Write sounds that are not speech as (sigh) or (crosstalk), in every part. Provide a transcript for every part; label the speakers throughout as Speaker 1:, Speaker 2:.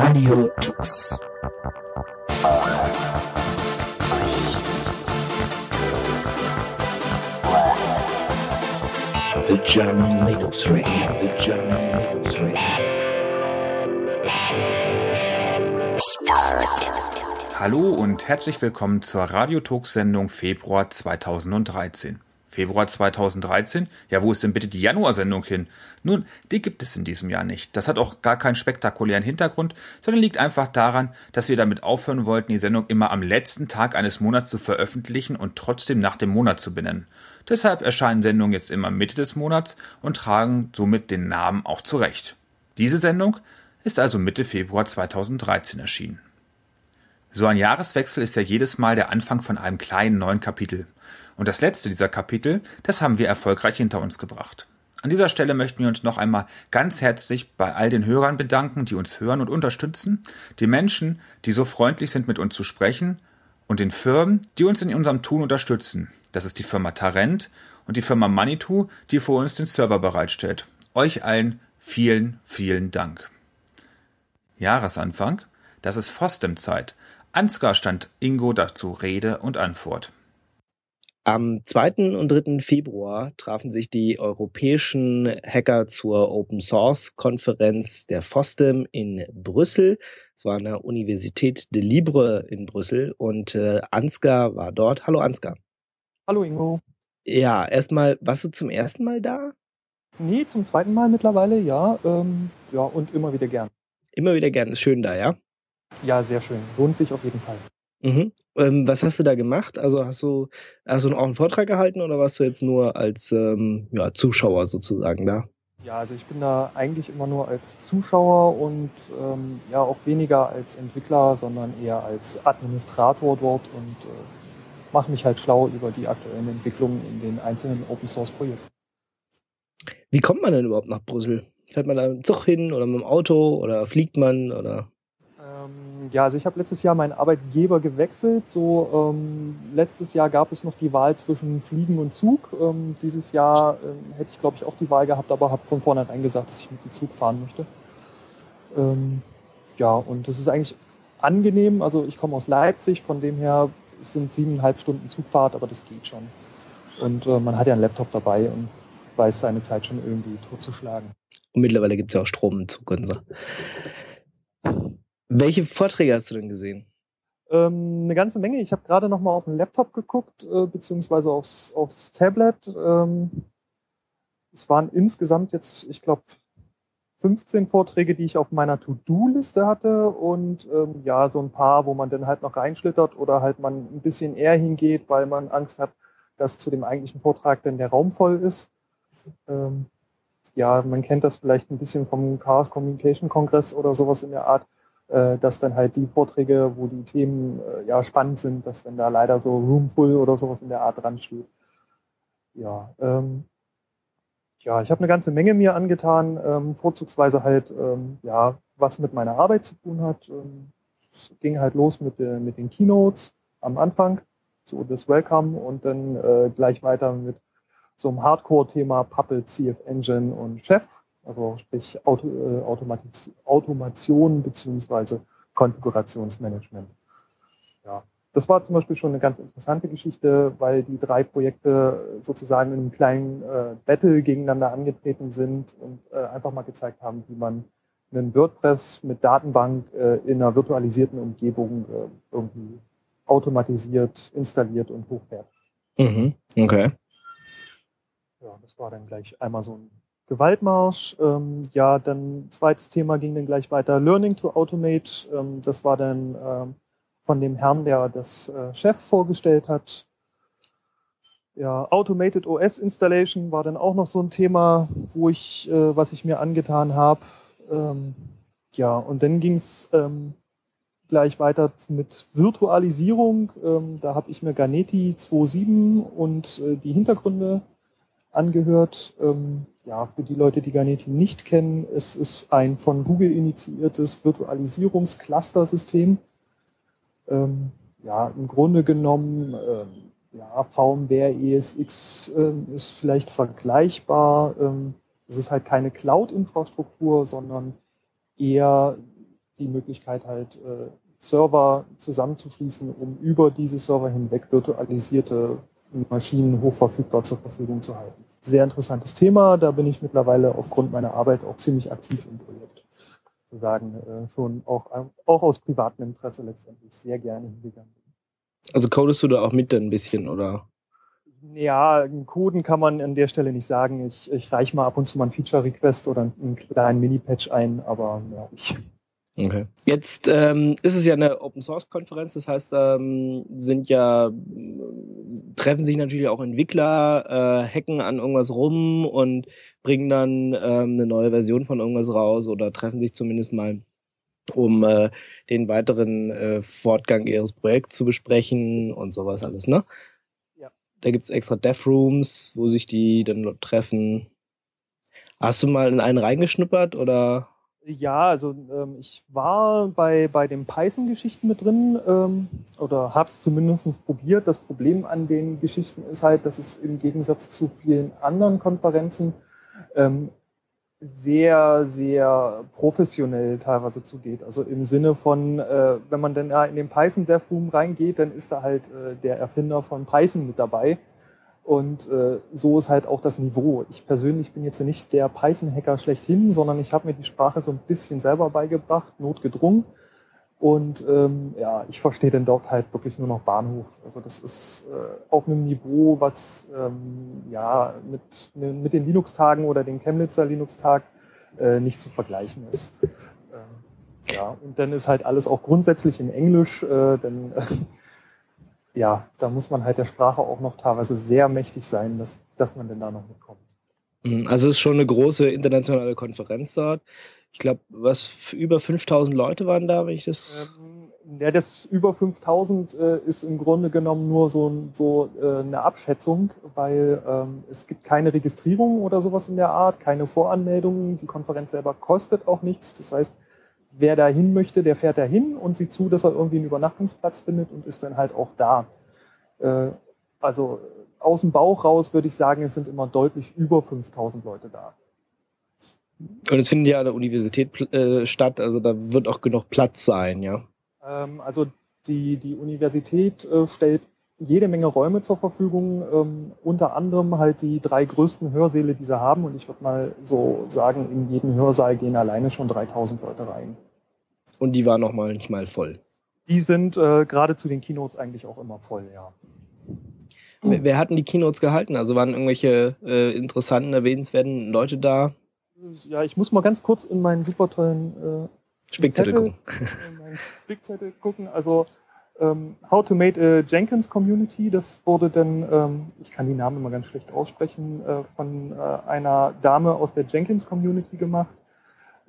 Speaker 1: Radio Tux. The German Linux Radio, the German Linux Radio.
Speaker 2: Hallo und herzlich willkommen zur Radiotux-Sendung Februar 2013. Februar 2013? Ja, wo ist denn bitte die Januarsendung hin? Nun, die gibt es in diesem Jahr nicht. Das hat auch gar keinen spektakulären Hintergrund, sondern liegt einfach daran, dass wir damit aufhören wollten, die Sendung immer am letzten Tag eines Monats zu veröffentlichen und trotzdem nach dem Monat zu benennen. Deshalb erscheinen Sendungen jetzt immer Mitte des Monats und tragen somit den Namen auch zurecht. Diese Sendung ist also Mitte Februar 2013 erschienen. So ein Jahreswechsel ist ja jedes Mal der Anfang von einem kleinen neuen Kapitel. Und das letzte dieser Kapitel, das haben wir erfolgreich hinter uns gebracht. An dieser Stelle möchten wir uns noch einmal ganz herzlich bei all den Hörern bedanken, die uns hören und unterstützen, die Menschen, die so freundlich sind, mit uns zu sprechen, und den Firmen, die uns in unserem Tun unterstützen. Das ist die Firma Tarent und die Firma Manitou, die für uns den Server bereitstellt. Euch allen vielen, vielen Dank. Jahresanfang, das ist Fostem-Zeit. Ansgar stand Ingo dazu Rede und Antwort.
Speaker 3: Am 2. und 3. Februar trafen sich die europäischen Hacker zur Open Source Konferenz der FOSDEM in Brüssel. Es war an der Universität de Libre in Brüssel und äh, Ansgar war dort. Hallo Ansgar.
Speaker 4: Hallo Ingo.
Speaker 3: Ja, erstmal, warst du zum ersten Mal da?
Speaker 4: Nee, zum zweiten Mal mittlerweile, ja. Ähm, ja, und immer wieder gern.
Speaker 3: Immer wieder gern, ist schön da, ja?
Speaker 4: Ja, sehr schön. Lohnt sich auf jeden Fall.
Speaker 3: Mhm. Ähm, was hast du da gemacht? Also hast du, hast du auch einen Vortrag gehalten oder warst du jetzt nur als ähm, ja, Zuschauer sozusagen da?
Speaker 4: Ja, also ich bin da eigentlich immer nur als Zuschauer und ähm, ja auch weniger als Entwickler, sondern eher als Administrator dort und äh, mache mich halt schlau über die aktuellen Entwicklungen in den einzelnen Open Source Projekten.
Speaker 3: Wie kommt man denn überhaupt nach Brüssel? Fährt man da mit dem Zug hin oder mit dem Auto oder fliegt man oder?
Speaker 4: Ähm, ja, also ich habe letztes Jahr meinen Arbeitgeber gewechselt. So ähm, letztes Jahr gab es noch die Wahl zwischen Fliegen und Zug. Ähm, dieses Jahr ähm, hätte ich glaube ich auch die Wahl gehabt, aber habe von vornherein gesagt, dass ich mit dem Zug fahren möchte. Ähm, ja, und das ist eigentlich angenehm. Also ich komme aus Leipzig, von dem her sind siebeneinhalb Stunden Zugfahrt, aber das geht schon. Und äh, man hat ja einen Laptop dabei und weiß seine Zeit schon irgendwie totzuschlagen.
Speaker 3: Und mittlerweile gibt es ja auch Strom im Zug und so. Welche Vorträge hast du denn gesehen?
Speaker 4: Ähm, eine ganze Menge. Ich habe gerade noch mal auf den Laptop geguckt, äh, beziehungsweise aufs, aufs Tablet. Ähm, es waren insgesamt jetzt, ich glaube, 15 Vorträge, die ich auf meiner To-Do-Liste hatte und ähm, ja, so ein paar, wo man dann halt noch reinschlittert oder halt man ein bisschen eher hingeht, weil man Angst hat, dass zu dem eigentlichen Vortrag dann der Raum voll ist. Ähm, ja, man kennt das vielleicht ein bisschen vom Chaos Communication Kongress oder sowas in der Art dass dann halt die Vorträge, wo die Themen äh, ja spannend sind, dass dann da leider so Roomful oder sowas in der Art dran steht. Ja, ähm, ja, ich habe eine ganze Menge mir angetan, ähm, vorzugsweise halt, ähm, ja, was mit meiner Arbeit zu tun hat. Ähm, es ging halt los mit, äh, mit den Keynotes am Anfang, so das Welcome und dann äh, gleich weiter mit so einem Hardcore-Thema Puppet, CF Engine und Chef also sprich Auto, äh, Automatis Automation beziehungsweise Konfigurationsmanagement. Ja, das war zum Beispiel schon eine ganz interessante Geschichte, weil die drei Projekte sozusagen in einem kleinen äh, Battle gegeneinander angetreten sind und äh, einfach mal gezeigt haben, wie man einen WordPress mit Datenbank äh, in einer virtualisierten Umgebung äh, irgendwie automatisiert, installiert und hochfährt.
Speaker 3: Mhm, okay.
Speaker 4: Ja, das war dann gleich einmal so ein Gewaltmarsch. Ähm, ja, dann zweites Thema ging dann gleich weiter. Learning to Automate. Ähm, das war dann ähm, von dem Herrn, der das äh, Chef vorgestellt hat. Ja, Automated OS Installation war dann auch noch so ein Thema, wo ich, äh, was ich mir angetan habe. Ähm, ja, und dann ging es ähm, gleich weiter mit Virtualisierung. Ähm, da habe ich mir Ganeti 2.7 und äh, die Hintergründe angehört. Ähm, ja, für die Leute, die Garneti nicht kennen, es ist ein von Google initiiertes Virtualisierungscluster-System. Ähm, ja, im Grunde genommen, ähm, ja, VMware ESX ähm, ist vielleicht vergleichbar. Ähm, es ist halt keine Cloud-Infrastruktur, sondern eher die Möglichkeit halt äh, Server zusammenzuschließen, um über diese Server hinweg virtualisierte Maschinen hochverfügbar zur Verfügung zu halten. Sehr interessantes Thema, da bin ich mittlerweile aufgrund meiner Arbeit auch ziemlich aktiv im Projekt. Zu sagen, äh, schon auch, auch aus privatem Interesse letztendlich sehr gerne hingegangen bin.
Speaker 3: Also codest du da auch mit ein bisschen, oder?
Speaker 4: Ja, Coden kann man an der Stelle nicht sagen. Ich, ich reiche mal ab und zu mal ein Feature-Request oder einen kleinen Mini-Patch ein, aber ja, ich.
Speaker 3: Okay. Jetzt ähm, ist es ja eine Open Source Konferenz, das heißt, ähm, sind ja treffen sich natürlich auch Entwickler, äh, hacken an irgendwas rum und bringen dann ähm, eine neue Version von irgendwas raus oder treffen sich zumindest mal um äh, den weiteren äh, Fortgang ihres Projekts zu besprechen und sowas alles, ne? Da gibt's extra Dev Rooms, wo sich die dann treffen. Hast du mal in einen reingeschnuppert oder?
Speaker 4: Ja, also ähm, ich war bei, bei den Python-Geschichten mit drin ähm, oder habe es zumindest probiert. Das Problem an den Geschichten ist halt, dass es im Gegensatz zu vielen anderen Konferenzen ähm, sehr, sehr professionell teilweise zugeht. Also im Sinne von, äh, wenn man dann in den Python Dev Room reingeht, dann ist da halt äh, der Erfinder von Python mit dabei. Und äh, so ist halt auch das Niveau. Ich persönlich bin jetzt nicht der Python-Hacker schlechthin, sondern ich habe mir die Sprache so ein bisschen selber beigebracht, notgedrungen. Und ähm, ja, ich verstehe den dort halt wirklich nur noch Bahnhof. Also das ist äh, auf einem Niveau, was ähm, ja mit, mit den Linux-Tagen oder den Chemnitzer Linux-Tag äh, nicht zu vergleichen ist. Ähm, ja, und dann ist halt alles auch grundsätzlich in Englisch, äh, denn äh, ja, da muss man halt der Sprache auch noch teilweise sehr mächtig sein, dass, dass man denn da noch mitkommt.
Speaker 3: Mhm, also es ist schon eine große internationale Konferenz dort. Ich glaube, was über 5000 Leute waren da, wenn ich das.
Speaker 4: Ähm, ja, das über 5000 äh, ist im Grunde genommen nur so, so äh, eine Abschätzung, weil ähm, es gibt keine Registrierung oder sowas in der Art, keine Voranmeldungen. Die Konferenz selber kostet auch nichts. Das heißt, wer da hin möchte, der fährt da hin und sieht zu, dass er irgendwie einen Übernachtungsplatz findet und ist dann halt auch da. Äh, also aus dem Bauch raus würde ich sagen, es sind immer deutlich über 5000 Leute da.
Speaker 3: Und es findet ja an der Universität äh, statt, also da wird auch genug Platz sein, ja?
Speaker 4: Ähm, also die, die Universität äh, stellt jede Menge Räume zur Verfügung, ähm, unter anderem halt die drei größten Hörsäle, die sie haben. Und ich würde mal so sagen, in jeden Hörsaal gehen alleine schon 3000 Leute rein.
Speaker 3: Und die waren noch mal nicht mal voll.
Speaker 4: Die sind äh, gerade zu den Keynotes eigentlich auch immer voll, ja.
Speaker 3: Wer, wer hatten die Keynotes gehalten? Also waren irgendwelche äh, interessanten, erwähnenswerten Leute da?
Speaker 4: Ja, ich muss mal ganz kurz in meinen super tollen äh,
Speaker 3: Spickzettel gucken.
Speaker 4: Spickzettel gucken. Also ähm, How to Make a Jenkins Community, das wurde dann, ähm, ich kann die Namen immer ganz schlecht aussprechen, äh, von äh, einer Dame aus der Jenkins Community gemacht.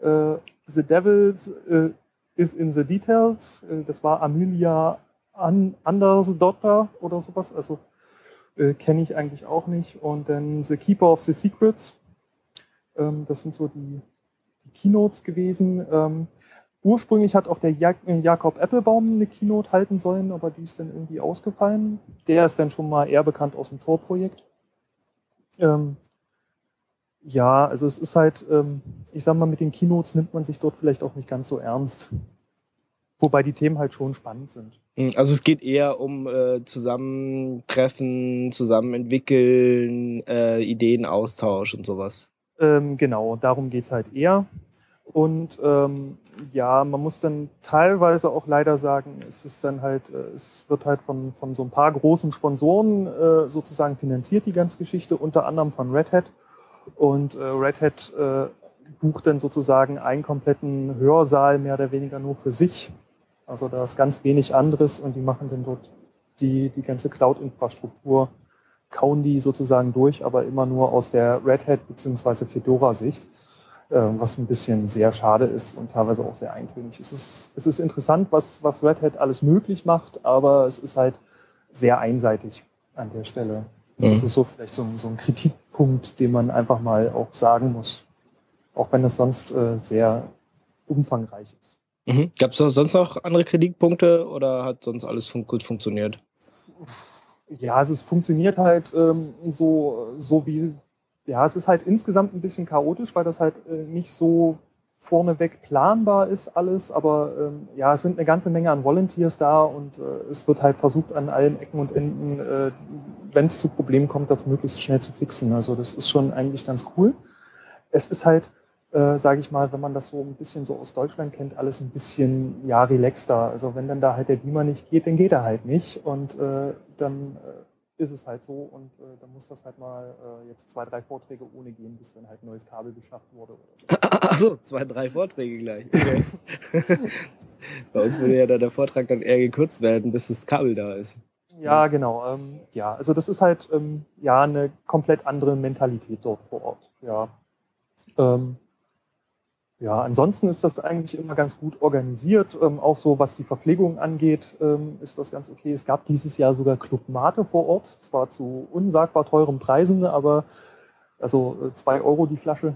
Speaker 4: Äh, the Devils äh, is in the Details. Äh, das war Amelia An Andersdotter oder sowas. Also äh, kenne ich eigentlich auch nicht. Und dann The Keeper of the Secrets. Ähm, das sind so die, die Keynotes gewesen. Ähm, ursprünglich hat auch der Jak äh, Jakob Applebaum eine Keynote halten sollen, aber die ist dann irgendwie ausgefallen. Der ist dann schon mal eher bekannt aus dem Tor-Projekt. Ähm, ja, also es ist halt, ähm, ich sag mal, mit den Keynotes nimmt man sich dort vielleicht auch nicht ganz so ernst. Wobei die Themen halt schon spannend sind.
Speaker 3: Hm, also es geht eher um äh, Zusammentreffen, zusammen entwickeln, äh, Ideenaustausch und sowas.
Speaker 4: Ähm, genau, darum geht's halt eher. Und ähm, ja, man muss dann teilweise auch leider sagen, es ist dann halt, äh, es wird halt von, von so ein paar großen Sponsoren äh, sozusagen finanziert, die ganze Geschichte, unter anderem von Red Hat. Und äh, Red Hat äh, bucht dann sozusagen einen kompletten Hörsaal mehr oder weniger nur für sich. Also da ist ganz wenig anderes und die machen dann dort die, die ganze Cloud-Infrastruktur, kauen die sozusagen durch, aber immer nur aus der Red Hat bzw. Fedora-Sicht, äh, was ein bisschen sehr schade ist und teilweise auch sehr eintönig. Es ist, es ist interessant, was, was Red Hat alles möglich macht, aber es ist halt sehr einseitig an der Stelle. Mhm. Das ist so vielleicht so, so ein Kritikpunkt, den man einfach mal auch sagen muss. Auch wenn es sonst äh, sehr umfangreich ist.
Speaker 3: Mhm. Gab es sonst noch andere Kritikpunkte oder hat sonst alles fun gut funktioniert?
Speaker 4: Ja, es funktioniert halt ähm, so, so wie, ja, es ist halt insgesamt ein bisschen chaotisch, weil das halt äh, nicht so vorneweg planbar ist alles, aber ähm, ja, es sind eine ganze Menge an Volunteers da und äh, es wird halt versucht, an allen Ecken und Enden, äh, wenn es zu Problemen kommt, das möglichst schnell zu fixen. Also das ist schon eigentlich ganz cool. Es ist halt, äh, sage ich mal, wenn man das so ein bisschen so aus Deutschland kennt, alles ein bisschen ja relaxter. Also wenn dann da halt der Beamer nicht geht, dann geht er halt nicht und äh, dann äh, ist es halt so und äh, dann muss das halt mal äh, jetzt zwei, drei Vorträge ohne gehen, bis dann halt ein neues Kabel beschafft wurde.
Speaker 3: Achso, zwei, drei Vorträge gleich. (laughs) Bei uns würde ja dann der Vortrag dann eher gekürzt werden, bis das Kabel da ist.
Speaker 4: Ja, genau. Ähm, ja, also das ist halt ähm, ja eine komplett andere Mentalität dort vor Ort. Ja. Ähm, ja, ansonsten ist das eigentlich immer ganz gut organisiert. Ähm, auch so, was die Verpflegung angeht, ähm, ist das ganz okay. Es gab dieses Jahr sogar Club Mate vor Ort, zwar zu unsagbar teuren Preisen, aber also äh, zwei Euro die Flasche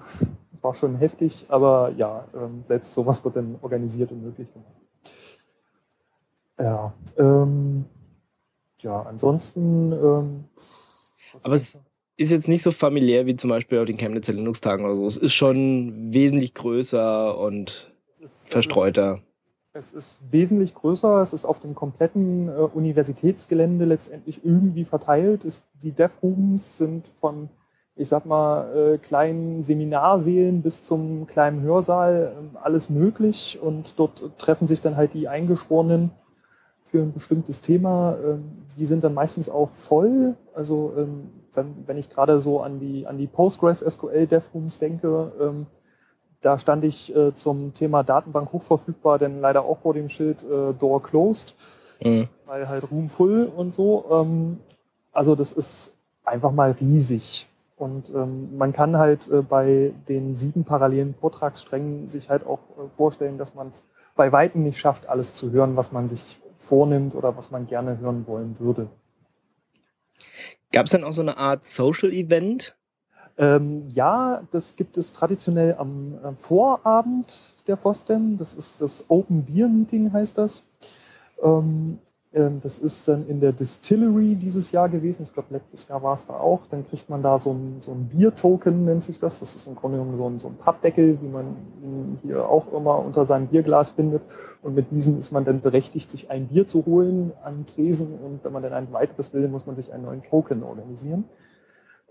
Speaker 4: war schon heftig, aber ja, ähm, selbst sowas wird dann organisiert und möglich gemacht. Ja, ähm, ja, ansonsten. Ähm,
Speaker 3: aber es ist jetzt nicht so familiär wie zum Beispiel auf den Chemnitzer Linux-Tagen oder so. Es ist schon wesentlich größer und ist, verstreuter.
Speaker 4: Es ist, es ist, wesentlich größer. Es ist auf dem kompletten äh, Universitätsgelände letztendlich irgendwie verteilt. Es, die Dev-Rooms sind von, ich sag mal, äh, kleinen Seminarsälen bis zum kleinen Hörsaal äh, alles möglich. Und dort treffen sich dann halt die Eingeschworenen für ein bestimmtes Thema. Ähm, die sind dann meistens auch voll. Also ähm, wenn, wenn ich gerade so an die, an die Postgres SQL DevRooms denke, ähm, da stand ich äh, zum Thema Datenbank hochverfügbar, denn leider auch vor dem Schild äh, Door Closed, mhm. weil halt Room full und so. Ähm, also das ist einfach mal riesig. Und ähm, man kann halt äh, bei den sieben parallelen Vortragssträngen sich halt auch äh, vorstellen, dass man es bei Weitem nicht schafft, alles zu hören, was man sich vornimmt oder was man gerne hören wollen würde.
Speaker 3: Gab es denn auch so eine Art Social Event?
Speaker 4: Ähm, ja, das gibt es traditionell am äh, Vorabend der FOSDEM. Das ist das Open Beer Meeting, heißt das. Ähm, das ist dann in der Distillery dieses Jahr gewesen. Ich glaube, letztes Jahr war es da auch. Dann kriegt man da so ein, so ein Bier-Token, nennt sich das. Das ist im Grunde genommen so ein, so ein Pappdeckel, wie man ihn hier auch immer unter seinem Bierglas findet. Und mit diesem ist man dann berechtigt, sich ein Bier zu holen an Tresen. Und wenn man dann ein weiteres will, muss man sich einen neuen Token organisieren.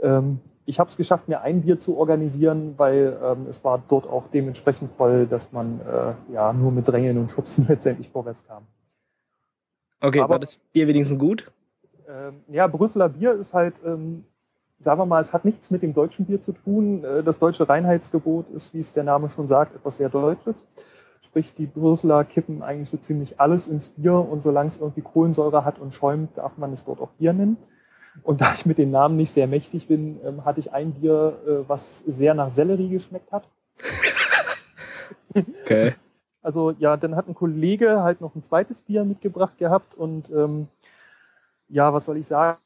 Speaker 4: Ähm, ich habe es geschafft, mir ein Bier zu organisieren, weil ähm, es war dort auch dementsprechend voll, dass man äh, ja nur mit Drängeln und Schubsen (laughs) letztendlich vorwärts kam.
Speaker 3: Okay, Aber, war das Bier wenigstens gut?
Speaker 4: Ähm, ja, Brüsseler Bier ist halt, ähm, sagen wir mal, es hat nichts mit dem deutschen Bier zu tun. Äh, das deutsche Reinheitsgebot ist, wie es der Name schon sagt, etwas sehr Deutsches. Sprich, die Brüsseler kippen eigentlich so ziemlich alles ins Bier und solange es irgendwie Kohlensäure hat und schäumt, darf man es dort auch Bier nennen. Und da ich mit den Namen nicht sehr mächtig bin, ähm, hatte ich ein Bier, äh, was sehr nach Sellerie geschmeckt hat. (laughs)
Speaker 3: okay.
Speaker 4: Also ja, dann hat ein Kollege halt noch ein zweites Bier mitgebracht gehabt und ähm, ja, was soll ich sagen?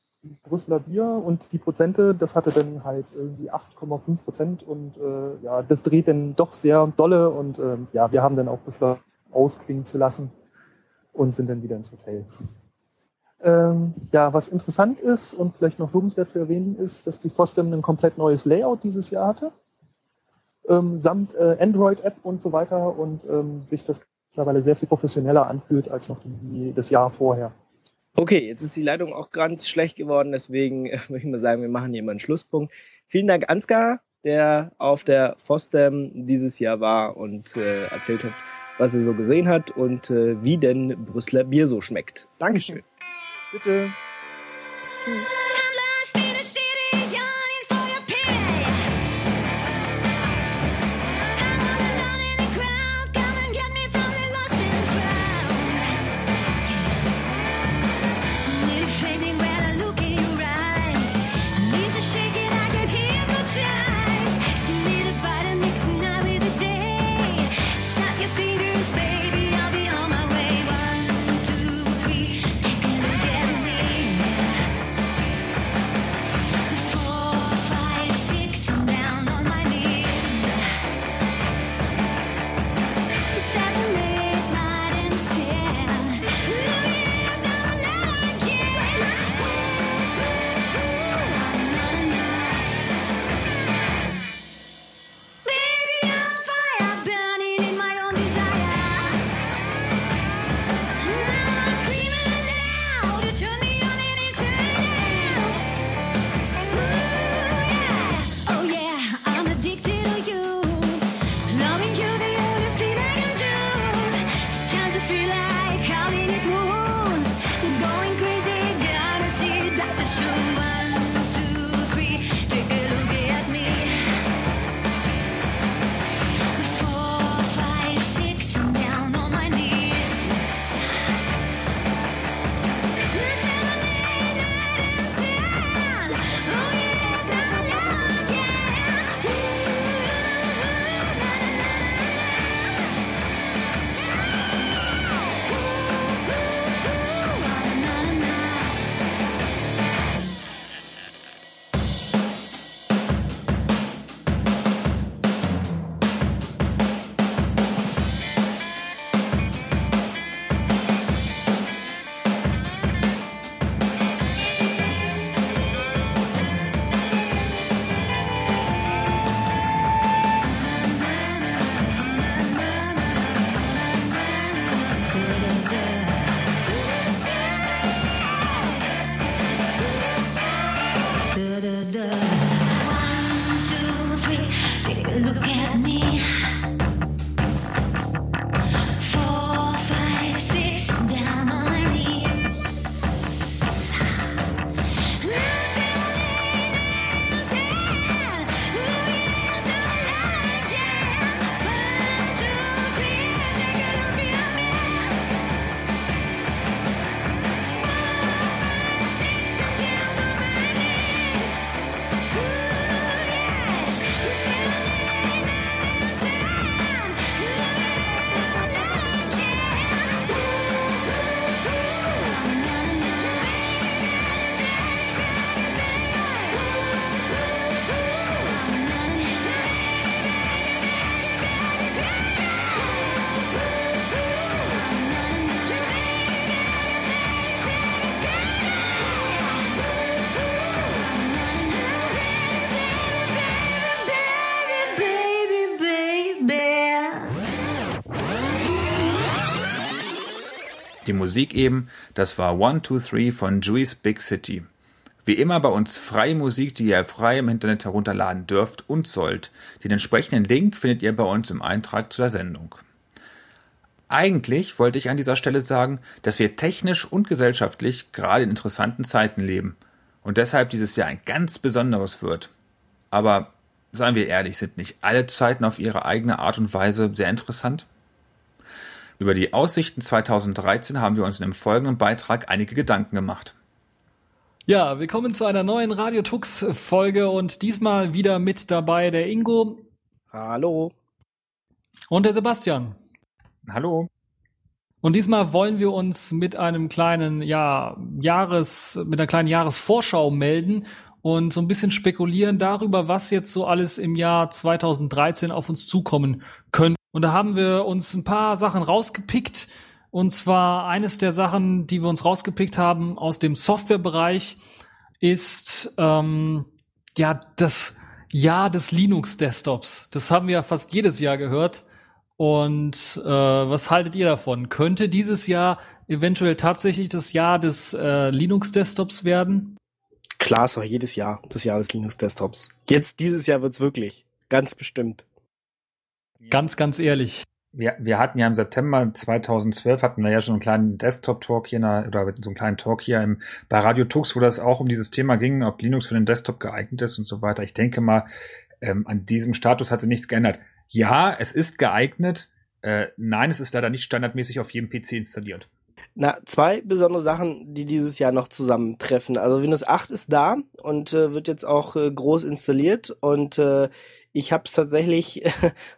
Speaker 4: Brüsseler Bier und die Prozente, das hatte dann halt irgendwie 8,5 Prozent und äh, ja, das dreht dann doch sehr dolle und äh, ja, wir haben dann auch beschlossen, ausklingen zu lassen und sind dann wieder ins Hotel. Ähm, ja, was interessant ist und vielleicht noch lobenswert zu erwähnen ist, dass die FOSDEM ein komplett neues Layout dieses Jahr hatte ähm, samt äh, Android-App und so weiter und ähm, sich das mittlerweile sehr viel professioneller anfühlt als noch die, das Jahr vorher.
Speaker 3: Okay, jetzt ist die Leitung auch ganz schlecht geworden, deswegen äh, möchte ich mal sagen, wir machen hier mal einen Schlusspunkt. Vielen Dank, Ansgar, der auf der FOSDEM dieses Jahr war und äh, erzählt hat, was er so gesehen hat und äh, wie denn Brüsseler Bier so schmeckt. Dankeschön.
Speaker 4: Bitte. Tschüss.
Speaker 2: Musik eben, das war One, Two, Three von Juice Big City. Wie immer bei uns freie Musik, die ihr frei im Internet herunterladen dürft und sollt. Den entsprechenden Link findet ihr bei uns im Eintrag zur Sendung. Eigentlich wollte ich an dieser Stelle sagen, dass wir technisch und gesellschaftlich gerade in interessanten Zeiten leben und deshalb dieses Jahr ein ganz besonderes wird. Aber seien wir ehrlich, sind nicht alle Zeiten auf ihre eigene Art und Weise sehr interessant? Über die Aussichten 2013 haben wir uns in dem folgenden Beitrag einige Gedanken gemacht.
Speaker 5: Ja, willkommen zu einer neuen Radio Tux Folge und diesmal wieder mit dabei der Ingo.
Speaker 3: Hallo.
Speaker 5: Und der Sebastian.
Speaker 2: Hallo.
Speaker 5: Und diesmal wollen wir uns mit einem kleinen, ja, Jahres, mit einer kleinen Jahresvorschau melden und so ein bisschen spekulieren darüber, was jetzt so alles im Jahr 2013 auf uns zukommen könnte. Und da haben wir uns ein paar Sachen rausgepickt. Und zwar eines der Sachen, die wir uns rausgepickt haben aus dem Softwarebereich, ist ähm, ja das Jahr des Linux-Desktops. Das haben wir ja fast jedes Jahr gehört. Und äh, was haltet ihr davon? Könnte dieses Jahr eventuell tatsächlich das Jahr des äh, Linux-Desktops werden?
Speaker 3: Klar, ist auch jedes Jahr das Jahr des Linux-Desktops. Jetzt dieses Jahr wird's wirklich. Ganz bestimmt.
Speaker 5: Ganz, ganz ehrlich.
Speaker 2: Wir, wir hatten ja im September 2012 hatten wir ja schon einen kleinen Desktop-Talk hier, oder so einen kleinen Talk hier im, bei Radio Tux, wo das auch um dieses Thema ging, ob Linux für den Desktop geeignet ist und so weiter. Ich denke mal, ähm, an diesem Status hat sich nichts geändert. Ja, es ist geeignet. Äh, nein, es ist leider nicht standardmäßig auf jedem PC installiert.
Speaker 3: Na, zwei besondere Sachen, die dieses Jahr noch zusammentreffen. Also Windows 8 ist da und äh, wird jetzt auch äh, groß installiert und äh, ich habe es tatsächlich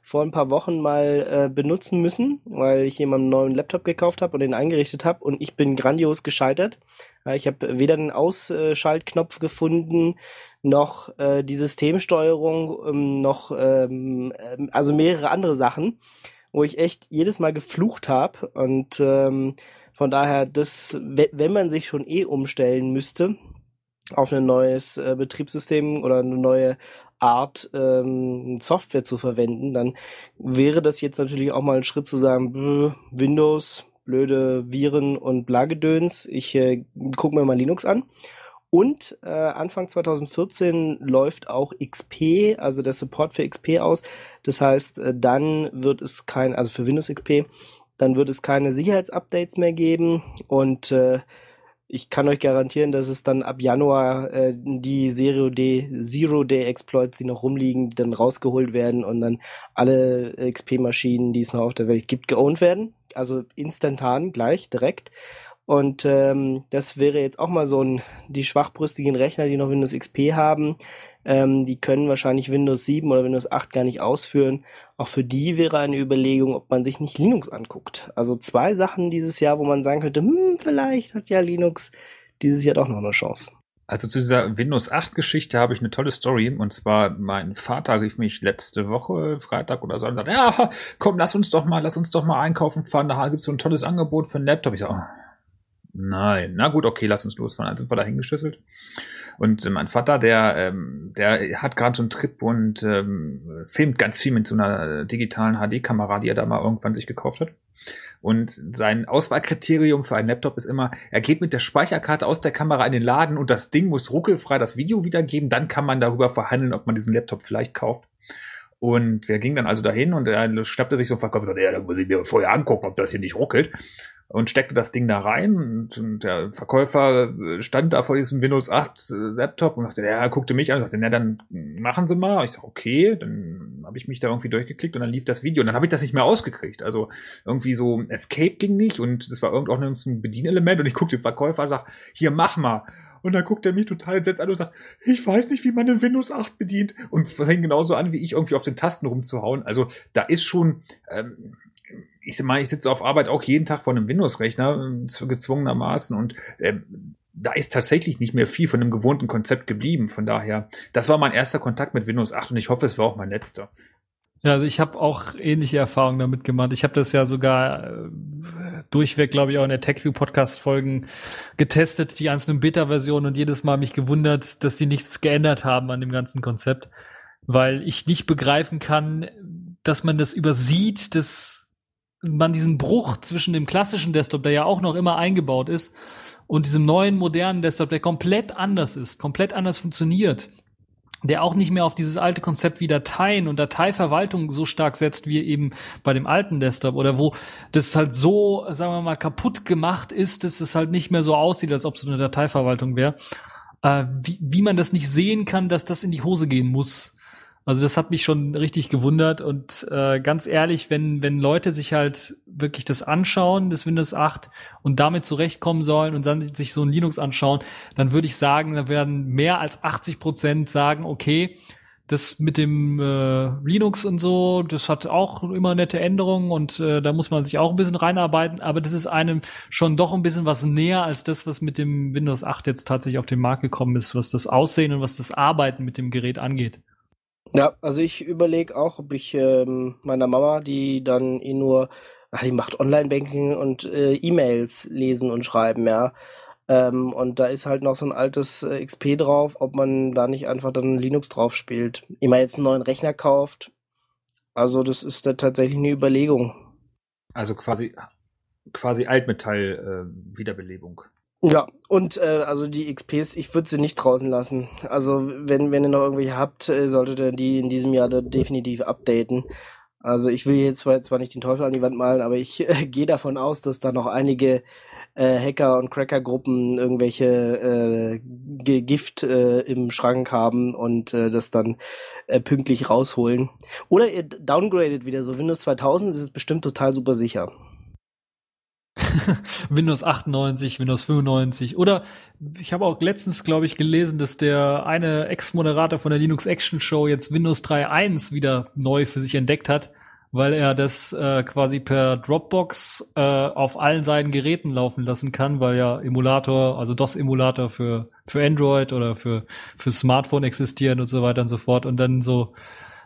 Speaker 3: vor ein paar Wochen mal äh, benutzen müssen, weil ich jemandem einen neuen Laptop gekauft habe und den eingerichtet habe und ich bin grandios gescheitert. Äh, ich habe weder einen Ausschaltknopf gefunden, noch äh, die Systemsteuerung, ähm, noch ähm, ähm also mehrere andere Sachen, wo ich echt jedes Mal geflucht habe und ähm, von daher, das, wenn man sich schon eh umstellen müsste auf ein neues äh, Betriebssystem oder eine neue Art ähm, Software zu verwenden, dann wäre das jetzt natürlich auch mal ein Schritt zu sagen, Windows, blöde Viren und Blagedöns, ich äh, gucke mir mal Linux an. Und äh, Anfang 2014 läuft auch XP, also der Support für XP aus. Das heißt, äh, dann wird es kein, also für Windows XP, dann wird es keine Sicherheitsupdates mehr geben und äh, ich kann euch garantieren, dass es dann ab Januar äh, die Zero Day, Zero Day Exploits, die noch rumliegen, dann rausgeholt werden und dann alle XP-Maschinen, die es noch auf der Welt gibt, geowned werden. Also instantan, gleich, direkt. Und ähm, das wäre jetzt auch mal so ein, die schwachbrüstigen Rechner, die noch Windows XP haben, ähm, die können wahrscheinlich Windows 7 oder Windows 8 gar nicht ausführen. Auch für die wäre eine Überlegung, ob man sich nicht Linux anguckt. Also zwei Sachen dieses Jahr, wo man sagen könnte, hm, vielleicht hat ja Linux dieses Jahr doch noch eine Chance.
Speaker 2: Also zu dieser Windows 8 Geschichte habe ich eine tolle Story. Und zwar, mein Vater rief mich letzte Woche, Freitag oder so, und sagte, ja, komm, lass uns doch mal, lass uns doch mal einkaufen fahren. Da gibt es so ein tolles Angebot für einen Laptop. Ich sage, oh, nein, na gut, okay, lass uns losfahren. Also sind wir da hingeschüsselt. Und äh, mein Vater, der, ähm, der hat gerade so einen Trip und ähm, filmt ganz viel mit so einer digitalen HD-Kamera, die er da mal irgendwann sich gekauft hat. Und sein Auswahlkriterium für einen Laptop ist immer, er geht mit der Speicherkarte aus der Kamera in den Laden und das Ding muss ruckelfrei das Video wiedergeben. Dann kann man darüber verhandeln, ob man diesen Laptop vielleicht kauft. Und wir gingen dann also dahin und er schnappte sich so ein Verkäufer und sagte, ja, da muss ich mir vorher angucken, ob das hier nicht ruckelt und steckte das Ding da rein und, und, der Verkäufer stand da vor diesem Windows 8 Laptop und sagte, ja, guckte mich an und sagte, na dann machen Sie mal. Ich sag, okay, dann habe ich mich da irgendwie durchgeklickt und dann lief das Video und dann habe ich das nicht mehr ausgekriegt. Also irgendwie so Escape ging nicht und das war irgend auch ein Bedienelement und ich guckte den Verkäufer und sag, hier mach mal. Und dann guckt er mich total entsetzt an und sagt, ich weiß nicht, wie man den Windows 8 bedient. Und fängt genauso an, wie ich irgendwie auf den Tasten rumzuhauen. Also da ist schon, ähm, ich meine, ich sitze auf Arbeit auch jeden Tag vor einem Windows-Rechner, äh, gezwungenermaßen. Und ähm, da ist tatsächlich nicht mehr viel von dem gewohnten Konzept geblieben. Von daher, das war mein erster Kontakt mit Windows 8 und ich hoffe, es war auch mein letzter.
Speaker 5: Ja, also ich habe auch ähnliche Erfahrungen damit gemacht. Ich habe das ja sogar äh, durchweg, glaube ich, auch in der TechView Podcast Folgen getestet, die einzelnen Beta-Versionen und jedes Mal mich gewundert, dass die nichts geändert haben an dem ganzen Konzept, weil ich nicht begreifen kann, dass man das übersieht, dass man diesen Bruch zwischen dem klassischen Desktop, der ja auch noch immer eingebaut ist, und diesem neuen modernen Desktop, der komplett anders ist, komplett anders funktioniert der auch nicht mehr auf dieses alte Konzept wie Dateien und Dateiverwaltung so stark setzt wie eben bei dem alten Desktop oder wo das halt so, sagen wir mal, kaputt gemacht ist, dass es halt nicht mehr so aussieht, als ob es eine Dateiverwaltung wäre. Äh, wie, wie man das nicht sehen kann, dass das in die Hose gehen muss. Also das hat mich schon richtig gewundert und äh, ganz ehrlich, wenn wenn Leute sich halt wirklich das anschauen, das Windows 8 und damit zurechtkommen sollen und dann sich so ein Linux anschauen, dann würde ich sagen, da werden mehr als 80 Prozent sagen, okay, das mit dem äh, Linux und so, das hat auch immer nette Änderungen und äh, da muss man sich auch ein bisschen reinarbeiten, aber das ist einem schon doch ein bisschen was näher als das, was mit dem Windows 8 jetzt tatsächlich auf den Markt gekommen ist, was das Aussehen und was das Arbeiten mit dem Gerät angeht.
Speaker 3: Ja, also ich überlege auch, ob ich ähm, meiner Mama, die dann eh nur, ach, die macht Online-Banking und äh, E-Mails lesen und schreiben, ja. Ähm, und da ist halt noch so ein altes äh, XP drauf, ob man da nicht einfach dann Linux drauf spielt. Immer jetzt einen neuen Rechner kauft. Also das ist da tatsächlich eine Überlegung.
Speaker 2: Also quasi quasi Altmetall-Wiederbelebung. Äh,
Speaker 3: ja, und äh, also die XPs, ich würde sie nicht draußen lassen. Also wenn, wenn ihr noch irgendwelche habt, äh, solltet ihr die in diesem Jahr definitiv updaten. Also ich will jetzt zwar, zwar nicht den Teufel an die Wand malen, aber ich äh, (laughs) gehe davon aus, dass da noch einige äh, Hacker- und Cracker-Gruppen irgendwelche äh, Gift äh, im Schrank haben und äh, das dann äh, pünktlich rausholen. Oder ihr downgradet wieder so. Windows 2000 ist es bestimmt total super sicher. (laughs)
Speaker 5: Windows 98, Windows 95 oder ich habe auch letztens, glaube ich, gelesen, dass der eine Ex-Moderator von der Linux Action Show jetzt Windows 3.1 wieder neu für sich entdeckt hat, weil er das äh, quasi per Dropbox äh, auf allen seinen Geräten laufen lassen kann, weil ja Emulator, also DOS-Emulator für für Android oder für für Smartphone existieren und so weiter und so fort und dann so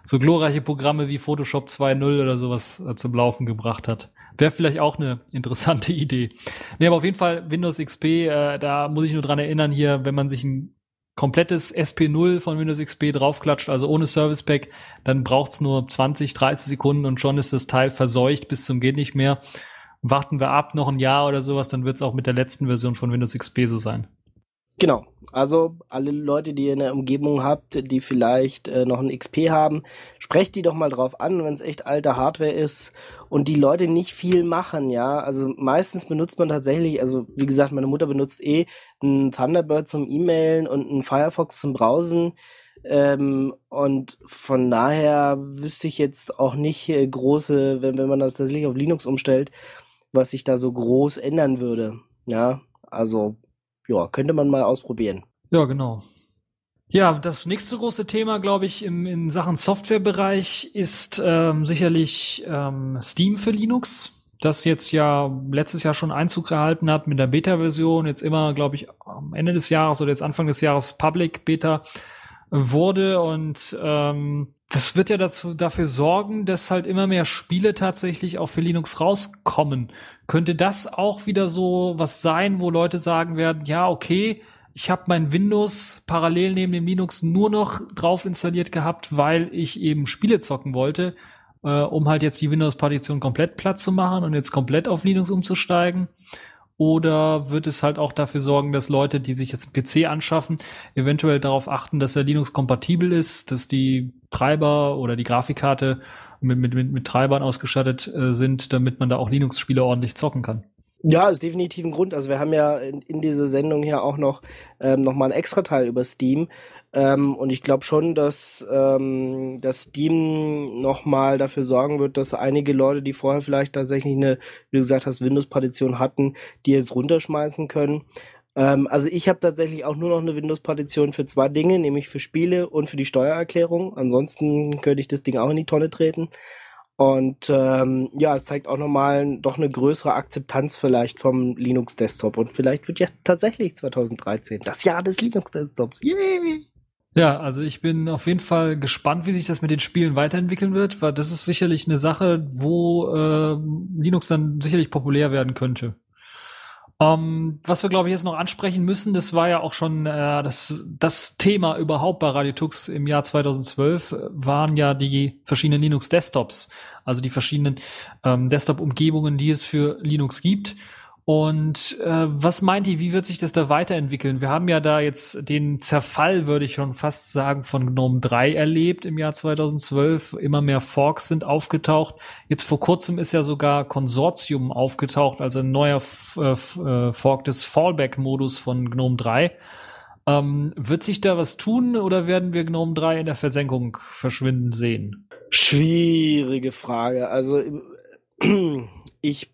Speaker 5: so glorreiche Programme wie Photoshop 2.0 oder sowas äh, zum Laufen gebracht hat. Wäre vielleicht auch eine (laughs) interessante Idee. Nee, aber auf jeden Fall Windows XP, äh, da muss ich nur dran erinnern hier, wenn man sich ein komplettes SP0 von Windows XP draufklatscht, also ohne Service Pack, dann braucht's nur 20, 30 Sekunden und schon ist das Teil verseucht bis zum geht nicht mehr. Warten wir ab noch ein Jahr oder sowas, dann wird's auch mit der letzten Version von Windows XP so sein.
Speaker 3: Genau. Also alle Leute, die ihr in der Umgebung habt, die vielleicht äh, noch ein XP haben, sprecht die doch mal drauf an, wenn es echt alte Hardware ist und die Leute nicht viel machen, ja. Also meistens benutzt man tatsächlich, also wie gesagt, meine Mutter benutzt eh ein Thunderbird zum E-Mailen und ein Firefox zum Browsen. Ähm, und von daher wüsste ich jetzt auch nicht äh, große, wenn, wenn man das tatsächlich auf Linux umstellt, was sich da so groß ändern würde. Ja, also ja, könnte man mal ausprobieren.
Speaker 5: Ja, genau. Ja, das nächste große Thema, glaube ich, im, in Sachen Softwarebereich ist ähm, sicherlich ähm, Steam für Linux, das jetzt ja letztes Jahr schon Einzug gehalten hat mit der Beta-Version, jetzt immer, glaube ich, am Ende des Jahres oder jetzt Anfang des Jahres Public Beta wurde und ähm, das wird ja dazu, dafür sorgen, dass halt immer mehr Spiele tatsächlich auch für Linux rauskommen. Könnte das auch wieder so was sein, wo Leute sagen werden, ja, okay, ich habe mein Windows parallel neben dem Linux nur noch drauf installiert gehabt, weil ich eben Spiele zocken wollte. äh, um halt jetzt die Windows-Partition komplett platt zu machen und jetzt komplett auf Linux umzusteigen? Oder wird es halt auch dafür sorgen, dass Leute, die sich jetzt einen PC anschaffen, eventuell darauf achten, dass er Linux-kompatibel ist, dass die Treiber oder die Grafikkarte mit, mit, mit, mit Treibern ausgestattet äh, sind, damit man da auch Linux-Spiele ordentlich zocken kann?
Speaker 3: Ja, ist definitiv ein Grund. Also wir haben ja in, in dieser Sendung hier auch noch ähm, noch mal ein extra Teil über Steam. Ähm, und ich glaube schon, dass, ähm, dass Steam nochmal dafür sorgen wird, dass einige Leute, die vorher vielleicht tatsächlich eine, wie du gesagt hast, Windows-Partition hatten, die jetzt runterschmeißen können. Ähm, also ich habe tatsächlich auch nur noch eine Windows-Partition für zwei Dinge, nämlich für Spiele und für die Steuererklärung. Ansonsten könnte ich das Ding auch in die Tonne treten. Und ähm, ja, es zeigt auch nochmal doch eine größere Akzeptanz vielleicht vom Linux Desktop. Und vielleicht wird ja tatsächlich 2013 das Jahr des Linux Desktops. Yay!
Speaker 5: Ja, also ich bin auf jeden Fall gespannt, wie sich das mit den Spielen weiterentwickeln wird, weil das ist sicherlich eine Sache, wo äh, Linux dann sicherlich populär werden könnte. Ähm, was wir, glaube ich, jetzt noch ansprechen müssen, das war ja auch schon äh, das, das Thema überhaupt bei RadioTux im Jahr 2012, waren ja die verschiedenen Linux-Desktops, also die verschiedenen ähm, Desktop-Umgebungen, die es für Linux gibt. Und äh, was meint ihr, wie wird sich das da weiterentwickeln? Wir haben ja da jetzt den Zerfall, würde ich schon fast sagen, von GNOME 3 erlebt im Jahr 2012. Immer mehr Forks sind aufgetaucht. Jetzt vor kurzem ist ja sogar Consortium aufgetaucht, also ein neuer äh, äh, Fork des Fallback-Modus von GNOME 3. Ähm, wird sich da was tun oder werden wir GNOME 3 in der Versenkung verschwinden sehen?
Speaker 3: Schwierige Frage. Also (clears throat) ich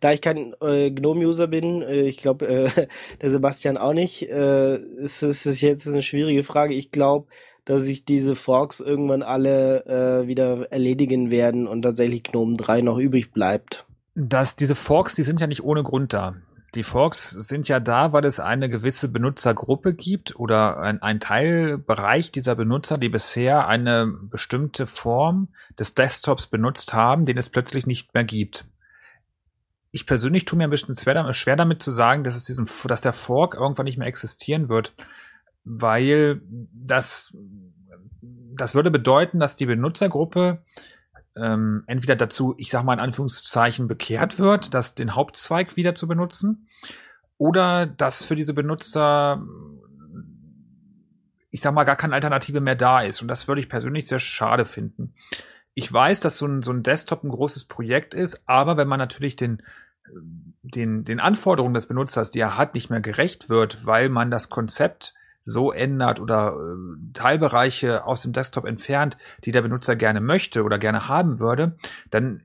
Speaker 3: da ich kein äh, GNOME-User bin, äh, ich glaube, äh, (laughs) der Sebastian auch nicht, äh, ist es jetzt eine schwierige Frage. Ich glaube, dass sich diese Forks irgendwann alle äh, wieder erledigen werden und tatsächlich GNOME 3 noch übrig bleibt.
Speaker 2: Das, diese Forks, die sind ja nicht ohne Grund da. Die Forks sind ja da, weil es eine gewisse Benutzergruppe gibt oder ein, ein Teilbereich dieser Benutzer, die bisher eine bestimmte Form des Desktops benutzt haben, den es plötzlich nicht mehr gibt ich persönlich tue mir ein bisschen schwer damit, zu sagen, dass es diesen, dass der Fork irgendwann nicht mehr existieren wird, weil das, das würde bedeuten, dass die Benutzergruppe ähm, entweder dazu, ich sag mal in Anführungszeichen, bekehrt wird, das den Hauptzweig wieder zu benutzen, oder dass für diese Benutzer ich sag mal, gar keine Alternative mehr da ist. Und das würde ich persönlich sehr schade finden. Ich weiß, dass so ein, so ein Desktop ein großes Projekt ist, aber wenn man natürlich den den, den Anforderungen des Benutzers, die er hat, nicht mehr gerecht wird, weil man das Konzept so ändert oder äh, Teilbereiche aus dem Desktop entfernt, die der Benutzer gerne möchte oder gerne haben würde, dann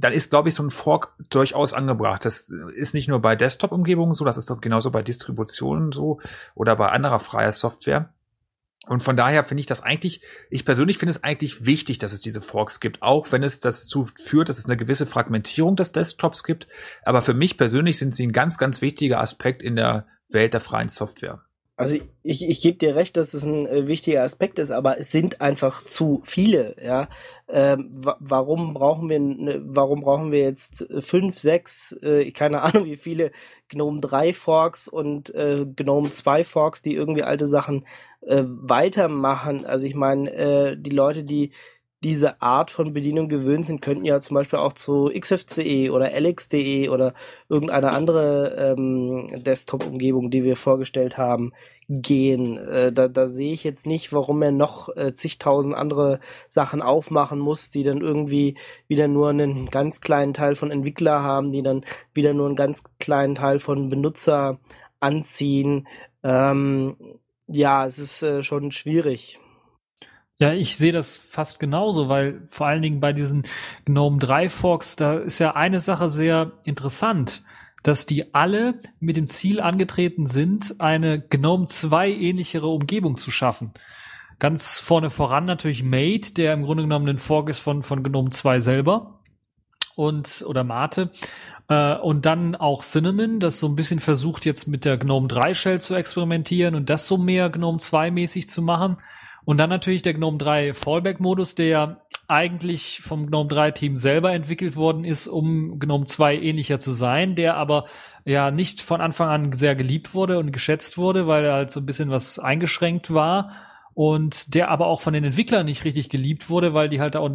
Speaker 2: dann ist, glaube ich, so ein Fork durchaus angebracht. Das ist nicht nur bei Desktop-Umgebungen so, das ist doch genauso bei Distributionen so oder bei anderer freier Software. Und von daher finde ich das eigentlich, ich persönlich finde es eigentlich wichtig, dass es diese Forks gibt, auch wenn es dazu führt, dass es eine gewisse Fragmentierung des Desktops gibt. Aber für mich persönlich sind sie ein ganz, ganz wichtiger Aspekt in der Welt der freien Software.
Speaker 3: Also ich, ich, gebe dir recht, dass es ein äh, wichtiger Aspekt ist, aber es sind einfach zu viele, ja. Ähm, warum brauchen wir ne, warum brauchen wir jetzt fünf, sechs, äh, keine (laughs) Ahnung wie viele GNOME 3 Forks und äh, GNOME 2 Forks, die irgendwie alte Sachen äh, weitermachen. Also ich meine, äh, die Leute, die diese Art von Bedienung gewöhnt sind, könnten ja zum Beispiel auch zu XFCE oder LX.de oder irgendeine andere ähm, Desktop-Umgebung, die wir vorgestellt haben, gehen. Äh, da, da sehe ich jetzt nicht, warum er noch äh, zigtausend andere Sachen aufmachen muss, die dann irgendwie wieder nur einen ganz kleinen Teil von Entwickler haben, die dann wieder nur einen ganz kleinen Teil von Benutzer anziehen. Ähm, ja, es ist äh, schon schwierig.
Speaker 5: Ja, ich sehe das fast genauso, weil vor allen Dingen bei diesen GNOME 3 Forks, da ist ja eine Sache sehr interessant, dass die alle mit dem Ziel angetreten sind, eine GNOME 2 ähnlichere Umgebung zu schaffen. Ganz vorne voran natürlich Mate, der im Grunde genommen ein Fork ist von, von GNOME 2 selber und oder Mate. Äh, und dann auch Cinnamon, das so ein bisschen versucht jetzt mit der GNOME 3 Shell zu experimentieren und das so mehr GNOME 2 mäßig zu machen. Und dann natürlich der GNOME 3 Fallback-Modus, der eigentlich vom GNOME 3 Team selber entwickelt worden ist, um GNOME 2 ähnlicher zu sein, der aber ja nicht von Anfang an sehr geliebt wurde und geschätzt wurde, weil er halt so ein bisschen was eingeschränkt war und der aber auch von den Entwicklern nicht richtig geliebt wurde, weil die halt auch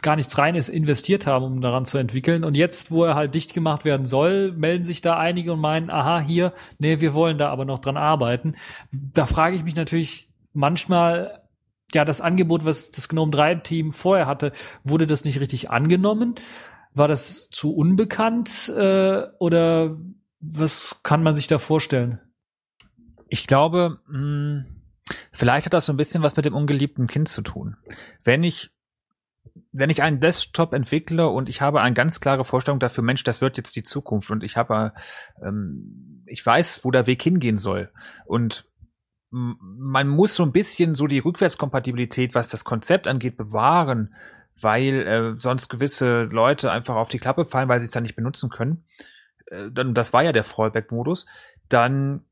Speaker 5: gar nichts reines investiert haben, um daran zu entwickeln. Und jetzt, wo er halt dicht gemacht werden soll, melden sich da einige und meinen, aha, hier, nee, wir wollen da aber noch dran arbeiten. Da frage ich mich natürlich manchmal, ja, das Angebot, was das Gnome 3 Team vorher hatte, wurde das nicht richtig angenommen? War das zu unbekannt äh, oder was kann man sich da vorstellen?
Speaker 2: Ich glaube, mh, hm, vielleicht hat das so ein bisschen was mit dem ungeliebten Kind zu tun. Wenn ich wenn ich einen Desktop entwickle und ich habe eine ganz klare Vorstellung dafür, Mensch, das wird jetzt die Zukunft und ich habe, ähm, ich weiß, wo der Weg hingehen soll und man muss so ein bisschen so die Rückwärtskompatibilität, was das Konzept angeht, bewahren, weil äh, sonst gewisse Leute einfach auf die Klappe fallen, weil sie es dann nicht benutzen können. Äh, dann, das war ja der Fallback-Modus. Dann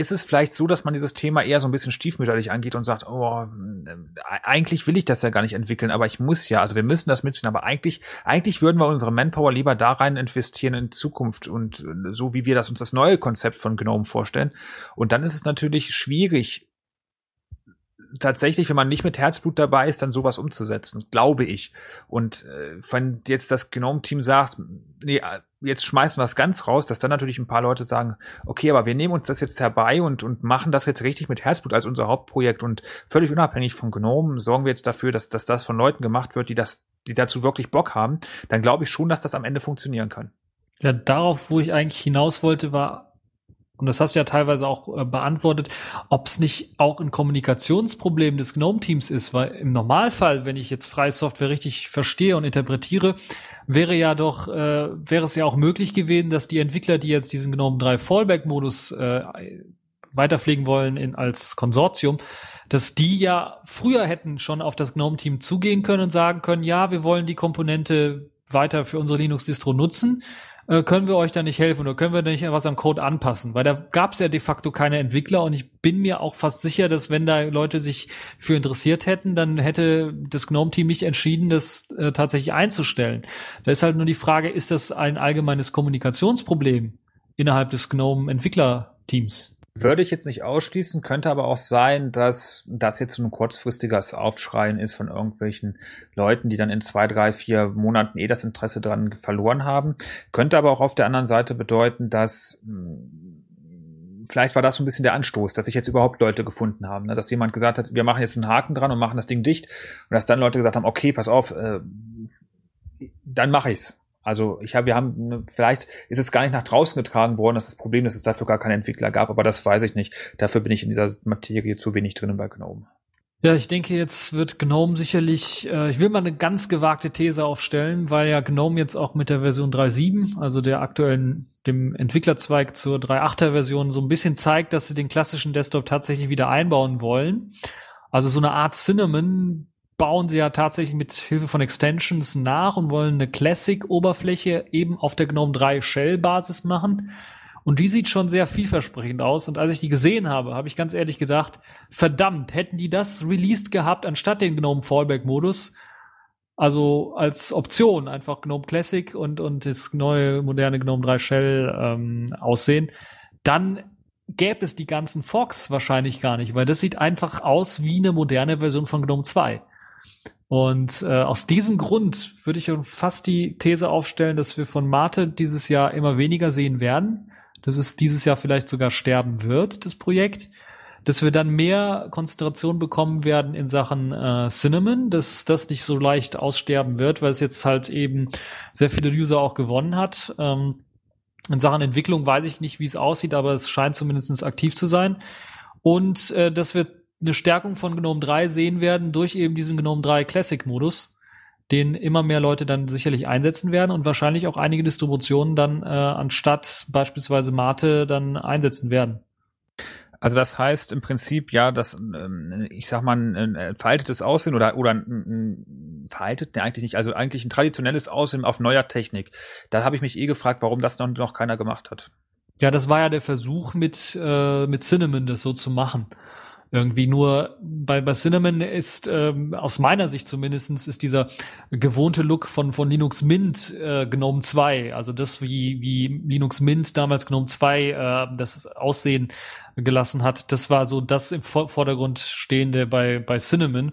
Speaker 2: ist es vielleicht so, dass man dieses Thema eher so ein bisschen stiefmütterlich angeht und sagt, oh, äh, eigentlich will ich das ja gar nicht entwickeln, aber ich muss ja, also wir müssen das mitziehen, aber eigentlich, eigentlich würden wir unsere Manpower lieber da rein investieren in Zukunft und äh, so wie wir das uns das neue Konzept von GNOME vorstellen. Und dann ist es natürlich schwierig, tatsächlich, wenn man nicht mit Herzblut dabei ist, dann sowas umzusetzen, glaube ich. Und äh, wenn jetzt das Gnome-Team sagt, nee, jetzt schmeißen wir es ganz raus, dass dann natürlich ein paar Leute sagen, okay, aber wir nehmen uns das jetzt herbei und, und machen das jetzt richtig mit Herzblut als unser Hauptprojekt und völlig unabhängig von Gnome sorgen wir jetzt dafür, dass, dass das von Leuten gemacht wird, die das, die dazu wirklich Bock haben, dann glaube ich schon, dass das am Ende funktionieren kann.
Speaker 5: Ja, darauf, wo ich eigentlich hinaus wollte, war, und das hast du ja teilweise auch äh, beantwortet, ob es nicht auch ein Kommunikationsproblem des GNOME-Teams ist, weil im Normalfall, wenn ich jetzt freie Software richtig verstehe und interpretiere, wäre ja doch, äh, wäre es ja auch möglich gewesen, dass die Entwickler, die jetzt diesen GNOME 3 Fallback-Modus äh, weiterpflegen wollen in, als Konsortium, dass die ja früher hätten schon auf das GNOME-Team zugehen können und sagen können, ja, wir wollen die Komponente weiter für unsere Linux-Distro nutzen äh, können wir euch da nicht helfen oder können wir da nicht was am Code anpassen? Weil da gab es ja de facto keine Entwickler und ich bin mir auch fast sicher, dass wenn da Leute sich für interessiert hätten, dann hätte das GNOME-Team nicht entschieden, das äh, tatsächlich einzustellen. Da ist halt nur die Frage, ist das ein allgemeines Kommunikationsproblem innerhalb des GNOME-Entwicklerteams?
Speaker 2: Würde ich jetzt nicht ausschließen, könnte aber auch sein, dass das jetzt so ein kurzfristiges Aufschreien ist von irgendwelchen Leuten, die dann in zwei, drei, vier Monaten eh das Interesse dran verloren haben. Könnte aber auch auf der anderen Seite bedeuten, dass hm, vielleicht war das so ein bisschen der Anstoß, dass sich jetzt überhaupt Leute gefunden haben, ne? dass jemand gesagt hat, wir machen jetzt einen Haken dran und machen das Ding dicht und dass dann Leute gesagt haben, okay, pass auf, äh, dann mache ich's. Also ich habe, wir haben, ne, vielleicht ist es gar nicht nach draußen getragen worden, das ist das Problem, dass es dafür gar keine Entwickler gab, aber das weiß ich nicht. Dafür bin ich in dieser Materie zu wenig drinnen bei GNOME.
Speaker 5: Ja, ich denke, jetzt wird GNOME sicherlich, äh, ich will mal eine ganz gewagte These aufstellen, weil ja GNOME jetzt auch mit der Version 3.7, also der aktuellen, dem Entwicklerzweig zur 3.8er Version so ein bisschen zeigt, dass sie den klassischen Desktop tatsächlich wieder einbauen wollen. Also so eine Art Cinnamon, bauen sie ja tatsächlich mit Hilfe von Extensions nach und wollen eine Classic-Oberfläche eben auf der GNOME 3 Shell-Basis machen. Und die sieht schon sehr vielversprechend aus. Und als ich die gesehen habe, habe ich ganz ehrlich gedacht, verdammt, hätten die das released gehabt anstatt den GNOME Fallback-Modus, also als Option einfach GNOME Classic und, und das neue moderne GNOME 3 Shell ähm, aussehen, dann gäbe es die ganzen Forks wahrscheinlich gar nicht, weil das sieht einfach aus wie eine moderne Version von GNOME 2. Und äh, aus diesem Grund würde ich fast die These aufstellen, dass wir von Mate dieses Jahr immer weniger sehen werden, dass es dieses Jahr vielleicht sogar sterben wird, das Projekt, dass wir dann mehr Konzentration bekommen werden in Sachen äh, Cinnamon, dass das nicht so leicht aussterben wird, weil es jetzt halt eben sehr viele User auch gewonnen hat. Ähm, in Sachen Entwicklung weiß ich nicht, wie es aussieht, aber es scheint zumindest aktiv zu sein. Und äh, dass wir eine Stärkung von GNOME 3 sehen werden durch eben diesen GNOME 3 Classic Modus, den immer mehr Leute dann sicherlich einsetzen werden und wahrscheinlich auch einige Distributionen dann äh, anstatt beispielsweise Mate dann einsetzen werden.
Speaker 2: Also das heißt im Prinzip ja, dass ähm, ich sag mal ein, ein veraltetes Aussehen oder oder ein, ein veraltet, ne, eigentlich nicht, also eigentlich ein traditionelles Aussehen auf neuer Technik. Da habe ich mich eh gefragt, warum das noch, noch keiner gemacht hat.
Speaker 5: Ja, das war ja der Versuch mit äh, mit Cinnamon das so zu machen irgendwie nur bei, bei Cinnamon ist ähm, aus meiner Sicht zumindestens ist dieser gewohnte Look von, von Linux Mint äh, GNOME 2, also das wie, wie Linux Mint damals GNOME 2 äh, das Aussehen gelassen hat, das war so das im Vordergrund stehende bei, bei Cinnamon.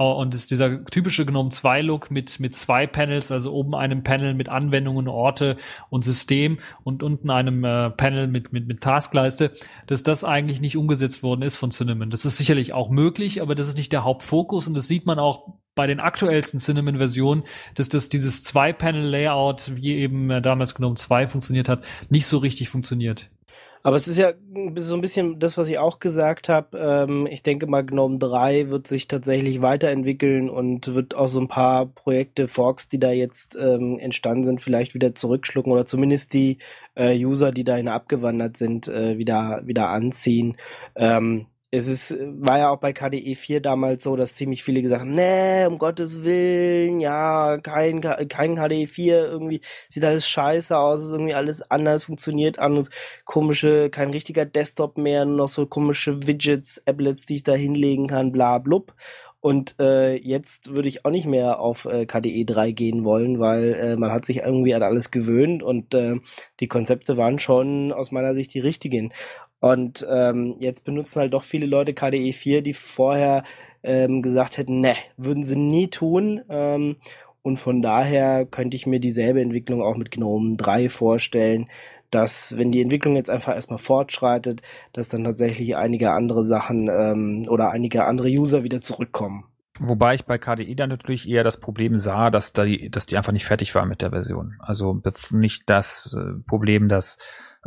Speaker 5: Oh, und ist dieser typische GNOME 2 Look mit, mit zwei Panels, also oben einem Panel mit Anwendungen, Orte und System und unten einem äh, Panel mit, mit, mit Taskleiste, dass das eigentlich nicht umgesetzt worden ist von Cinnamon. Das ist sicherlich auch möglich, aber das ist nicht der Hauptfokus und das sieht man auch bei den aktuellsten Cinnamon-Versionen, dass das dieses Zwei-Panel-Layout, wie eben äh, damals GNOME 2 funktioniert hat, nicht so richtig funktioniert.
Speaker 3: Aber es ist ja so ein bisschen das, was ich auch gesagt habe. Ähm, ich denke mal, GNOME 3 wird sich tatsächlich weiterentwickeln und wird auch so ein paar Projekte, Forks, die da jetzt ähm, entstanden sind, vielleicht wieder zurückschlucken oder zumindest die äh, User, die dahin abgewandert sind, äh, wieder, wieder anziehen. Ähm, es ist, war ja auch bei KDE 4 damals so, dass ziemlich viele gesagt haben, nee, um Gottes Willen, ja, kein, kein KDE 4, irgendwie sieht alles scheiße aus, ist irgendwie alles anders, funktioniert anders, komische, kein richtiger Desktop mehr, noch so komische Widgets, Applets, die ich da hinlegen kann, bla blub. Und äh, jetzt würde ich auch nicht mehr auf äh, KDE 3 gehen wollen, weil äh, man hat sich irgendwie an alles gewöhnt und äh, die Konzepte waren schon aus meiner Sicht die richtigen. Und ähm, jetzt benutzen halt doch viele Leute KDE 4, die vorher ähm, gesagt hätten, ne, würden sie nie tun. Ähm, und von daher könnte ich mir dieselbe Entwicklung auch mit GNOME 3 vorstellen, dass wenn die Entwicklung jetzt einfach erstmal fortschreitet, dass dann tatsächlich einige andere Sachen ähm, oder einige andere User wieder zurückkommen.
Speaker 2: Wobei ich bei KDE dann natürlich eher das Problem sah, dass, die, dass die einfach nicht fertig war mit der Version. Also nicht das äh, Problem, dass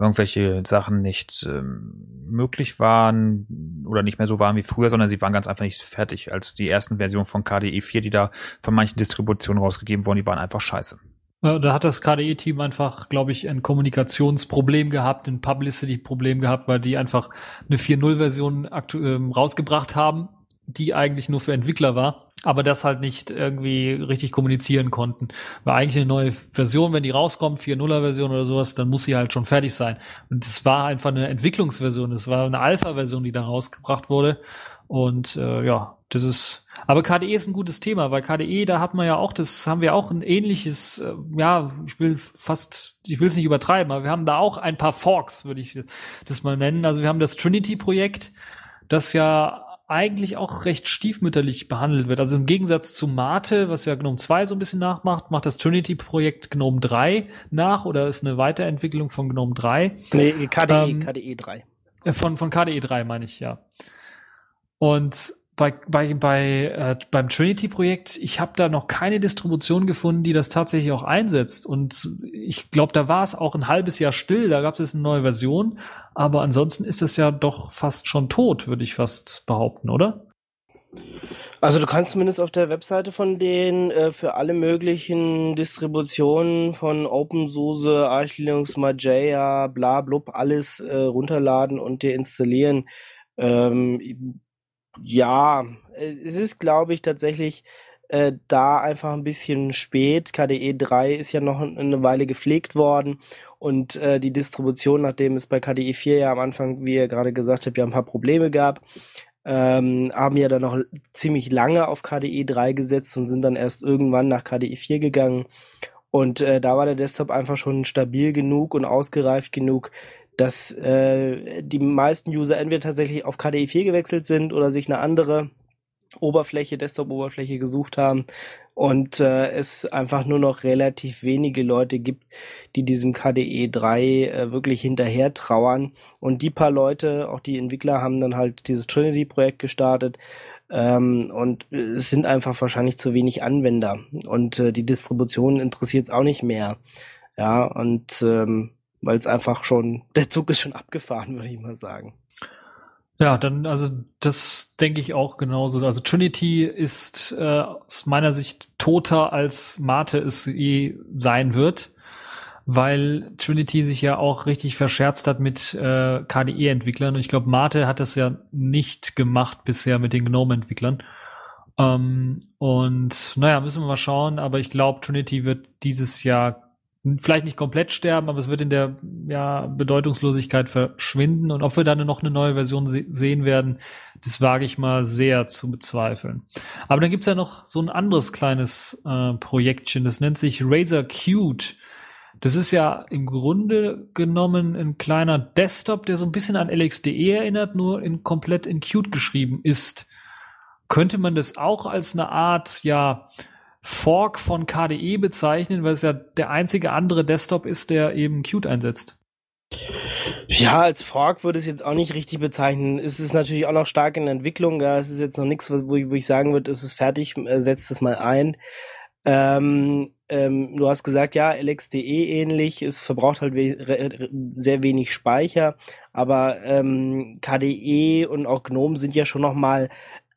Speaker 2: irgendwelche Sachen nicht ähm, möglich waren oder nicht mehr so waren wie früher, sondern sie waren ganz einfach nicht fertig. Als die ersten Versionen von KDE 4, die da von manchen Distributionen rausgegeben wurden, die waren einfach scheiße.
Speaker 5: Da hat das KDE-Team einfach, glaube ich, ein Kommunikationsproblem gehabt, ein Publicity-Problem gehabt, weil die einfach eine 4.0-Version ähm, rausgebracht haben die eigentlich nur für Entwickler war, aber das halt nicht irgendwie richtig kommunizieren konnten. Weil eigentlich eine neue Version, wenn die rauskommt, 4.0er Version oder sowas, dann muss sie halt schon fertig sein. Und es war einfach eine Entwicklungsversion, es war eine Alpha-Version, die da rausgebracht wurde. Und äh, ja, das ist. Aber KDE ist ein gutes Thema, weil KDE, da hat man ja auch, das haben wir auch ein ähnliches, äh, ja, ich will fast, ich will es nicht übertreiben, aber wir haben da auch ein paar Forks, würde ich das mal nennen. Also wir haben das Trinity-Projekt, das ja eigentlich auch recht stiefmütterlich behandelt wird. Also im Gegensatz zu Mate, was ja GNOME 2 so ein bisschen nachmacht, macht das Trinity-Projekt GNOME 3 nach oder ist eine Weiterentwicklung von GNOME 3.
Speaker 3: Nee, KDE, ähm, KDE 3.
Speaker 5: Äh, von, von KDE 3 meine ich, ja. Und bei, bei, bei, äh, beim Trinity-Projekt, ich habe da noch keine Distribution gefunden, die das tatsächlich auch einsetzt. Und ich glaube, da war es auch ein halbes Jahr still, da gab es eine neue Version. Aber ansonsten ist es ja doch fast schon tot, würde ich fast behaupten, oder?
Speaker 3: Also du kannst zumindest auf der Webseite von denen äh, für alle möglichen Distributionen von OpenSUSE, Arch Linux, Mageia, bla blub, alles äh, runterladen und dir installieren. Ähm, ja, es ist, glaube ich, tatsächlich äh, da einfach ein bisschen spät. KDE 3 ist ja noch eine Weile gepflegt worden und äh, die Distribution, nachdem es bei KDE 4 ja am Anfang, wie ihr gerade gesagt habt, ja ein paar Probleme gab, ähm, haben ja dann noch ziemlich lange auf KDE 3 gesetzt und sind dann erst irgendwann nach KDE 4 gegangen. Und äh, da war der Desktop einfach schon stabil genug und ausgereift genug, dass äh, die meisten User entweder tatsächlich auf KDE 4 gewechselt sind oder sich eine andere Oberfläche, Desktop-Oberfläche gesucht haben und äh, es einfach nur noch relativ wenige Leute gibt, die diesem KDE 3 äh, wirklich hinterher trauern. Und die paar Leute, auch die Entwickler, haben dann halt dieses Trinity-Projekt gestartet. Ähm, und es sind einfach wahrscheinlich zu wenig Anwender. Und äh, die Distribution interessiert es auch nicht mehr. Ja, und ähm, weil es einfach schon, der Zug ist schon abgefahren, (laughs) würde ich mal sagen.
Speaker 5: Ja, dann, also das denke ich auch genauso. Also Trinity ist äh, aus meiner Sicht toter als Mate es je sein wird, weil Trinity sich ja auch richtig verscherzt hat mit äh, KDE-Entwicklern. Und ich glaube, Mate hat das ja nicht gemacht bisher mit den GNOME-Entwicklern. Ähm, und naja, müssen wir mal schauen, aber ich glaube, Trinity wird dieses Jahr vielleicht nicht komplett sterben, aber es wird in der ja, Bedeutungslosigkeit verschwinden. Und ob wir dann noch eine neue Version se sehen werden, das wage ich mal sehr zu bezweifeln. Aber dann gibt's ja noch so ein anderes kleines äh, Projektchen, das nennt sich Razer Qt. Das ist ja im Grunde genommen ein kleiner Desktop, der so ein bisschen an LXDE erinnert, nur in komplett in Qt geschrieben ist. Könnte man das auch als eine Art, ja, Fork von KDE bezeichnen, weil es ja der einzige andere Desktop ist, der eben Qt einsetzt.
Speaker 3: Ja, als Fork würde ich es jetzt auch nicht richtig bezeichnen. Es ist natürlich auch noch stark in Entwicklung. Ja, es ist jetzt noch nichts, wo ich, wo ich sagen würde, es ist fertig, äh, setzt es mal ein. Ähm, ähm, du hast gesagt, ja, LXDE ähnlich, es verbraucht halt we sehr wenig Speicher, aber ähm, KDE und auch GNOME sind ja schon noch mal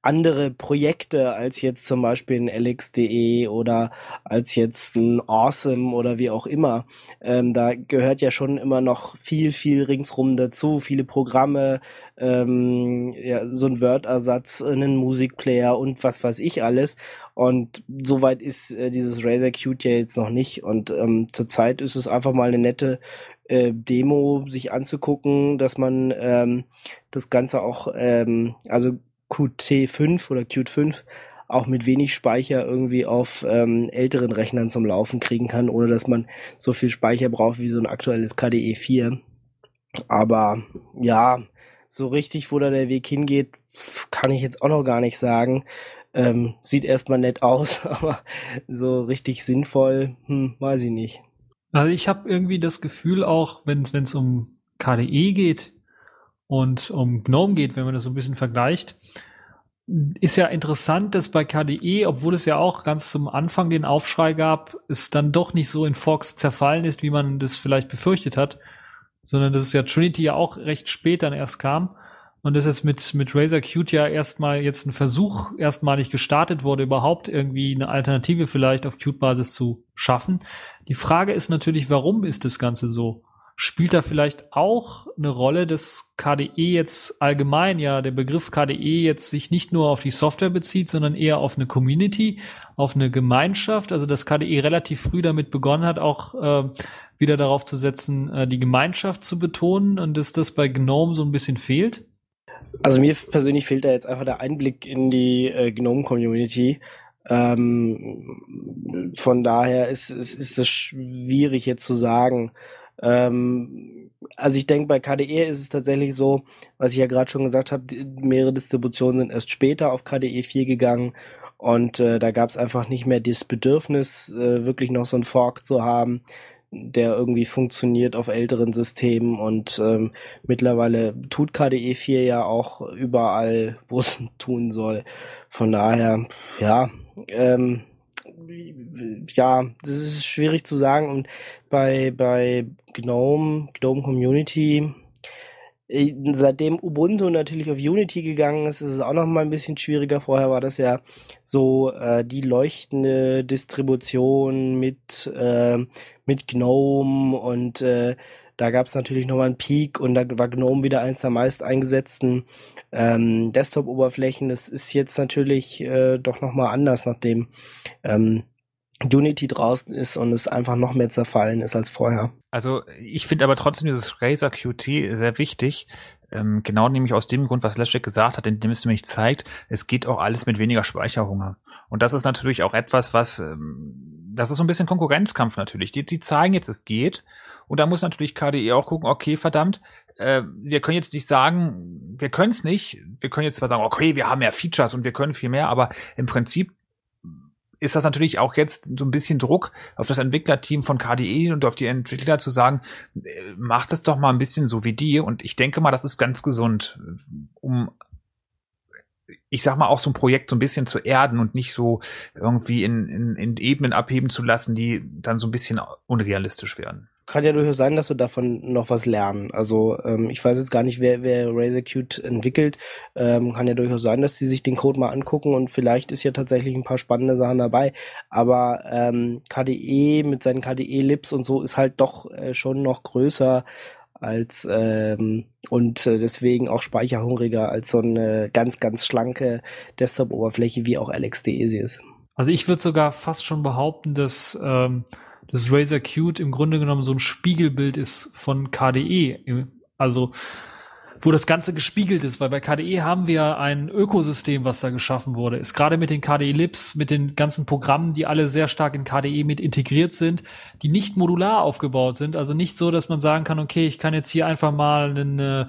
Speaker 3: andere Projekte als jetzt zum Beispiel ein LX.de oder als jetzt ein Awesome oder wie auch immer. Ähm, da gehört ja schon immer noch viel, viel ringsrum dazu, viele Programme, ähm, ja, so ein Word-Ersatz, einen Musikplayer und was weiß ich alles. Und soweit ist äh, dieses Razer Qt ja jetzt noch nicht. Und ähm, zurzeit ist es einfach mal eine nette äh, Demo sich anzugucken, dass man ähm, das Ganze auch, ähm, also Qt5 oder Qt 5 auch mit wenig Speicher irgendwie auf ähm, älteren Rechnern zum Laufen kriegen kann, ohne dass man so viel Speicher braucht wie so ein aktuelles KDE 4. Aber ja, so richtig, wo da der Weg hingeht, kann ich jetzt auch noch gar nicht sagen. Ähm, sieht erstmal nett aus, (laughs) aber so richtig sinnvoll, hm, weiß ich nicht.
Speaker 5: Also ich habe irgendwie das Gefühl auch, wenn es um KDE geht, und um GNOME geht, wenn man das so ein bisschen vergleicht, ist ja interessant, dass bei KDE, obwohl es ja auch ganz zum Anfang den Aufschrei gab, es dann doch nicht so in Fox zerfallen ist, wie man das vielleicht befürchtet hat, sondern dass es ja Trinity ja auch recht spät dann erst kam und dass jetzt mit, mit Razer Qt ja erstmal jetzt ein Versuch erstmalig gestartet wurde, überhaupt irgendwie eine Alternative vielleicht auf Qt-Basis zu schaffen. Die Frage ist natürlich, warum ist das Ganze so? Spielt da vielleicht auch eine Rolle, dass KDE jetzt allgemein ja der Begriff KDE jetzt sich nicht nur auf die Software bezieht, sondern eher auf eine Community, auf eine Gemeinschaft, also dass KDE relativ früh damit begonnen hat, auch äh, wieder darauf zu setzen, äh, die Gemeinschaft zu betonen und dass das bei GNOME so ein bisschen fehlt?
Speaker 3: Also mir persönlich fehlt da jetzt einfach der Einblick in die äh, GNOME-Community. Ähm, von daher ist, ist, ist es schwierig jetzt zu sagen. Ähm, also ich denke, bei KDE ist es tatsächlich so, was ich ja gerade schon gesagt habe, mehrere Distributionen sind erst später auf KDE 4 gegangen und äh, da gab es einfach nicht mehr das Bedürfnis, äh, wirklich noch so ein Fork zu haben, der irgendwie funktioniert auf älteren Systemen und ähm, mittlerweile tut KDE 4 ja auch überall, wo es (laughs) tun soll. Von daher, ja, ähm, ja, das ist schwierig zu sagen. Und bei, bei GNOME, GNOME Community, seitdem Ubuntu natürlich auf Unity gegangen ist, ist es auch noch mal ein bisschen schwieriger. Vorher war das ja so äh, die leuchtende Distribution mit, äh, mit GNOME und äh, da gab es natürlich nochmal einen Peak und da war GNOME wieder eins der meist eingesetzten ähm, Desktop-Oberflächen. Das ist jetzt natürlich äh, doch nochmal anders, nachdem ähm, Unity draußen ist und es einfach noch mehr zerfallen ist als vorher.
Speaker 2: Also ich finde aber trotzdem dieses Razer Qt sehr wichtig. Ähm, genau nämlich aus dem Grund, was Leszek gesagt hat, indem es nämlich zeigt, es geht auch alles mit weniger Speicherhunger. Und das ist natürlich auch etwas, was, ähm, das ist so ein bisschen Konkurrenzkampf natürlich. Die, die zeigen jetzt, es geht. Und da muss natürlich KDE auch gucken, okay, verdammt, äh, wir können jetzt nicht sagen, wir können es nicht. Wir können jetzt zwar sagen, okay, wir haben mehr Features und wir können viel mehr, aber im Prinzip ist das natürlich auch jetzt so ein bisschen Druck auf das Entwicklerteam von KDE und auf die Entwickler zu sagen, äh, macht es doch mal ein bisschen so wie die. Und ich denke mal, das ist ganz gesund, um ich sag mal, auch so ein Projekt so ein bisschen zu erden und nicht so irgendwie in, in, in Ebenen abheben zu lassen, die dann so ein bisschen unrealistisch werden
Speaker 3: kann ja durchaus sein, dass sie davon noch was lernen. Also ähm, ich weiß jetzt gar nicht, wer, wer Razer Qt entwickelt. Ähm, kann ja durchaus sein, dass sie sich den Code mal angucken und vielleicht ist ja tatsächlich ein paar spannende Sachen dabei. Aber ähm, KDE mit seinen KDE-Lips und so ist halt doch äh, schon noch größer als ähm, und äh, deswegen auch speicherhungriger als so eine ganz, ganz schlanke Desktop-Oberfläche, wie auch LXDE sie ist.
Speaker 5: Also ich würde sogar fast schon behaupten, dass ähm, das Razer Qt im Grunde genommen so ein Spiegelbild ist von KDE. Also wo das Ganze gespiegelt ist, weil bei KDE haben wir ein Ökosystem, was da geschaffen wurde. Ist gerade mit den KDE Libs, mit den ganzen Programmen, die alle sehr stark in KDE mit integriert sind, die nicht modular aufgebaut sind. Also nicht so, dass man sagen kann, okay, ich kann jetzt hier einfach mal einen äh,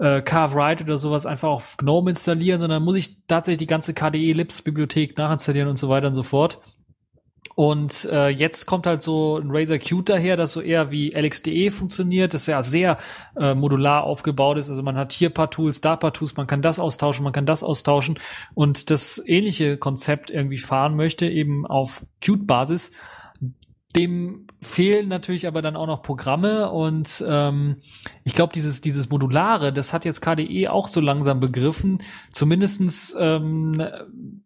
Speaker 5: äh Carve-Write oder sowas einfach auf GNOME installieren, sondern muss ich tatsächlich die ganze KDE Libs Bibliothek nachinstallieren und so weiter und so fort. Und äh, jetzt kommt halt so ein Razer Qt daher, das so eher wie LXDE funktioniert, das ja sehr äh, modular aufgebaut ist. Also man hat hier paar Tools, da paar Tools, man kann das austauschen, man kann das austauschen und das ähnliche Konzept irgendwie fahren möchte, eben auf Qt-Basis. Dem fehlen natürlich aber dann auch noch Programme und ähm, ich glaube, dieses, dieses Modulare, das hat jetzt KDE auch so langsam begriffen, zumindestens ähm,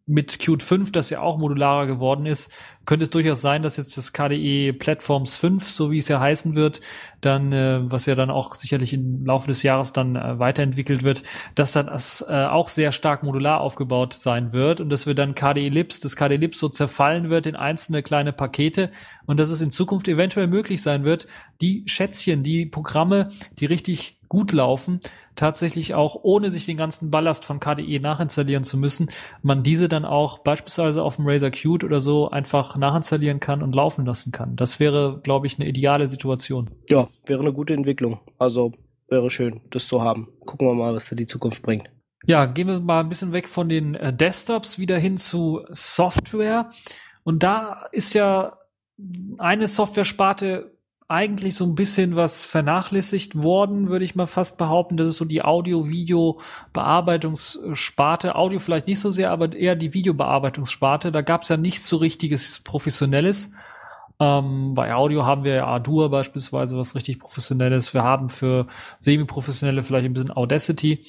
Speaker 5: mit Qt 5, das ja auch modularer geworden ist, könnte es durchaus sein, dass jetzt das KDE Platforms 5, so wie es ja heißen wird, dann, äh, was ja dann auch sicherlich im Laufe des Jahres dann äh, weiterentwickelt wird, dass dann das äh, auch sehr stark modular aufgebaut sein wird und dass wir dann KDE Libs, das KDE Libs so zerfallen wird in einzelne kleine Pakete und dass es in Zukunft eventuell möglich sein wird, die Schätzchen, die Programme, die richtig gut laufen, tatsächlich auch ohne sich den ganzen Ballast von KDE nachinstallieren zu müssen, man diese dann auch beispielsweise auf dem Razer Qt oder so einfach nachinstallieren kann und laufen lassen kann. Das wäre, glaube ich, eine ideale Situation.
Speaker 3: Ja, wäre eine gute Entwicklung. Also wäre schön, das zu haben. Gucken wir mal, was da die Zukunft bringt.
Speaker 5: Ja, gehen wir mal ein bisschen weg von den äh, Desktops wieder hin zu Software. Und da ist ja eine Software-Sparte eigentlich so ein bisschen was vernachlässigt worden, würde ich mal fast behaupten. Das ist so die Audio-Video-Bearbeitungssparte. Audio vielleicht nicht so sehr, aber eher die Videobearbeitungssparte. Da gab es ja nichts so richtiges Professionelles. Ähm, bei Audio haben wir ja Ardour beispielsweise, was richtig professionelles. Wir haben für semi-professionelle vielleicht ein bisschen Audacity.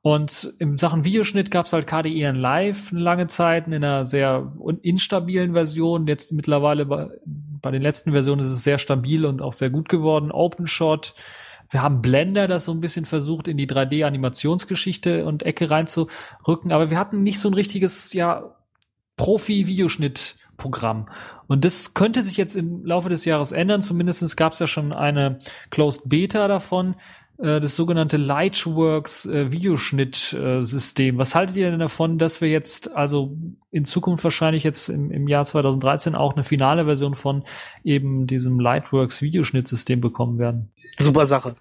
Speaker 5: Und in Sachen Videoschnitt gab es halt KDE Live eine lange Zeit in einer sehr instabilen Version. Jetzt mittlerweile bei, bei den letzten Versionen ist es sehr stabil und auch sehr gut geworden. OpenShot. Wir haben Blender, das so ein bisschen versucht, in die 3D-Animationsgeschichte und Ecke reinzurücken. Aber wir hatten nicht so ein richtiges, ja, Profi-Videoschnitt-Programm. Und das könnte sich jetzt im Laufe des Jahres ändern. Zumindest gab es ja schon eine Closed Beta davon. Äh, das sogenannte Lightworks äh, Videoschnittsystem. Was haltet ihr denn davon, dass wir jetzt also in Zukunft wahrscheinlich jetzt im, im Jahr 2013 auch eine finale Version von eben diesem Lightworks Videoschnittsystem bekommen werden?
Speaker 3: Super Sache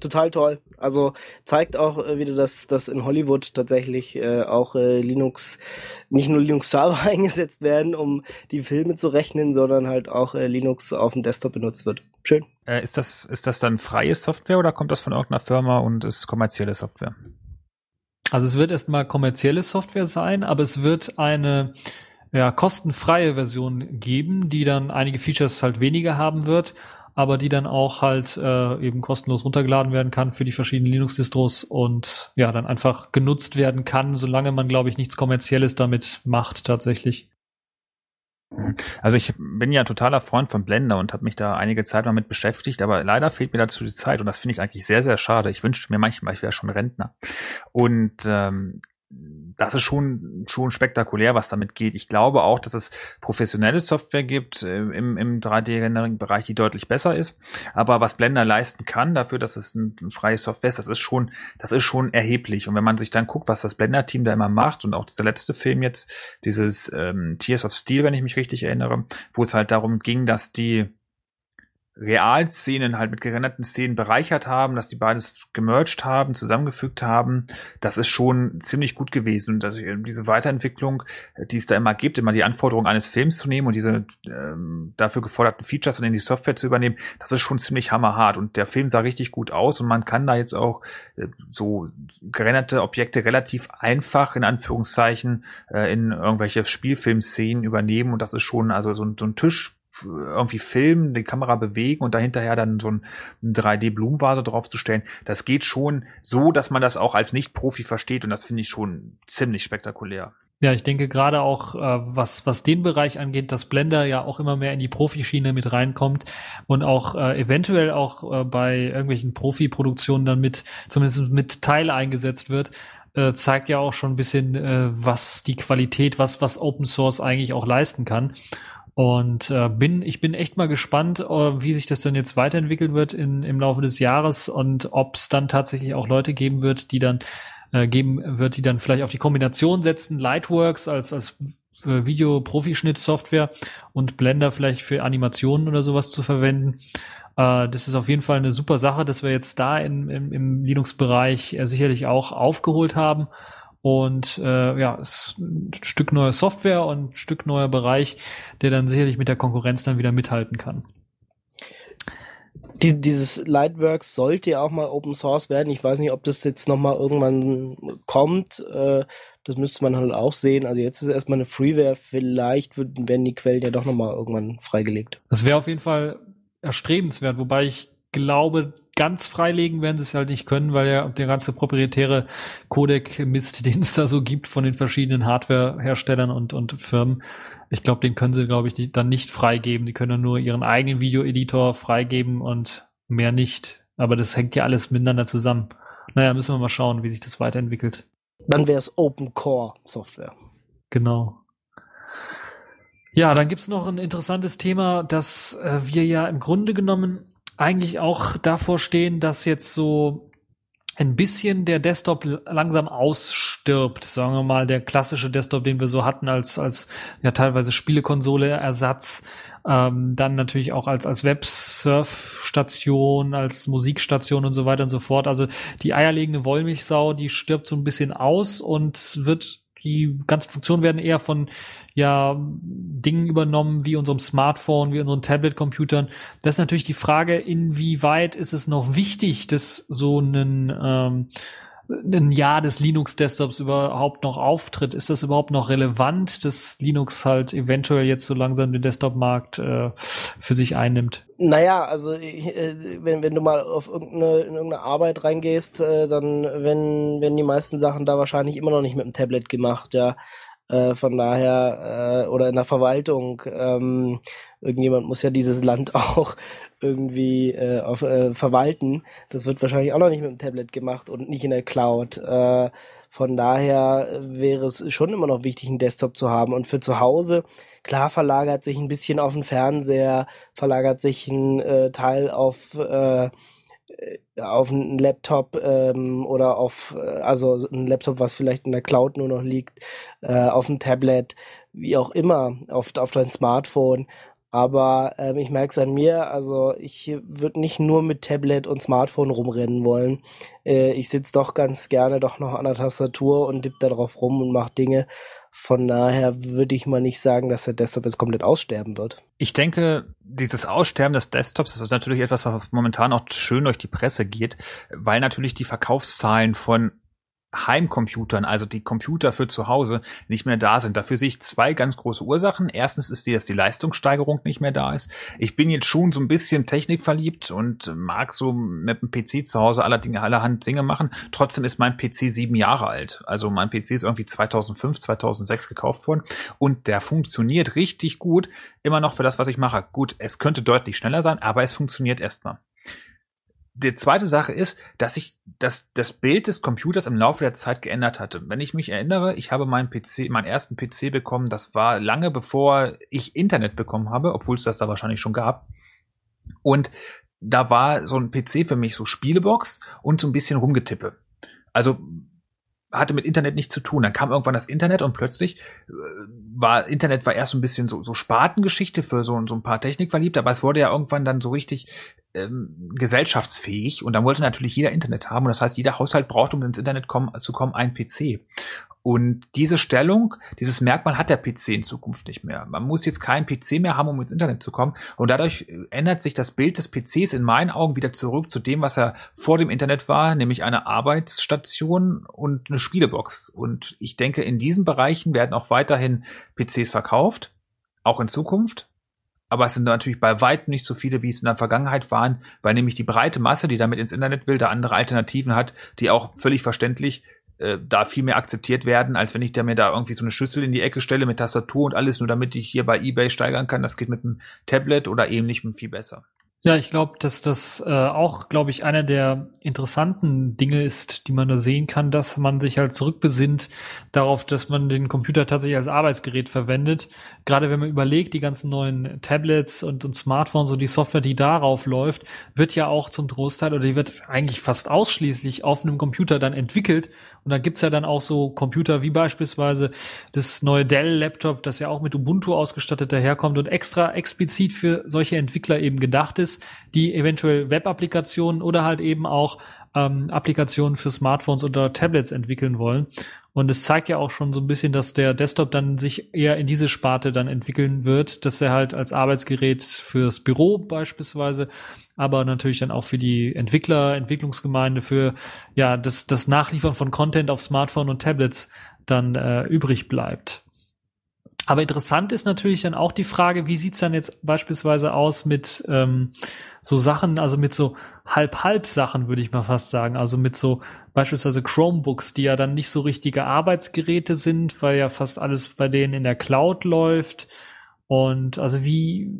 Speaker 3: total toll. Also zeigt auch äh, wieder, dass, dass in Hollywood tatsächlich äh, auch äh, Linux, nicht nur Linux-Server (laughs) eingesetzt werden, um die Filme zu rechnen, sondern halt auch äh, Linux auf dem Desktop benutzt wird. Schön.
Speaker 2: Äh, ist, das, ist das dann freie Software oder kommt das von irgendeiner Firma und ist kommerzielle Software?
Speaker 5: Also es wird erstmal kommerzielle Software sein, aber es wird eine ja, kostenfreie Version geben, die dann einige Features halt weniger haben wird aber die dann auch halt äh, eben kostenlos runtergeladen werden kann für die verschiedenen Linux-Distros und ja, dann einfach genutzt werden kann, solange man, glaube ich, nichts Kommerzielles damit macht tatsächlich.
Speaker 2: Also ich bin ja totaler Freund von Blender und habe mich da einige Zeit damit beschäftigt, aber leider fehlt mir dazu die Zeit und das finde ich eigentlich sehr, sehr schade. Ich wünschte mir manchmal, ich wäre schon Rentner. Und ähm, das ist schon, schon spektakulär, was damit geht. Ich glaube auch, dass es professionelle Software gibt äh, im, im 3D-Rendering-Bereich, die deutlich besser ist. Aber was Blender leisten kann, dafür, dass es ein, ein freies Software ist, das ist schon, das ist schon erheblich. Und wenn man sich dann guckt, was das Blender-Team da immer macht und auch dieser letzte Film jetzt, dieses ähm, Tears of Steel, wenn ich mich richtig erinnere, wo es halt darum ging, dass die Realszenen halt mit gerenderten Szenen bereichert haben, dass die beides gemerged haben, zusammengefügt haben, das ist schon ziemlich gut gewesen. Und also diese Weiterentwicklung, die es da immer gibt, immer die Anforderungen eines Films zu nehmen und diese ähm, dafür geforderten Features und in die Software zu übernehmen, das ist schon ziemlich hammerhart. Und der Film sah richtig gut aus und man kann da jetzt auch äh, so gerenderte Objekte relativ einfach in Anführungszeichen äh, in irgendwelche Spielfilmszenen übernehmen. Und das ist schon also so, so ein Tisch irgendwie filmen, die Kamera bewegen und dahinterher dann so ein 3D-Blumenvase draufzustellen. Das geht schon so, dass man das auch als Nicht-Profi versteht und das finde ich schon ziemlich spektakulär.
Speaker 5: Ja, ich denke gerade auch, äh, was, was den Bereich angeht, dass Blender ja auch immer mehr in die Profischiene mit reinkommt und auch äh, eventuell auch äh, bei irgendwelchen Profi-Produktionen dann mit, zumindest mit Teil eingesetzt wird, äh, zeigt ja auch schon ein bisschen, äh, was die Qualität, was, was Open Source eigentlich auch leisten kann. Und äh, bin, ich bin echt mal gespannt, äh, wie sich das dann jetzt weiterentwickeln wird in, im Laufe des Jahres und ob es dann tatsächlich auch Leute geben wird, die dann äh, geben wird, die dann vielleicht auf die Kombination setzen, Lightworks als, als äh, Video-Profischnitt-Software und Blender vielleicht für Animationen oder sowas zu verwenden. Äh, das ist auf jeden Fall eine super Sache, dass wir jetzt da in, im, im Linux-Bereich äh, sicherlich auch aufgeholt haben. Und äh, ja, es ist ein Stück neue Software und ein Stück neuer Bereich, der dann sicherlich mit der Konkurrenz dann wieder mithalten kann.
Speaker 3: Die, dieses Lightworks sollte ja auch mal Open Source werden. Ich weiß nicht, ob das jetzt nochmal irgendwann kommt. Äh, das müsste man halt auch sehen. Also jetzt ist erstmal eine Freeware. Vielleicht werden die Quellen ja doch nochmal irgendwann freigelegt.
Speaker 5: Das wäre auf jeden Fall erstrebenswert, wobei ich glaube, ganz freilegen werden sie es halt nicht können, weil ja der ganze proprietäre Codec-Mist, den es da so gibt von den verschiedenen Hardware-Herstellern und, und Firmen, ich glaube, den können sie, glaube ich, die, dann nicht freigeben. Die können nur ihren eigenen Video-Editor freigeben und mehr nicht. Aber das hängt ja alles miteinander zusammen. Naja, müssen wir mal schauen, wie sich das weiterentwickelt.
Speaker 3: Dann wäre es Open Core Software.
Speaker 5: Genau. Ja, dann gibt's noch ein interessantes Thema, dass äh, wir ja im Grunde genommen eigentlich auch davor stehen, dass jetzt so ein bisschen der Desktop langsam ausstirbt, sagen wir mal, der klassische Desktop, den wir so hatten als, als ja teilweise Spielekonsole Ersatz, ähm, dann natürlich auch als, als Websurf-Station, als Musikstation und so weiter und so fort. Also die eierlegende Wollmilchsau, die stirbt so ein bisschen aus und wird die ganzen Funktionen werden eher von ja Dingen übernommen wie unserem Smartphone, wie unseren Tablet-Computern. Das ist natürlich die Frage, inwieweit ist es noch wichtig, dass so ein ähm, ein Jahr des Linux-Desktops überhaupt noch auftritt. Ist das überhaupt noch relevant, dass Linux halt eventuell jetzt so langsam den Desktop-Markt äh, für sich einnimmt?
Speaker 3: Naja, also äh, wenn, wenn du mal auf irgendeine, in irgendeine Arbeit reingehst, äh, dann werden, werden die meisten Sachen da wahrscheinlich immer noch nicht mit dem Tablet gemacht, ja. Äh, von daher, äh, oder in der Verwaltung, ähm, irgendjemand muss ja dieses Land (laughs) auch irgendwie äh, auf, äh, verwalten. Das wird wahrscheinlich auch noch nicht mit dem Tablet gemacht und nicht in der Cloud. Äh, von daher wäre es schon immer noch wichtig, einen Desktop zu haben. Und für zu Hause, klar, verlagert sich ein bisschen auf den Fernseher, verlagert sich ein äh, Teil auf äh, auf einen Laptop ähm, oder auf, äh, also ein Laptop, was vielleicht in der Cloud nur noch liegt, äh, auf ein Tablet, wie auch immer, auf, auf dein Smartphone. Aber ähm, ich merke es an mir, also ich würde nicht nur mit Tablet und Smartphone rumrennen wollen. Äh, ich sitze doch ganz gerne doch noch an der Tastatur und dipp da drauf rum und mache Dinge. Von daher würde ich mal nicht sagen, dass der Desktop jetzt komplett aussterben wird.
Speaker 2: Ich denke, dieses Aussterben des Desktops ist natürlich etwas, was momentan auch schön durch die Presse geht, weil natürlich die Verkaufszahlen von Heimcomputern, also die Computer für zu Hause, nicht mehr da sind. Dafür sehe ich zwei ganz große Ursachen. Erstens ist die, dass die Leistungssteigerung nicht mehr da ist. Ich bin jetzt schon so ein bisschen technikverliebt und mag so mit dem PC zu Hause aller Dinge, allerhand Dinge machen. Trotzdem ist mein PC sieben Jahre alt. Also mein PC ist irgendwie 2005, 2006 gekauft worden und der funktioniert richtig gut. Immer noch für das, was ich mache. Gut, es könnte deutlich schneller sein, aber es funktioniert erstmal die zweite Sache ist, dass sich das, das Bild des Computers im Laufe der Zeit geändert hatte. Wenn ich mich erinnere, ich habe meinen PC, meinen ersten PC bekommen, das war lange bevor ich Internet bekommen habe, obwohl es das da wahrscheinlich schon gab. Und da war so ein PC für mich so Spielebox und so ein bisschen rumgetippe. Also hatte mit Internet nichts zu tun. Dann kam irgendwann das Internet und plötzlich äh, war Internet war erst so ein bisschen so, so Spatengeschichte für so, so ein paar Technikverliebte, aber es wurde ja irgendwann dann so richtig ähm, gesellschaftsfähig und dann wollte natürlich jeder Internet haben und das heißt, jeder Haushalt braucht, um ins Internet kommen, zu kommen, einen PC. Und diese Stellung, dieses Merkmal hat der PC in Zukunft nicht mehr. Man muss jetzt keinen PC mehr haben, um ins Internet zu kommen. Und dadurch äh, ändert sich das Bild des PCs in meinen Augen wieder zurück zu dem, was er vor dem Internet war, nämlich eine Arbeitsstation und eine Spielebox. Und ich denke, in diesen Bereichen werden auch weiterhin PCs verkauft, auch in Zukunft. Aber es sind natürlich bei weitem nicht so viele, wie es in der Vergangenheit waren, weil nämlich die breite Masse, die damit ins Internet will, da andere Alternativen hat, die auch völlig verständlich äh, da viel mehr akzeptiert werden, als wenn ich da mir da irgendwie so eine Schüssel in die Ecke stelle mit Tastatur und alles, nur damit ich hier bei eBay steigern kann. Das geht mit einem Tablet oder ähnlichem viel besser.
Speaker 5: Ja, ich glaube, dass das äh, auch, glaube ich, einer der interessanten Dinge ist, die man da sehen kann, dass man sich halt zurückbesinnt darauf, dass man den Computer tatsächlich als Arbeitsgerät verwendet. Gerade wenn man überlegt, die ganzen neuen Tablets und, und Smartphones und die Software, die darauf läuft, wird ja auch zum Großteil oder die wird eigentlich fast ausschließlich auf einem Computer dann entwickelt. Und da gibt's ja dann auch so Computer wie beispielsweise das neue Dell-Laptop, das ja auch mit Ubuntu ausgestattet daherkommt und extra explizit für solche Entwickler eben gedacht ist die eventuell Web-Applikationen oder halt eben auch ähm, Applikationen für Smartphones oder Tablets entwickeln wollen. Und es zeigt ja auch schon so ein bisschen, dass der Desktop dann sich eher in diese Sparte dann entwickeln wird, dass er halt als Arbeitsgerät fürs Büro beispielsweise, aber natürlich dann auch für die Entwickler, Entwicklungsgemeinde, für ja das, das Nachliefern von Content auf Smartphone und Tablets dann äh, übrig bleibt. Aber interessant ist natürlich dann auch die Frage, wie sieht's dann jetzt beispielsweise aus mit ähm, so Sachen, also mit so Halb-Halb-Sachen, würde ich mal fast sagen. Also mit so beispielsweise Chromebooks, die ja dann nicht so richtige Arbeitsgeräte sind, weil ja fast alles bei denen in der Cloud läuft. Und also wie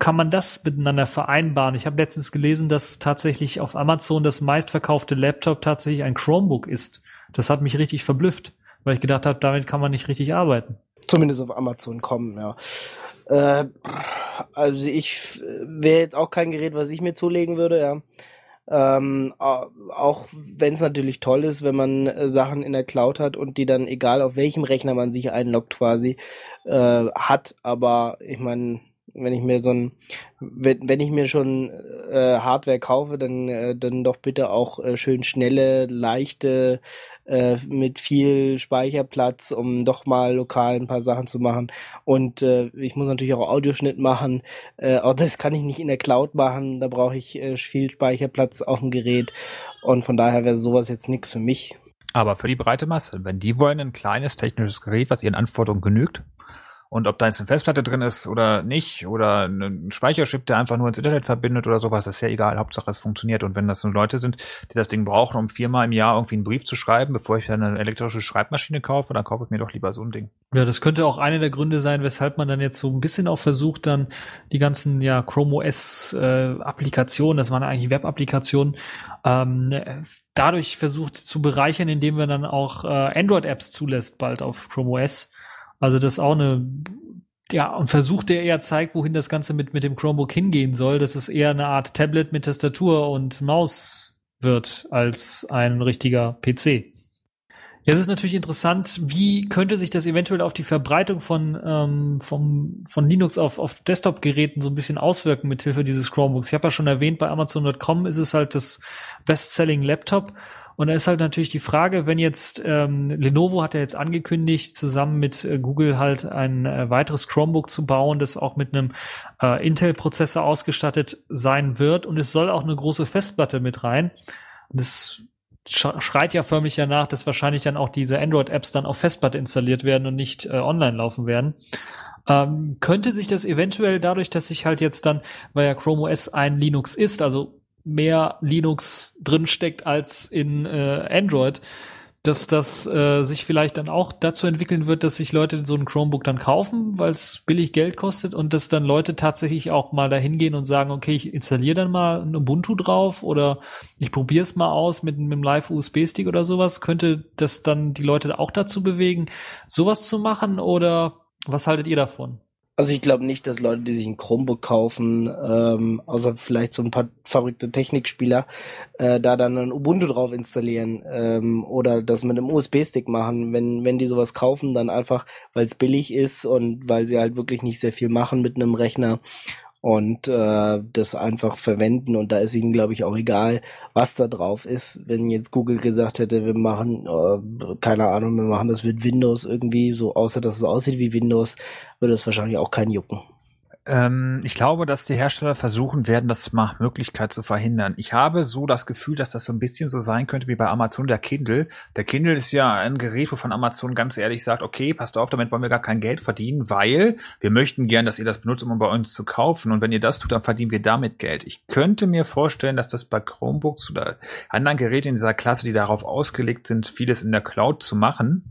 Speaker 5: kann man das miteinander vereinbaren? Ich habe letztens gelesen, dass tatsächlich auf Amazon das meistverkaufte Laptop tatsächlich ein Chromebook ist. Das hat mich richtig verblüfft, weil ich gedacht habe, damit kann man nicht richtig arbeiten.
Speaker 3: Zumindest auf Amazon kommen, ja. Äh, also ich wäre jetzt auch kein Gerät, was ich mir zulegen würde, ja. Ähm, auch wenn es natürlich toll ist, wenn man äh, Sachen in der Cloud hat und die dann, egal auf welchem Rechner man sich einloggt quasi, äh, hat. Aber ich meine, wenn ich mir so ein, wenn, wenn ich mir schon äh, Hardware kaufe, dann, äh, dann doch bitte auch äh, schön schnelle, leichte äh, mit viel Speicherplatz, um doch mal lokal ein paar Sachen zu machen. Und äh, ich muss natürlich auch Audioschnitt machen. Äh, auch das kann ich nicht in der Cloud machen. Da brauche ich äh, viel Speicherplatz auf dem Gerät. Und von daher wäre sowas jetzt nichts für mich.
Speaker 2: Aber für die breite Masse, wenn die wollen ein kleines technisches Gerät, was ihren Anforderungen genügt, und ob da jetzt eine Festplatte drin ist oder nicht, oder ein Speicherchip, der einfach nur ins Internet verbindet oder sowas, das ist ja egal. Hauptsache es funktioniert. Und wenn das nur Leute sind, die das Ding brauchen, um viermal im Jahr irgendwie einen Brief zu schreiben, bevor ich dann eine elektrische Schreibmaschine kaufe, dann kaufe ich mir doch lieber so ein Ding.
Speaker 5: Ja, das könnte auch einer der Gründe sein, weshalb man dann jetzt so ein bisschen auch versucht, dann die ganzen ja Chrome OS äh, das waren eigentlich Web-Applikationen, ähm, dadurch versucht zu bereichern, indem wir dann auch äh, Android-Apps zulässt bald auf Chrome OS also das ist auch eine, ja, ein Versuch, der eher zeigt, wohin das Ganze mit, mit dem Chromebook hingehen soll, dass es eher eine Art Tablet mit Tastatur und Maus wird als ein richtiger PC. Jetzt ist natürlich interessant, wie könnte sich das eventuell auf die Verbreitung von, ähm, vom, von Linux auf, auf Desktop-Geräten so ein bisschen auswirken mit Hilfe dieses Chromebooks. Ich habe ja schon erwähnt, bei Amazon.com ist es halt das Best-Selling Laptop und da ist halt natürlich die Frage, wenn jetzt ähm, Lenovo hat ja jetzt angekündigt, zusammen mit äh, Google halt ein äh, weiteres Chromebook zu bauen, das auch mit einem äh, Intel-Prozessor ausgestattet sein wird. Und es soll auch eine große Festplatte mit rein. Und es schreit ja förmlich danach, dass wahrscheinlich dann auch diese Android-Apps dann auf Festplatte installiert werden und nicht äh, online laufen werden. Ähm, könnte sich das eventuell dadurch, dass sich halt jetzt dann, weil ja Chrome OS ein Linux ist, also mehr Linux drinsteckt als in äh, Android, dass das äh, sich vielleicht dann auch dazu entwickeln wird, dass sich Leute so ein Chromebook dann kaufen, weil es billig Geld kostet und dass dann Leute tatsächlich auch mal dahin gehen und sagen, okay, ich installiere dann mal ein Ubuntu drauf oder ich probiere es mal aus mit, mit einem Live-USB-Stick oder sowas. Könnte das dann die Leute auch dazu bewegen, sowas zu machen oder was haltet ihr davon?
Speaker 3: Also ich glaube nicht, dass Leute, die sich ein Chromebook kaufen, ähm, außer vielleicht so ein paar verrückte Technikspieler, äh, da dann ein Ubuntu drauf installieren ähm, oder das mit einem USB-Stick machen. Wenn, wenn die sowas kaufen, dann einfach, weil es billig ist und weil sie halt wirklich nicht sehr viel machen mit einem Rechner und äh, das einfach verwenden und da ist ihnen glaube ich auch egal, was da drauf ist. Wenn jetzt Google gesagt hätte, wir machen äh, keine Ahnung, wir machen das mit Windows irgendwie so, außer dass es aussieht wie Windows, würde es wahrscheinlich auch keinen jucken.
Speaker 2: Ähm, ich glaube, dass die Hersteller versuchen werden, das nach Möglichkeit zu verhindern. Ich habe so das Gefühl, dass das so ein bisschen so sein könnte wie bei Amazon der Kindle. Der Kindle ist ja ein Gerät, wovon Amazon ganz ehrlich sagt, okay, passt auf, damit wollen wir gar kein Geld verdienen, weil wir möchten gern, dass ihr das benutzt, um bei uns zu kaufen. Und wenn ihr das tut, dann verdienen wir damit Geld. Ich könnte mir vorstellen, dass das bei Chromebooks oder anderen Geräten in dieser Klasse, die darauf ausgelegt sind, vieles in der Cloud zu machen,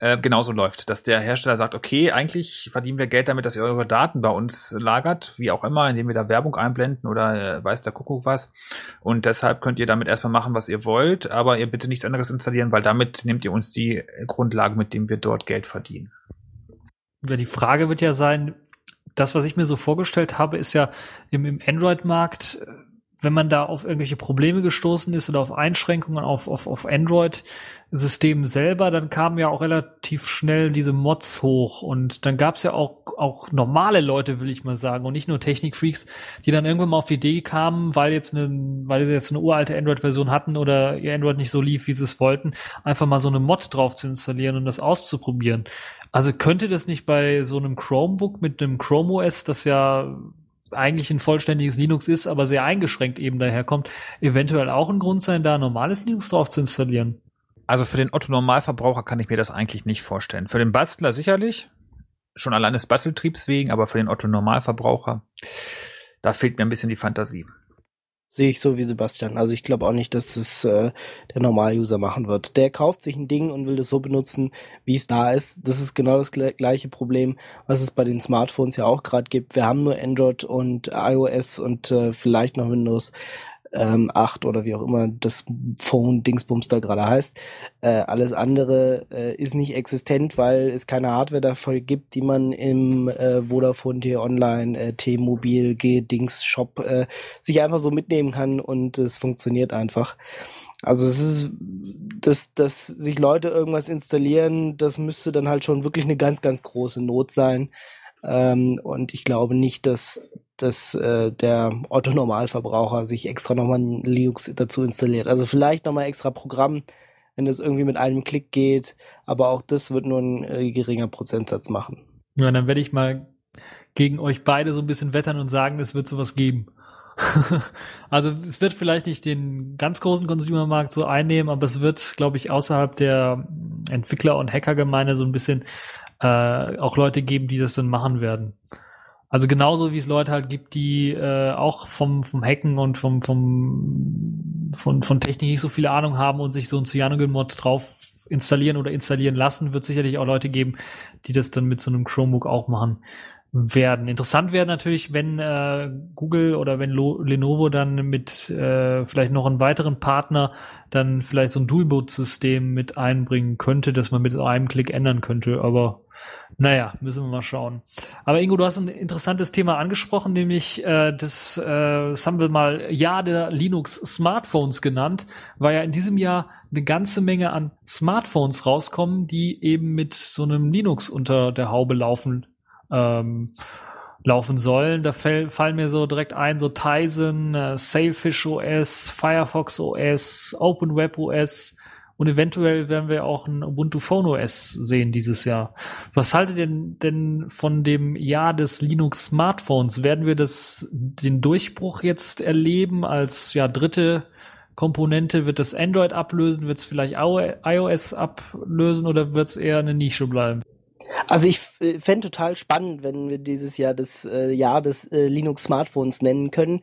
Speaker 2: äh, genauso läuft. Dass der Hersteller sagt, okay, eigentlich verdienen wir Geld damit, dass ihr eure Daten bei uns lagert, wie auch immer, indem wir da Werbung einblenden oder äh, weiß der Kuckuck was. Und deshalb könnt ihr damit erstmal machen, was ihr wollt, aber ihr bitte nichts anderes installieren, weil damit nehmt ihr uns die Grundlagen, mit denen wir dort Geld verdienen.
Speaker 5: Ja, die Frage wird ja sein, das, was ich mir so vorgestellt habe, ist ja im, im Android-Markt, wenn man da auf irgendwelche Probleme gestoßen ist oder auf Einschränkungen auf, auf, auf Android-Systemen selber, dann kamen ja auch relativ schnell diese Mods hoch und dann gab es ja auch, auch normale Leute, will ich mal sagen, und nicht nur Technikfreaks, die dann irgendwann mal auf die Idee kamen, weil jetzt eine, weil sie jetzt eine uralte Android-Version hatten oder ihr Android nicht so lief, wie sie es wollten, einfach mal so eine Mod drauf zu installieren und das auszuprobieren. Also könnte das nicht bei so einem Chromebook mit einem Chrome OS, das ja eigentlich ein vollständiges Linux ist, aber sehr eingeschränkt eben daherkommt, eventuell auch ein Grund sein, da normales Linux drauf zu installieren?
Speaker 2: Also für den Otto-Normalverbraucher kann ich mir das eigentlich nicht vorstellen. Für den Bastler sicherlich, schon allein des Basteltriebs wegen, aber für den Otto-Normalverbraucher, da fehlt mir ein bisschen die Fantasie.
Speaker 3: Sehe ich so wie Sebastian. Also ich glaube auch nicht, dass es äh, der Normal-User machen wird. Der kauft sich ein Ding und will das so benutzen, wie es da ist. Das ist genau das gleiche Problem, was es bei den Smartphones ja auch gerade gibt. Wir haben nur Android und iOS und äh, vielleicht noch Windows ähm, 8 oder wie auch immer das Phone Dingsbums da gerade heißt. Äh, alles andere äh, ist nicht existent, weil es keine Hardware dafür gibt, die man im äh, Vodafone T Online, äh, T-Mobil, G-Dings Shop äh, sich einfach so mitnehmen kann und es funktioniert einfach. Also es ist, dass, dass sich Leute irgendwas installieren, das müsste dann halt schon wirklich eine ganz, ganz große Not sein. Ähm, und ich glaube nicht, dass dass äh, der Otto-Normalverbraucher sich extra nochmal ein Linux dazu installiert. Also vielleicht nochmal extra Programm, wenn es irgendwie mit einem Klick geht, aber auch das wird nur ein äh, geringer Prozentsatz machen.
Speaker 5: Ja, dann werde ich mal gegen euch beide so ein bisschen wettern und sagen, es wird sowas geben. (laughs) also es wird vielleicht nicht den ganz großen Consumermarkt so einnehmen, aber es wird, glaube ich, außerhalb der Entwickler- und Hackergemeinde so ein bisschen äh, auch Leute geben, die das dann machen werden. Also genauso wie es Leute halt gibt, die äh, auch vom, vom Hacken und vom, vom von, von Technik nicht so viele Ahnung haben und sich so ein Cyanogen-Mod drauf installieren oder installieren lassen, wird sicherlich auch Leute geben, die das dann mit so einem Chromebook auch machen werden. Interessant wäre natürlich, wenn äh, Google oder wenn Lo Lenovo dann mit äh, vielleicht noch einen weiteren Partner dann vielleicht so ein Dual-Boot-System mit einbringen könnte, dass man mit einem Klick ändern könnte. Aber naja, müssen wir mal schauen. Aber Ingo, du hast ein interessantes Thema angesprochen, nämlich äh, das, äh, das haben wir mal Jahr der Linux-Smartphones genannt, weil ja in diesem Jahr eine ganze Menge an Smartphones rauskommen, die eben mit so einem Linux unter der Haube laufen. Ähm, laufen sollen. Da fall, fallen mir so direkt ein, so Tizen, äh, Sailfish OS, Firefox OS, Open Web OS, und eventuell werden wir auch ein Ubuntu Phone OS sehen dieses Jahr. Was haltet ihr denn, denn von dem Jahr des Linux Smartphones? Werden wir das, den Durchbruch jetzt erleben als ja dritte Komponente? Wird das Android ablösen? Wird es vielleicht iOS ablösen oder wird es eher eine Nische bleiben?
Speaker 3: Also ich fände total spannend, wenn wir dieses Jahr das äh, Jahr des äh, Linux Smartphones nennen können.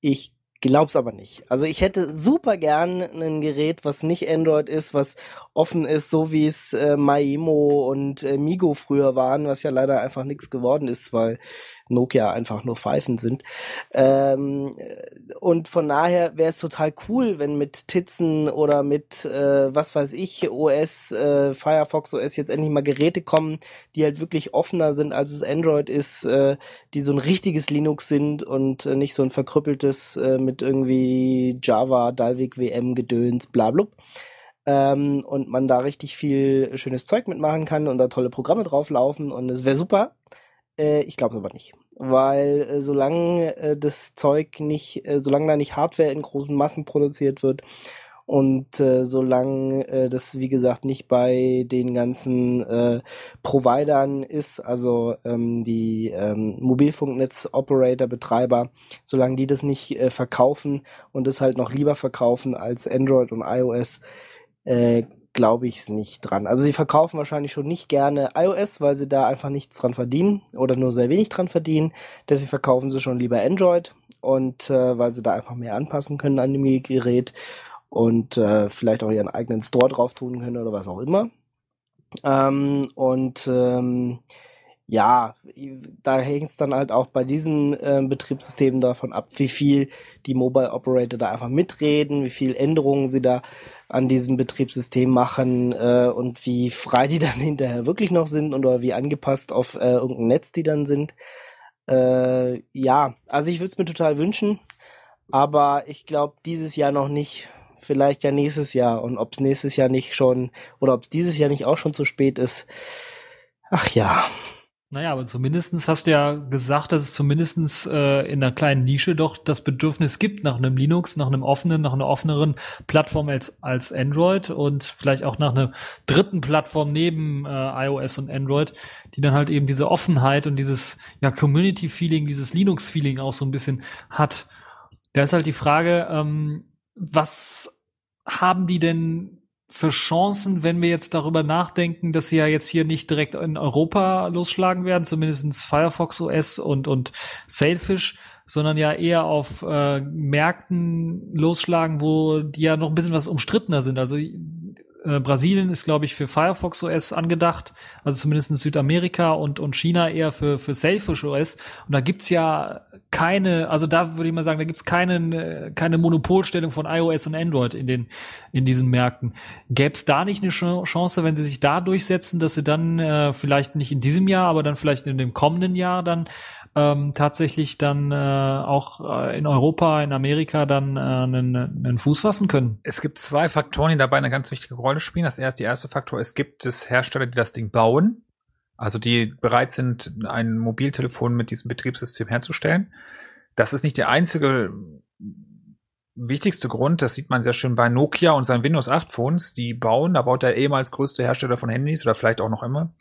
Speaker 3: Ich Glaub's aber nicht. Also ich hätte super gern ein Gerät, was nicht Android ist, was offen ist, so wie es äh, Maimo und äh, Migo früher waren, was ja leider einfach nichts geworden ist, weil Nokia einfach nur Pfeifen sind. Ähm, und von daher wäre es total cool, wenn mit Titzen oder mit, äh, was weiß ich, OS, äh, Firefox OS jetzt endlich mal Geräte kommen, die halt wirklich offener sind, als es Android ist, äh, die so ein richtiges Linux sind und äh, nicht so ein verkrüppeltes äh, mit irgendwie Java, Dalvik, WM, Gedöns, bla, bla. Ähm, und man da richtig viel schönes Zeug mitmachen kann und da tolle Programme drauflaufen und es wäre super. Äh, ich glaube aber nicht. Weil äh, solange äh, das Zeug nicht, äh, solange da nicht Hardware in großen Massen produziert wird und äh, solange äh, das, wie gesagt, nicht bei den ganzen äh, Providern ist, also ähm, die ähm, Mobilfunknetz-Operator, Betreiber, solange die das nicht äh, verkaufen und es halt noch lieber verkaufen als Android und iOS, äh, glaube ich es nicht dran. Also sie verkaufen wahrscheinlich schon nicht gerne iOS, weil sie da einfach nichts dran verdienen oder nur sehr wenig dran verdienen. Deswegen verkaufen sie schon lieber Android und äh, weil sie da einfach mehr anpassen können an dem Gerät und äh, vielleicht auch ihren eigenen Store drauf tun können oder was auch immer. Ähm, und ähm, ja, da hängt es dann halt auch bei diesen äh, Betriebssystemen davon ab, wie viel die Mobile Operator da einfach mitreden, wie viel Änderungen sie da an diesem Betriebssystem machen äh, und wie frei die (laughs) dann hinterher wirklich noch sind oder wie angepasst auf äh, irgendein Netz die dann sind. Äh, ja, also ich würde es mir total wünschen, aber ich glaube dieses Jahr noch nicht. Vielleicht ja nächstes Jahr und ob es nächstes Jahr nicht schon oder ob es dieses Jahr nicht auch schon zu spät ist. Ach ja.
Speaker 5: Naja, aber zumindestens hast du ja gesagt, dass es zumindestens äh, in einer kleinen Nische doch das Bedürfnis gibt nach einem Linux, nach einem offenen, nach einer offeneren Plattform als, als Android und vielleicht auch nach einer dritten Plattform neben äh, iOS und Android, die dann halt eben diese Offenheit und dieses ja, Community-Feeling, dieses Linux-Feeling auch so ein bisschen hat. Da ist halt die Frage, ähm, was haben die denn für Chancen, wenn wir jetzt darüber nachdenken, dass sie ja jetzt hier nicht direkt in Europa losschlagen werden, zumindestens Firefox OS und, und Sailfish, sondern ja eher auf äh, Märkten losschlagen, wo die ja noch ein bisschen was umstrittener sind. Also äh, Brasilien ist, glaube ich, für Firefox OS angedacht, also zumindest in Südamerika und, und China eher für, für Selfish OS. Und da gibt's ja keine, also da würde ich mal sagen, da gibt's keine, keine Monopolstellung von iOS und Android in den, in diesen Märkten. Gäbe es da nicht eine Chance, wenn sie sich da durchsetzen, dass sie dann äh, vielleicht nicht in diesem Jahr, aber dann vielleicht in dem kommenden Jahr dann ähm, tatsächlich dann äh, auch äh, in Europa, in Amerika dann äh, einen, einen Fuß fassen können.
Speaker 2: Es gibt zwei Faktoren, die dabei eine ganz wichtige Rolle spielen. Das erste, der erste Faktor, es gibt es Hersteller, die das Ding bauen, also die bereit sind, ein Mobiltelefon mit diesem Betriebssystem herzustellen. Das ist nicht der einzige wichtigste Grund, das sieht man sehr schön bei Nokia und seinen Windows 8 Phones, die bauen, da baut der ehemals größte Hersteller von Handys oder vielleicht auch noch immer,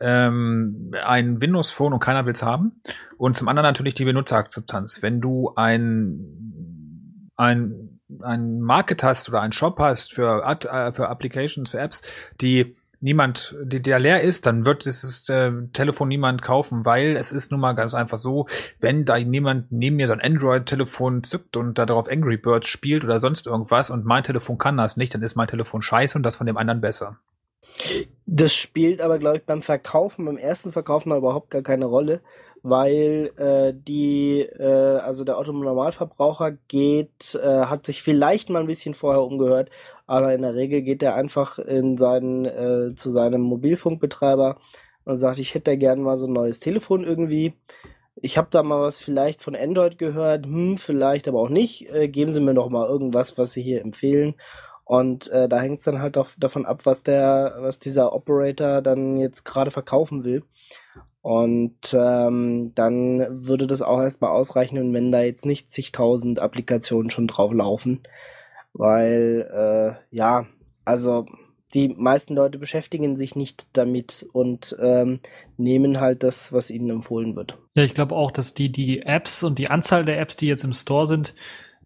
Speaker 2: ähm, ein Windows Phone und keiner will es haben. Und zum anderen natürlich die Benutzerakzeptanz. Wenn du ein, ein, ein Market hast oder ein Shop hast für, Ad, äh, für Applications, für Apps, die niemand, die, der leer ist, dann wird dieses äh, Telefon niemand kaufen, weil es ist nun mal ganz einfach so, wenn da niemand neben mir sein Android-Telefon zückt und da darauf Angry Birds spielt oder sonst irgendwas und mein Telefon kann das nicht, dann ist mein Telefon scheiße und das von dem anderen besser.
Speaker 3: Das spielt aber, glaube ich, beim Verkaufen, beim ersten Verkaufen überhaupt gar keine Rolle, weil äh, die, äh, also der Autonormalverbraucher geht, äh, hat sich vielleicht mal ein bisschen vorher umgehört, aber in der Regel geht er einfach in seinen, äh, zu seinem Mobilfunkbetreiber und sagt, ich hätte gerne mal so ein neues Telefon irgendwie. Ich habe da mal was vielleicht von Android gehört, hm, vielleicht aber auch nicht. Äh, geben Sie mir doch mal irgendwas, was Sie hier empfehlen. Und äh, da hängt es dann halt auch davon ab, was der, was dieser Operator dann jetzt gerade verkaufen will. Und ähm, dann würde das auch erstmal ausreichen, wenn da jetzt nicht zigtausend Applikationen schon drauf laufen. Weil, äh, ja, also die meisten Leute beschäftigen sich nicht damit und ähm, nehmen halt das, was ihnen empfohlen wird.
Speaker 5: Ja, ich glaube auch, dass die, die Apps und die Anzahl der Apps, die jetzt im Store sind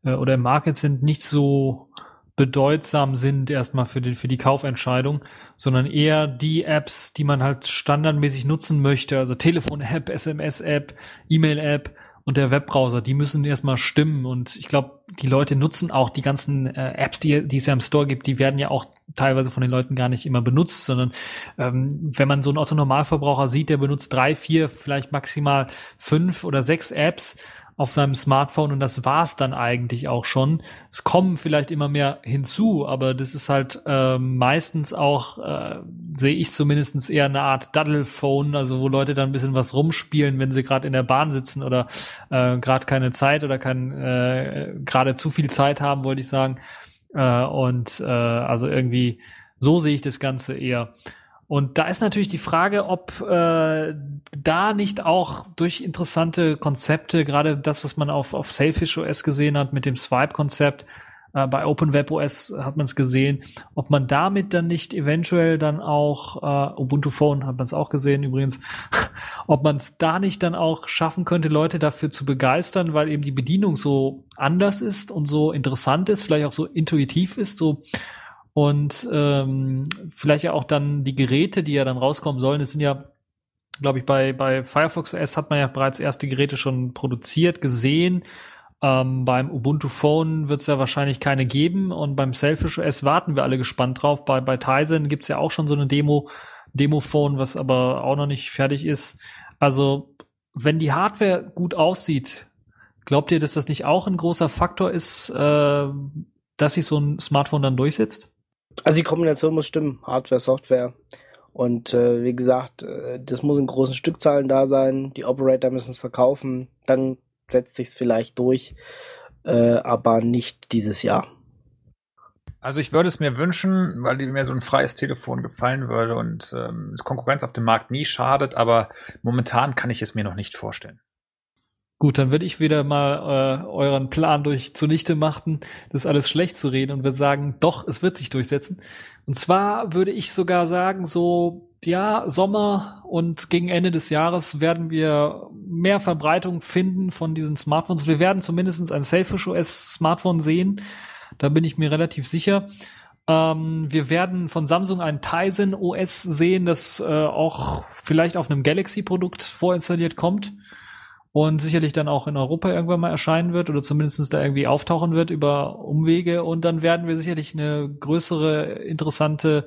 Speaker 5: äh, oder im Market sind, nicht so bedeutsam sind erstmal für die, für die Kaufentscheidung, sondern eher die Apps, die man halt standardmäßig nutzen möchte, also Telefon-App, SMS-App, E-Mail-App und der Webbrowser, die müssen erstmal stimmen. Und ich glaube, die Leute nutzen auch die ganzen äh, Apps, die, die es ja im Store gibt, die werden ja auch teilweise von den Leuten gar nicht immer benutzt, sondern ähm, wenn man so einen Otto-Normalverbraucher sieht, der benutzt drei, vier, vielleicht maximal fünf oder sechs Apps, auf seinem Smartphone und das war's dann eigentlich auch schon. Es kommen vielleicht immer mehr hinzu, aber das ist halt äh, meistens auch, äh, sehe ich zumindestens eher eine Art Daddle-Phone, also wo Leute dann ein bisschen was rumspielen, wenn sie gerade in der Bahn sitzen oder äh, gerade keine Zeit oder kein äh, gerade zu viel Zeit haben, wollte ich sagen. Äh, und äh, also irgendwie so sehe ich das Ganze eher. Und da ist natürlich die Frage, ob äh, da nicht auch durch interessante Konzepte, gerade das, was man auf, auf Sailfish OS gesehen hat mit dem Swipe-Konzept, äh, bei OpenWebOS hat man es gesehen, ob man damit dann nicht eventuell dann auch, äh, Ubuntu Phone hat man es auch gesehen übrigens, (laughs) ob man es da nicht dann auch schaffen könnte, Leute dafür zu begeistern, weil eben die Bedienung so anders ist und so interessant ist, vielleicht auch so intuitiv ist, so und ähm, vielleicht ja auch dann die Geräte, die ja dann rauskommen sollen. Es sind ja, glaube ich, bei, bei Firefox OS hat man ja bereits erste Geräte schon produziert, gesehen. Ähm, beim Ubuntu Phone wird es ja wahrscheinlich keine geben und beim Selfish OS warten wir alle gespannt drauf. Bei, bei Tizen gibt's ja auch schon so eine Demo Demophone, was aber auch noch nicht fertig ist. Also, wenn die Hardware gut aussieht, glaubt ihr, dass das nicht auch ein großer Faktor ist, äh, dass sich so ein Smartphone dann durchsetzt?
Speaker 3: Also die Kombination muss stimmen, Hardware, Software. Und äh, wie gesagt, äh, das muss in großen Stückzahlen da sein. Die Operator müssen es verkaufen. Dann setzt sich's vielleicht durch, äh, aber nicht dieses Jahr.
Speaker 2: Also ich würde es mir wünschen, weil mir so ein freies Telefon gefallen würde und ähm, Konkurrenz auf dem Markt nie schadet, aber momentan kann ich es mir noch nicht vorstellen.
Speaker 5: Gut, dann würde ich wieder mal äh, euren Plan durch zunichte machen, das alles schlecht zu reden und würde sagen, doch, es wird sich durchsetzen. Und zwar würde ich sogar sagen, so ja, Sommer und gegen Ende des Jahres werden wir mehr Verbreitung finden von diesen Smartphones. Wir werden zumindest ein Selfish OS Smartphone sehen. Da bin ich mir relativ sicher. Ähm, wir werden von Samsung ein Tizen OS sehen, das äh, auch vielleicht auf einem Galaxy-Produkt vorinstalliert kommt und sicherlich dann auch in Europa irgendwann mal erscheinen wird oder zumindest da irgendwie auftauchen wird über Umwege. Und dann werden wir sicherlich eine größere interessante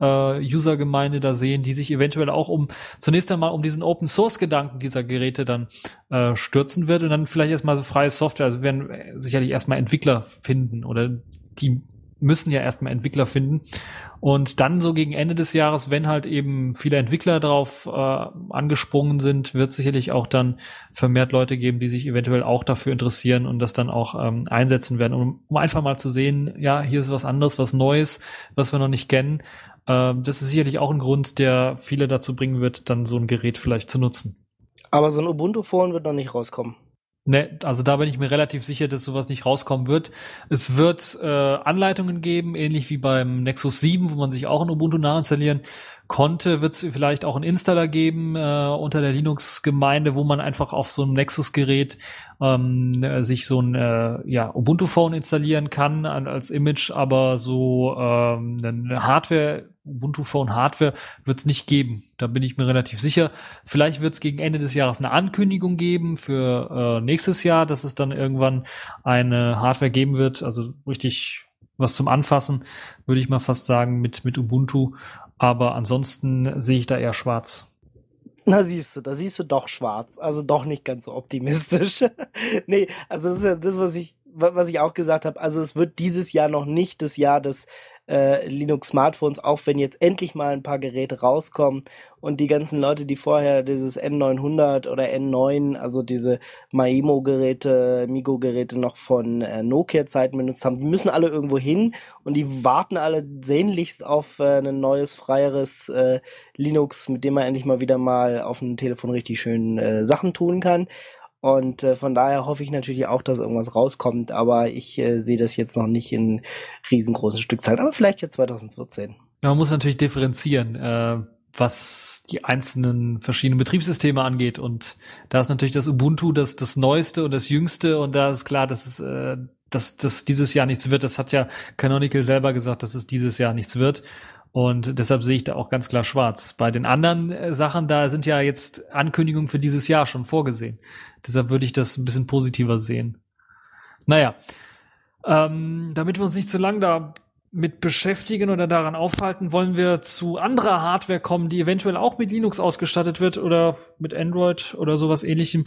Speaker 5: äh, User-Gemeinde da sehen, die sich eventuell auch um zunächst einmal um diesen Open Source Gedanken dieser Geräte dann äh, stürzen wird und dann vielleicht erstmal so freie Software, also werden sicherlich erstmal Entwickler finden oder die müssen ja erstmal Entwickler finden und dann so gegen Ende des Jahres, wenn halt eben viele Entwickler darauf äh, angesprungen sind, wird sicherlich auch dann vermehrt Leute geben, die sich eventuell auch dafür interessieren und das dann auch ähm, einsetzen werden, um, um einfach mal zu sehen, ja, hier ist was anderes, was Neues, was wir noch nicht kennen. Äh, das ist sicherlich auch ein Grund, der viele dazu bringen wird, dann so ein Gerät vielleicht zu nutzen.
Speaker 3: Aber so ein Ubuntu-Phone wird noch nicht rauskommen.
Speaker 5: Ne, also da bin ich mir relativ sicher, dass sowas nicht rauskommen wird. Es wird äh, Anleitungen geben, ähnlich wie beim Nexus 7, wo man sich auch ein Ubuntu nachinstallieren konnte, wird es vielleicht auch einen Installer geben äh, unter der Linux-Gemeinde, wo man einfach auf so einem Nexus-Gerät ähm, äh, sich so ein äh, ja, Ubuntu-Phone installieren kann als Image, aber so ähm, eine Hardware, Ubuntu-Phone Hardware wird es nicht geben. Da bin ich mir relativ sicher. Vielleicht wird es gegen Ende des Jahres eine Ankündigung geben für äh, nächstes Jahr, dass es dann irgendwann eine Hardware geben wird, also richtig was zum Anfassen, würde ich mal fast sagen, mit, mit Ubuntu. Aber ansonsten sehe ich da eher schwarz.
Speaker 3: Na siehst du, da siehst du doch schwarz. Also doch nicht ganz so optimistisch. (laughs) nee, also das ist ja das, was ich, was ich auch gesagt habe. Also es wird dieses Jahr noch nicht das Jahr des äh, Linux-Smartphones, auch wenn jetzt endlich mal ein paar Geräte rauskommen und die ganzen Leute, die vorher dieses N900 oder N9, also diese Maimo-Geräte, Migo-Geräte noch von äh, Nokia-Zeiten benutzt haben, die müssen alle irgendwo hin und die warten alle sehnlichst auf äh, ein neues, freieres äh, Linux, mit dem man endlich mal wieder mal auf dem Telefon richtig schön äh, Sachen tun kann. Und äh, von daher hoffe ich natürlich auch, dass irgendwas rauskommt, aber ich äh, sehe das jetzt noch nicht in riesengroßen Stückzahlen, aber vielleicht jetzt 2014.
Speaker 5: Ja, man muss natürlich differenzieren, äh, was die einzelnen verschiedenen Betriebssysteme angeht. Und da ist natürlich das Ubuntu das, das Neueste und das Jüngste und da ist klar, dass es äh, dass, dass dieses Jahr nichts wird. Das hat ja Canonical selber gesagt, dass es dieses Jahr nichts wird. Und deshalb sehe ich da auch ganz klar schwarz. Bei den anderen äh, Sachen, da sind ja jetzt Ankündigungen für dieses Jahr schon vorgesehen. Deshalb würde ich das ein bisschen positiver sehen. Naja, ähm, damit wir uns nicht zu lang da mit beschäftigen oder daran aufhalten, wollen wir zu anderer Hardware kommen, die eventuell auch mit Linux ausgestattet wird oder mit Android oder sowas ähnlichem.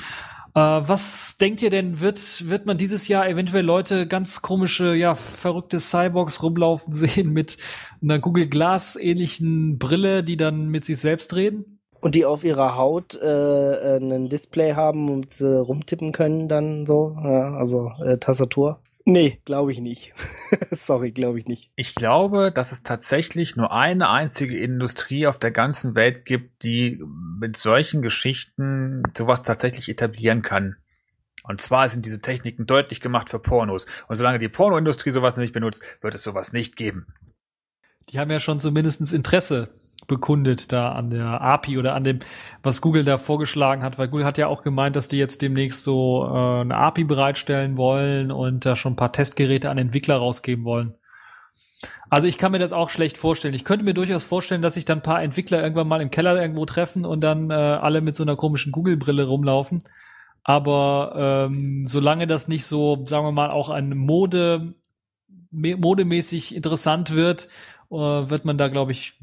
Speaker 5: Äh, was denkt ihr denn, wird, wird man dieses Jahr eventuell Leute ganz komische, ja, verrückte Cyborgs rumlaufen (laughs) sehen mit einer Google Glass ähnlichen Brille, die dann mit sich selbst reden?
Speaker 3: Und die auf ihrer Haut äh, ein Display haben und äh, rumtippen können dann so, ja, also äh, Tastatur. Nee, glaube ich nicht. (laughs) Sorry, glaube ich nicht.
Speaker 2: Ich glaube, dass es tatsächlich nur eine einzige Industrie auf der ganzen Welt gibt, die mit solchen Geschichten sowas tatsächlich etablieren kann. Und zwar sind diese Techniken deutlich gemacht für Pornos. Und solange die Pornoindustrie sowas nicht benutzt, wird es sowas nicht geben.
Speaker 5: Die haben ja schon zumindestens Interesse bekundet da an der API oder an dem, was Google da vorgeschlagen hat, weil Google hat ja auch gemeint, dass die jetzt demnächst so äh, eine API bereitstellen wollen und da schon ein paar Testgeräte an Entwickler rausgeben wollen. Also ich kann mir das auch schlecht vorstellen. Ich könnte mir durchaus vorstellen, dass sich dann ein paar Entwickler irgendwann mal im Keller irgendwo treffen und dann äh, alle mit so einer komischen Google-Brille rumlaufen. Aber ähm, solange das nicht so, sagen wir mal, auch ein Mode, modemäßig interessant wird wird man da, glaube ich,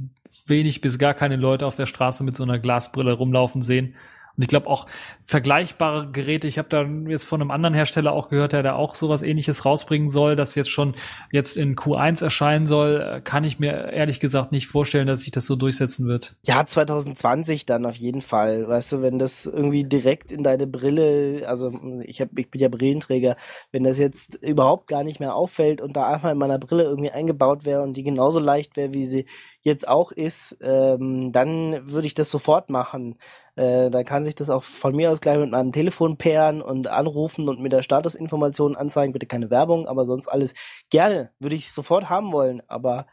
Speaker 5: wenig bis gar keine Leute auf der Straße mit so einer Glasbrille rumlaufen sehen. Und ich glaube auch vergleichbare Geräte, ich habe da jetzt von einem anderen Hersteller auch gehört, der da auch sowas ähnliches rausbringen soll, das jetzt schon jetzt in Q1 erscheinen soll, äh, kann ich mir ehrlich gesagt nicht vorstellen, dass sich das so durchsetzen wird.
Speaker 3: Ja, 2020 dann auf jeden Fall. Weißt du, wenn das irgendwie direkt in deine Brille, also ich, hab, ich bin ja Brillenträger, wenn das jetzt überhaupt gar nicht mehr auffällt und da einfach in meiner Brille irgendwie eingebaut wäre und die genauso leicht wäre, wie sie jetzt auch ist, ähm, dann würde ich das sofort machen. Äh, dann kann sich das auch von mir aus gleich mit meinem Telefon pairen und anrufen und mit der Statusinformation anzeigen. Bitte keine Werbung, aber sonst alles gerne. Würde ich sofort haben wollen, aber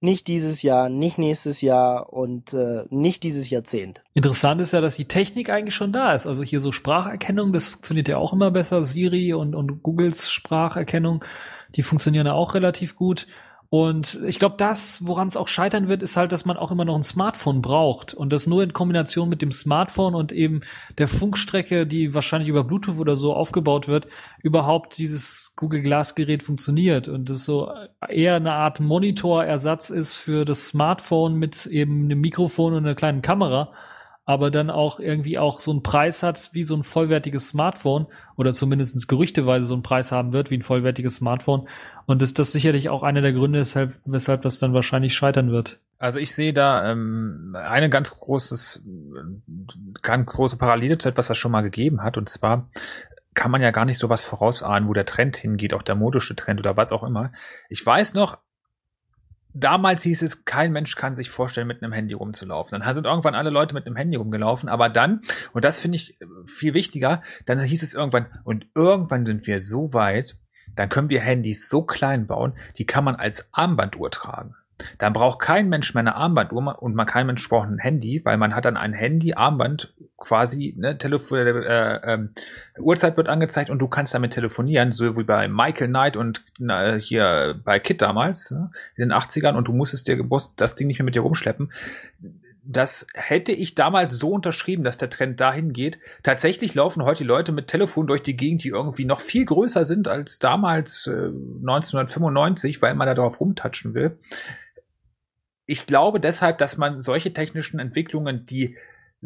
Speaker 3: nicht dieses Jahr, nicht nächstes Jahr und äh, nicht dieses Jahrzehnt.
Speaker 5: Interessant ist ja, dass die Technik eigentlich schon da ist. Also hier so Spracherkennung, das funktioniert ja auch immer besser. Siri und, und Googles Spracherkennung, die funktionieren ja auch relativ gut. Und ich glaube, das, woran es auch scheitern wird, ist halt, dass man auch immer noch ein Smartphone braucht. Und das nur in Kombination mit dem Smartphone und eben der Funkstrecke, die wahrscheinlich über Bluetooth oder so aufgebaut wird, überhaupt dieses Google Glass Gerät funktioniert. Und das so eher eine Art Monitorersatz ist für das Smartphone mit eben einem Mikrofon und einer kleinen Kamera aber dann auch irgendwie auch so einen Preis hat wie so ein vollwertiges Smartphone oder zumindest gerüchteweise so einen Preis haben wird wie ein vollwertiges Smartphone. Und ist das sicherlich auch einer der Gründe, weshalb, weshalb das dann wahrscheinlich scheitern wird.
Speaker 2: Also ich sehe da ähm, eine ganz großes, ganz große Parallele zu etwas, das schon mal gegeben hat. Und zwar kann man ja gar nicht sowas vorausahnen, wo der Trend hingeht, auch der modische Trend oder was auch immer. Ich weiß noch, damals hieß es, kein Mensch kann sich vorstellen, mit einem Handy rumzulaufen. Dann sind irgendwann alle Leute mit einem Handy rumgelaufen, aber dann, und das finde ich viel wichtiger, dann hieß es irgendwann, und irgendwann sind wir so weit, dann können wir Handys so klein bauen, die kann man als Armbanduhr tragen. Dann braucht kein Mensch mehr eine Armbanduhr und man kein Mensch braucht ein Handy, weil man hat dann ein Handy, Armband, quasi, ne, Telefon, äh, äh, Uhrzeit wird angezeigt und du kannst damit telefonieren, so wie bei Michael Knight und äh, hier bei Kit damals, ne, in den 80ern und du musstest dir das Ding nicht mehr mit dir rumschleppen das hätte ich damals so unterschrieben, dass der Trend dahin geht. Tatsächlich laufen heute die Leute mit Telefon durch die Gegend, die irgendwie noch viel größer sind als damals äh, 1995, weil man da drauf rumtatschen will. Ich glaube deshalb, dass man solche technischen Entwicklungen, die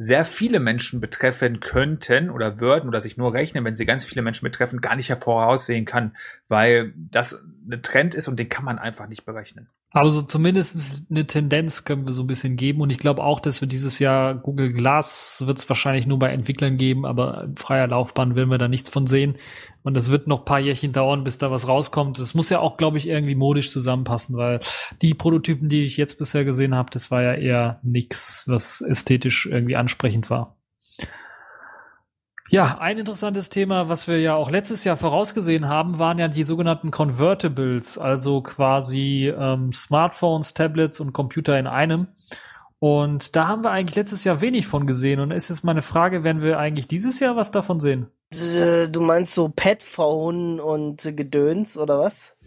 Speaker 2: sehr viele Menschen betreffen könnten oder würden oder sich nur rechnen, wenn sie ganz viele Menschen betreffen, gar nicht hervoraussehen kann, weil das ein Trend ist und den kann man einfach nicht berechnen.
Speaker 5: Also zumindest eine Tendenz können wir so ein bisschen geben und ich glaube auch, dass wir dieses Jahr Google Glass wird es wahrscheinlich nur bei Entwicklern geben, aber in freier Laufbahn werden wir da nichts von sehen und es wird noch paar Jährchen dauern, bis da was rauskommt. Es muss ja auch, glaube ich, irgendwie modisch zusammenpassen, weil die Prototypen, die ich jetzt bisher gesehen habe, das war ja eher nix, was ästhetisch irgendwie ansprechend war. Ja, ein interessantes Thema, was wir ja auch letztes Jahr vorausgesehen haben, waren ja die sogenannten Convertibles, also quasi ähm, Smartphones, Tablets und Computer in einem. Und da haben wir eigentlich letztes Jahr wenig von gesehen. Und ist jetzt meine Frage, werden wir eigentlich dieses Jahr was davon sehen?
Speaker 3: Äh, du meinst so Petphone und Gedöns oder was?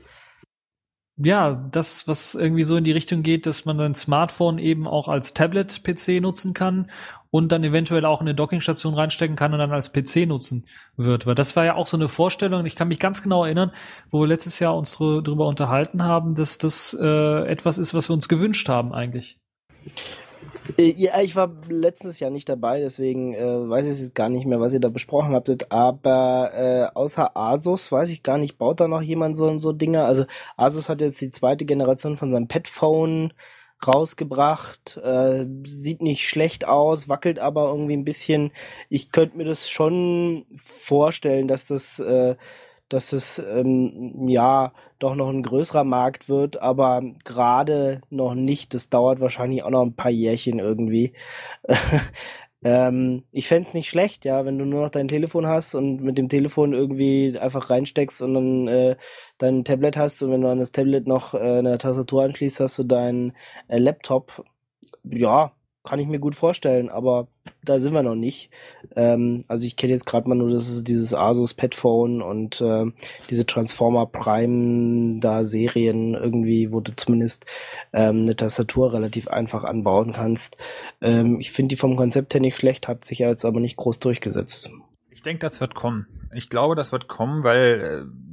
Speaker 5: Ja, das, was irgendwie so in die Richtung geht, dass man ein Smartphone eben auch als Tablet-PC nutzen kann und dann eventuell auch in eine Dockingstation reinstecken kann und dann als PC nutzen wird. Weil das war ja auch so eine Vorstellung, ich kann mich ganz genau erinnern, wo wir letztes Jahr uns drüber unterhalten haben, dass das äh, etwas ist, was wir uns gewünscht haben eigentlich.
Speaker 3: Äh, ja, ich war letztes Jahr nicht dabei, deswegen äh, weiß ich jetzt gar nicht mehr, was ihr da besprochen habtet. Aber äh, außer Asus weiß ich gar nicht, baut da noch jemand so so Dinge? Also Asus hat jetzt die zweite Generation von seinem Petphone rausgebracht, äh, sieht nicht schlecht aus, wackelt aber irgendwie ein bisschen. Ich könnte mir das schon vorstellen, dass das äh, dass es ähm, ja doch noch ein größerer Markt wird, aber gerade noch nicht. Das dauert wahrscheinlich auch noch ein paar Jährchen irgendwie. (laughs) ähm, ich fände nicht schlecht, ja, wenn du nur noch dein Telefon hast und mit dem Telefon irgendwie einfach reinsteckst und dann äh, dein Tablet hast und wenn du an das Tablet noch äh, eine Tastatur anschließt, hast du deinen äh, Laptop. Ja, kann ich mir gut vorstellen, aber da sind wir noch nicht. Ähm, also ich kenne jetzt gerade mal nur, das dieses Asus Petphone und äh, diese Transformer Prime da Serien irgendwie, wo du zumindest ähm, eine Tastatur relativ einfach anbauen kannst. Ähm, ich finde die vom Konzept her nicht schlecht, hat sich jetzt aber nicht groß durchgesetzt.
Speaker 2: Ich denke, das wird kommen. Ich glaube, das wird kommen, weil äh,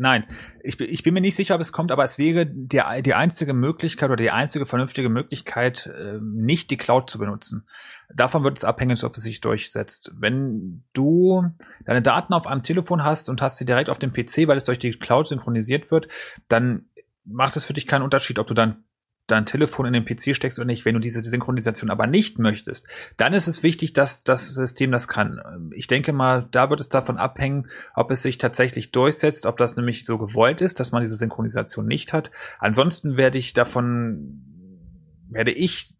Speaker 2: Nein, ich, ich bin mir nicht sicher, ob es kommt, aber es wäre der, die einzige Möglichkeit oder die einzige vernünftige Möglichkeit, äh, nicht die Cloud zu benutzen. Davon wird es abhängen, ob es sich durchsetzt. Wenn du deine Daten auf einem Telefon hast und hast sie direkt auf dem PC, weil es durch die Cloud synchronisiert wird, dann macht es für dich keinen Unterschied, ob du dann dein Telefon in den PC steckst oder nicht. Wenn du diese Synchronisation aber nicht möchtest, dann ist es wichtig, dass das System das kann. Ich denke mal, da wird es davon abhängen, ob es sich tatsächlich durchsetzt, ob das nämlich so gewollt ist, dass man diese Synchronisation nicht hat. Ansonsten werde ich davon, werde ich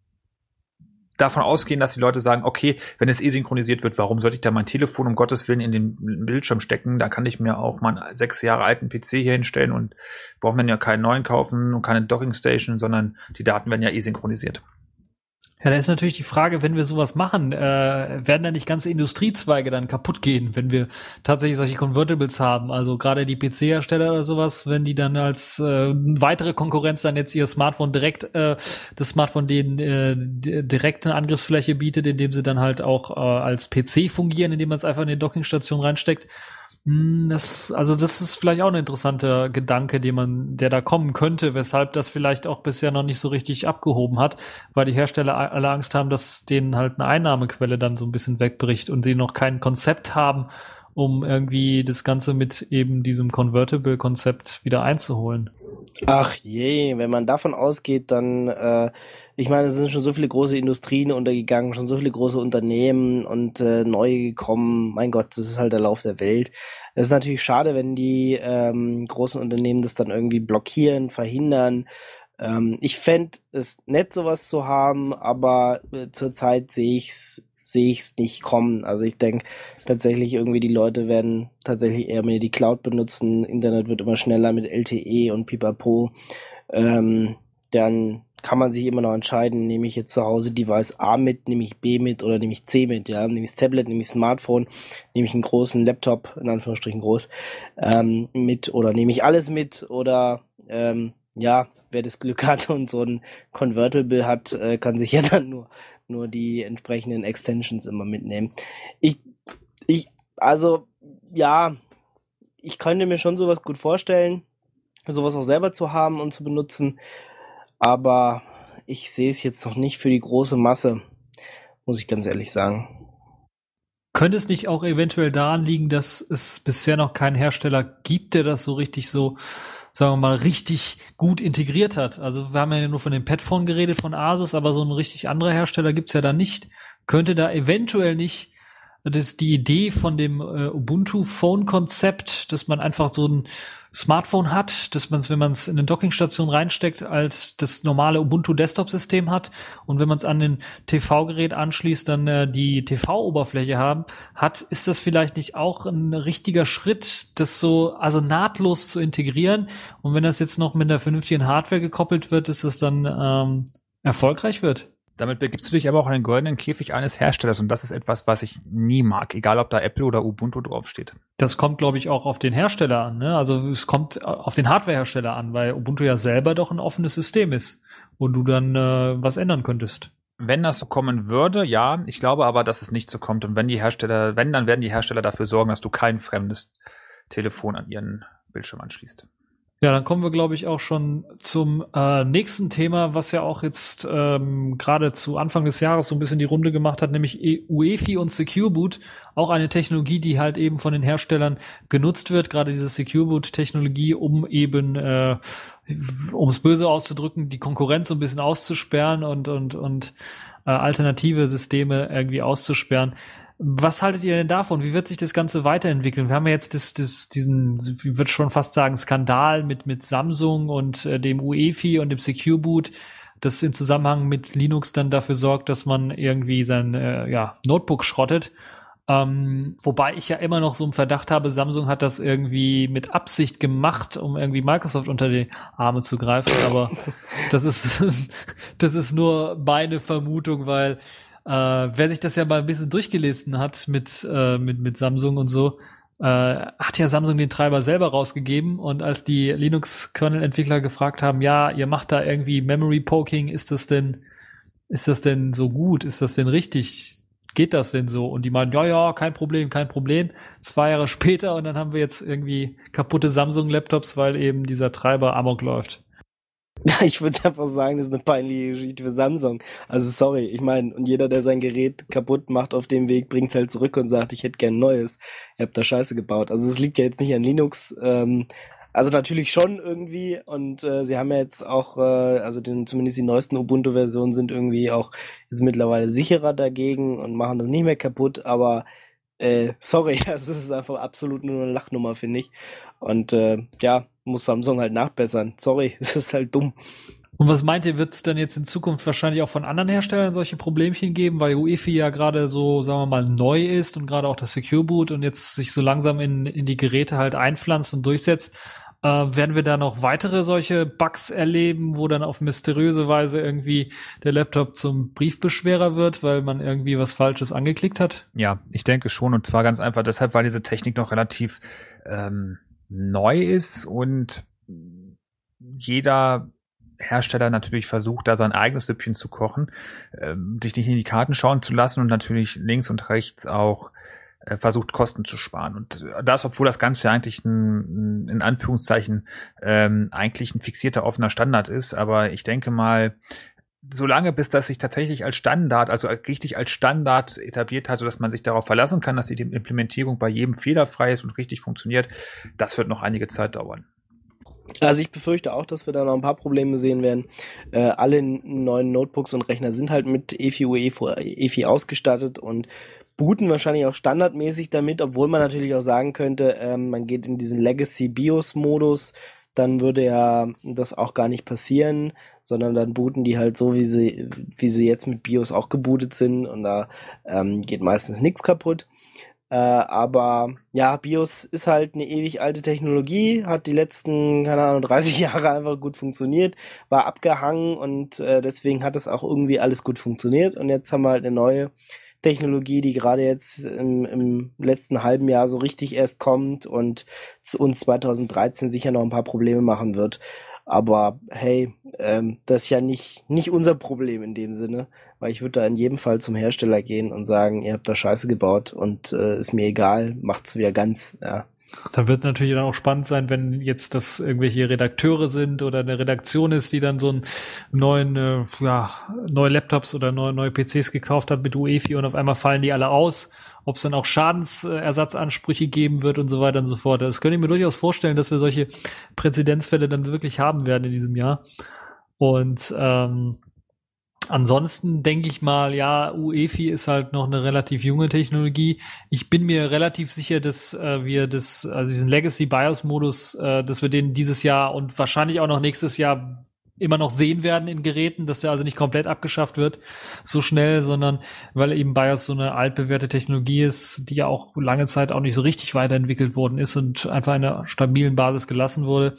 Speaker 2: davon ausgehen, dass die Leute sagen, okay, wenn es eh synchronisiert wird, warum sollte ich da mein Telefon um Gottes Willen in den Bildschirm stecken? Da kann ich mir auch mal einen sechs Jahre alten PC hier hinstellen und braucht man ja keinen neuen kaufen und keine Dockingstation, sondern die Daten werden ja eh synchronisiert.
Speaker 5: Ja, da ist natürlich die Frage, wenn wir sowas machen, äh, werden da nicht ganze Industriezweige dann kaputt gehen, wenn wir tatsächlich solche Convertibles haben? Also gerade die PC-Hersteller oder sowas, wenn die dann als äh, weitere Konkurrenz dann jetzt ihr Smartphone direkt, äh, das Smartphone denen äh, direkt eine Angriffsfläche bietet, indem sie dann halt auch äh, als PC fungieren, indem man es einfach in die Dockingstation reinsteckt das, also das ist vielleicht auch ein interessanter Gedanke, den man, der da kommen könnte, weshalb das vielleicht auch bisher noch nicht so richtig abgehoben hat, weil die Hersteller alle Angst haben, dass denen halt eine Einnahmequelle dann so ein bisschen wegbricht und sie noch kein Konzept haben, um irgendwie das Ganze mit eben diesem Convertible-Konzept wieder einzuholen.
Speaker 3: Ach je, wenn man davon ausgeht, dann, äh, ich meine, es sind schon so viele große Industrien untergegangen, schon so viele große Unternehmen und äh, neu gekommen. Mein Gott, das ist halt der Lauf der Welt. Es ist natürlich schade, wenn die ähm, großen Unternehmen das dann irgendwie blockieren, verhindern. Ähm, ich fände es nett, sowas zu haben, aber äh, zurzeit sehe ich es sehe ich es nicht kommen. Also ich denke tatsächlich irgendwie die Leute werden tatsächlich eher mehr die Cloud benutzen. Internet wird immer schneller mit LTE und Pipapo. Ähm, dann kann man sich immer noch entscheiden, nehme ich jetzt zu Hause Device A mit, nehme ich B mit oder nehme ich C mit, ja, nehme ich Tablet, nehme ich Smartphone, nehme ich einen großen Laptop, in Anführungsstrichen groß, ähm, mit oder nehme ich alles mit oder ähm, ja, wer das Glück hat und so ein Convertible hat, äh, kann sich (laughs) ja dann nur nur die entsprechenden Extensions immer mitnehmen. Ich, ich, also, ja, ich könnte mir schon sowas gut vorstellen, sowas auch selber zu haben und zu benutzen, aber ich sehe es jetzt noch nicht für die große Masse, muss ich ganz ehrlich sagen.
Speaker 5: Könnte es nicht auch eventuell daran liegen, dass es bisher noch keinen Hersteller gibt, der das so richtig so sagen wir mal, richtig gut integriert hat. Also wir haben ja nur von dem Padphone geredet von Asus, aber so ein richtig anderer Hersteller gibt's ja da nicht. Könnte da eventuell nicht das die Idee von dem äh, Ubuntu Phone Konzept, dass man einfach so ein Smartphone hat, dass man es, wenn man es in eine Dockingstation reinsteckt, als das normale Ubuntu Desktop System hat und wenn man es an den TV-Gerät anschließt, dann äh, die TV-Oberfläche haben hat, ist das vielleicht nicht auch ein richtiger Schritt, das so also nahtlos zu integrieren und wenn das jetzt noch mit einer vernünftigen Hardware gekoppelt wird, ist es dann ähm, erfolgreich wird?
Speaker 2: Damit begibst du dich aber auch in den goldenen Käfig eines Herstellers und das ist etwas, was ich nie mag, egal ob da Apple oder Ubuntu draufsteht.
Speaker 5: Das kommt, glaube ich, auch auf den Hersteller an. Ne? Also es kommt auf den Hardwarehersteller an, weil Ubuntu ja selber doch ein offenes System ist, wo du dann äh, was ändern könntest.
Speaker 2: Wenn das so kommen würde, ja, ich glaube aber, dass es nicht so kommt. Und wenn die Hersteller, wenn, dann werden die Hersteller dafür sorgen, dass du kein fremdes Telefon an ihren Bildschirm anschließt.
Speaker 5: Ja, dann kommen wir, glaube ich, auch schon zum äh, nächsten Thema, was ja auch jetzt ähm, gerade zu Anfang des Jahres so ein bisschen die Runde gemacht hat, nämlich e UEFI und Secure Boot. Auch eine Technologie, die halt eben von den Herstellern genutzt wird, gerade diese Secure Boot-Technologie, um eben, äh, um es böse auszudrücken, die Konkurrenz so ein bisschen auszusperren und, und, und äh, alternative Systeme irgendwie auszusperren. Was haltet ihr denn davon? Wie wird sich das Ganze weiterentwickeln? Wir haben ja jetzt das, das, diesen, ich würde schon fast sagen, Skandal mit, mit Samsung und äh, dem UEFI und dem Secure Boot, das in Zusammenhang mit Linux dann dafür sorgt, dass man irgendwie sein äh, ja, Notebook schrottet. Ähm, wobei ich ja immer noch so einen Verdacht habe, Samsung hat das irgendwie mit Absicht gemacht, um irgendwie Microsoft unter die Arme zu greifen. Aber (laughs) das ist, (laughs) das ist nur meine Vermutung, weil äh, wer sich das ja mal ein bisschen durchgelesen hat mit, äh, mit, mit Samsung und so, äh, hat ja Samsung den Treiber selber rausgegeben und als die Linux-Kernel-Entwickler gefragt haben, ja, ihr macht da irgendwie Memory Poking, ist das denn, ist das denn so gut? Ist das denn richtig? geht das denn so? Und die meinen, ja, ja, kein Problem, kein Problem. Zwei Jahre (laughs) später und dann haben wir jetzt irgendwie kaputte Samsung-Laptops, weil eben dieser Treiber Amok läuft. (laughs)
Speaker 3: Ich würde einfach sagen, das ist eine peinliche Geschichte für Samsung. Also sorry, ich meine, und jeder, der sein Gerät kaputt macht auf dem Weg, bringt halt zurück und sagt, ich hätte gern neues. Ihr habt da Scheiße gebaut. Also es liegt ja jetzt nicht an Linux. Ähm, also natürlich schon irgendwie und äh, sie haben ja jetzt auch, äh, also den, zumindest die neuesten Ubuntu-Versionen sind irgendwie auch jetzt mittlerweile sicherer dagegen und machen das nicht mehr kaputt, aber äh, sorry, (laughs) das ist einfach absolut nur eine Lachnummer, finde ich. Und äh, ja, muss Samsung halt nachbessern. Sorry, (laughs) es ist halt dumm.
Speaker 5: Und was meint ihr, wird es dann jetzt in Zukunft wahrscheinlich auch von anderen Herstellern solche Problemchen geben, weil UEFI ja gerade so, sagen wir mal, neu ist und gerade auch das Secure Boot und jetzt sich so langsam in, in die Geräte halt einpflanzt und durchsetzt? Äh, werden wir da noch weitere solche Bugs erleben, wo dann auf mysteriöse Weise irgendwie der Laptop zum Briefbeschwerer wird, weil man irgendwie was Falsches angeklickt hat?
Speaker 2: Ja, ich denke schon und zwar ganz einfach deshalb, weil diese Technik noch relativ ähm, neu ist und jeder Hersteller natürlich versucht, da sein eigenes Süppchen zu kochen, ähm, sich nicht in die Karten schauen zu lassen und natürlich links und rechts auch äh, versucht, Kosten zu sparen. Und das, obwohl das Ganze eigentlich ein, in Anführungszeichen, ähm, eigentlich ein fixierter offener Standard ist. Aber ich denke mal, solange bis das sich tatsächlich als Standard, also richtig als Standard etabliert hat, sodass man sich darauf verlassen kann, dass die Implementierung bei jedem fehlerfrei ist und richtig funktioniert, das wird noch einige Zeit dauern.
Speaker 3: Also ich befürchte auch, dass wir da noch ein paar Probleme sehen werden. Äh, alle neuen Notebooks und Rechner sind halt mit EFI UEFI EFI ausgestattet und booten wahrscheinlich auch standardmäßig damit, obwohl man natürlich auch sagen könnte, ähm, man geht in diesen Legacy BIOS Modus, dann würde ja das auch gar nicht passieren, sondern dann booten die halt so, wie sie, wie sie jetzt mit BIOS auch gebootet sind und da ähm, geht meistens nichts kaputt. Äh, aber ja, BIOS ist halt eine ewig alte Technologie, hat die letzten, keine Ahnung, 30 (laughs) Jahre einfach gut funktioniert, war abgehangen und äh, deswegen hat es auch irgendwie alles gut funktioniert. Und jetzt haben wir halt eine neue Technologie, die gerade jetzt im, im letzten halben Jahr so richtig erst kommt und uns 2013 sicher noch ein paar Probleme machen wird. Aber hey, ähm, das ist ja nicht, nicht unser Problem in dem Sinne, weil ich würde da in jedem Fall zum Hersteller gehen und sagen, ihr habt da Scheiße gebaut und äh, ist mir egal, macht's wieder ganz, ja.
Speaker 5: Da wird natürlich dann auch spannend sein, wenn jetzt das irgendwelche Redakteure sind oder eine Redaktion ist, die dann so einen neuen, äh, ja, neue Laptops oder neue, neue PCs gekauft hat mit UEFI und auf einmal fallen die alle aus. Ob es dann auch Schadensersatzansprüche geben wird und so weiter und so fort. Das könnte ich mir durchaus vorstellen, dass wir solche Präzedenzfälle dann wirklich haben werden in diesem Jahr. Und ähm, Ansonsten denke ich mal, ja, UEFI ist halt noch eine relativ junge Technologie. Ich bin mir relativ sicher, dass äh, wir das, also diesen Legacy BIOS Modus, äh, dass wir den dieses Jahr und wahrscheinlich auch noch nächstes Jahr immer noch sehen werden in Geräten, dass der also nicht komplett abgeschafft wird so schnell, sondern weil eben BIOS so eine altbewährte Technologie ist, die ja auch lange Zeit auch nicht so richtig weiterentwickelt worden ist und einfach in einer stabilen Basis gelassen wurde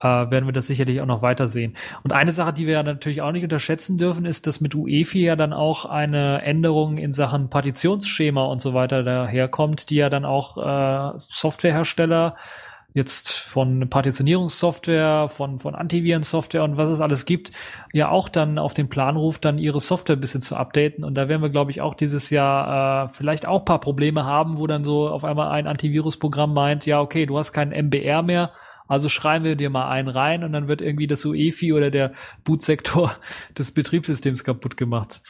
Speaker 5: äh, werden wir das sicherlich auch noch weiter sehen. Und eine Sache, die wir ja natürlich auch nicht unterschätzen dürfen, ist, dass mit UEFI ja dann auch eine Änderung in Sachen Partitionsschema und so weiter daherkommt, die ja dann auch äh, Softwarehersteller jetzt von Partitionierungssoftware, von, von Antivirensoftware und was es alles gibt, ja auch dann auf den Plan ruft, dann ihre Software ein bisschen zu updaten. Und da werden wir, glaube ich, auch dieses Jahr äh, vielleicht auch paar Probleme haben, wo dann so auf einmal ein Antivirusprogramm meint, ja, okay, du hast keinen MBR mehr, also schreiben wir dir mal einen rein und dann wird irgendwie das UEFI oder der Bootsektor (laughs) des Betriebssystems kaputt gemacht.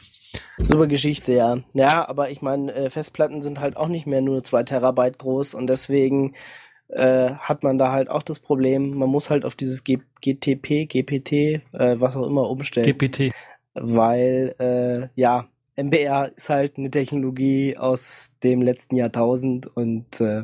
Speaker 3: Super Geschichte, ja. Ja, aber ich meine, äh, Festplatten sind halt auch nicht mehr nur zwei Terabyte groß und deswegen äh, hat man da halt auch das Problem, man muss halt auf dieses G GTP, GPT, äh, was auch immer umstellen.
Speaker 5: GPT.
Speaker 3: Weil, äh, ja, MBR ist halt eine Technologie aus dem letzten Jahrtausend und äh,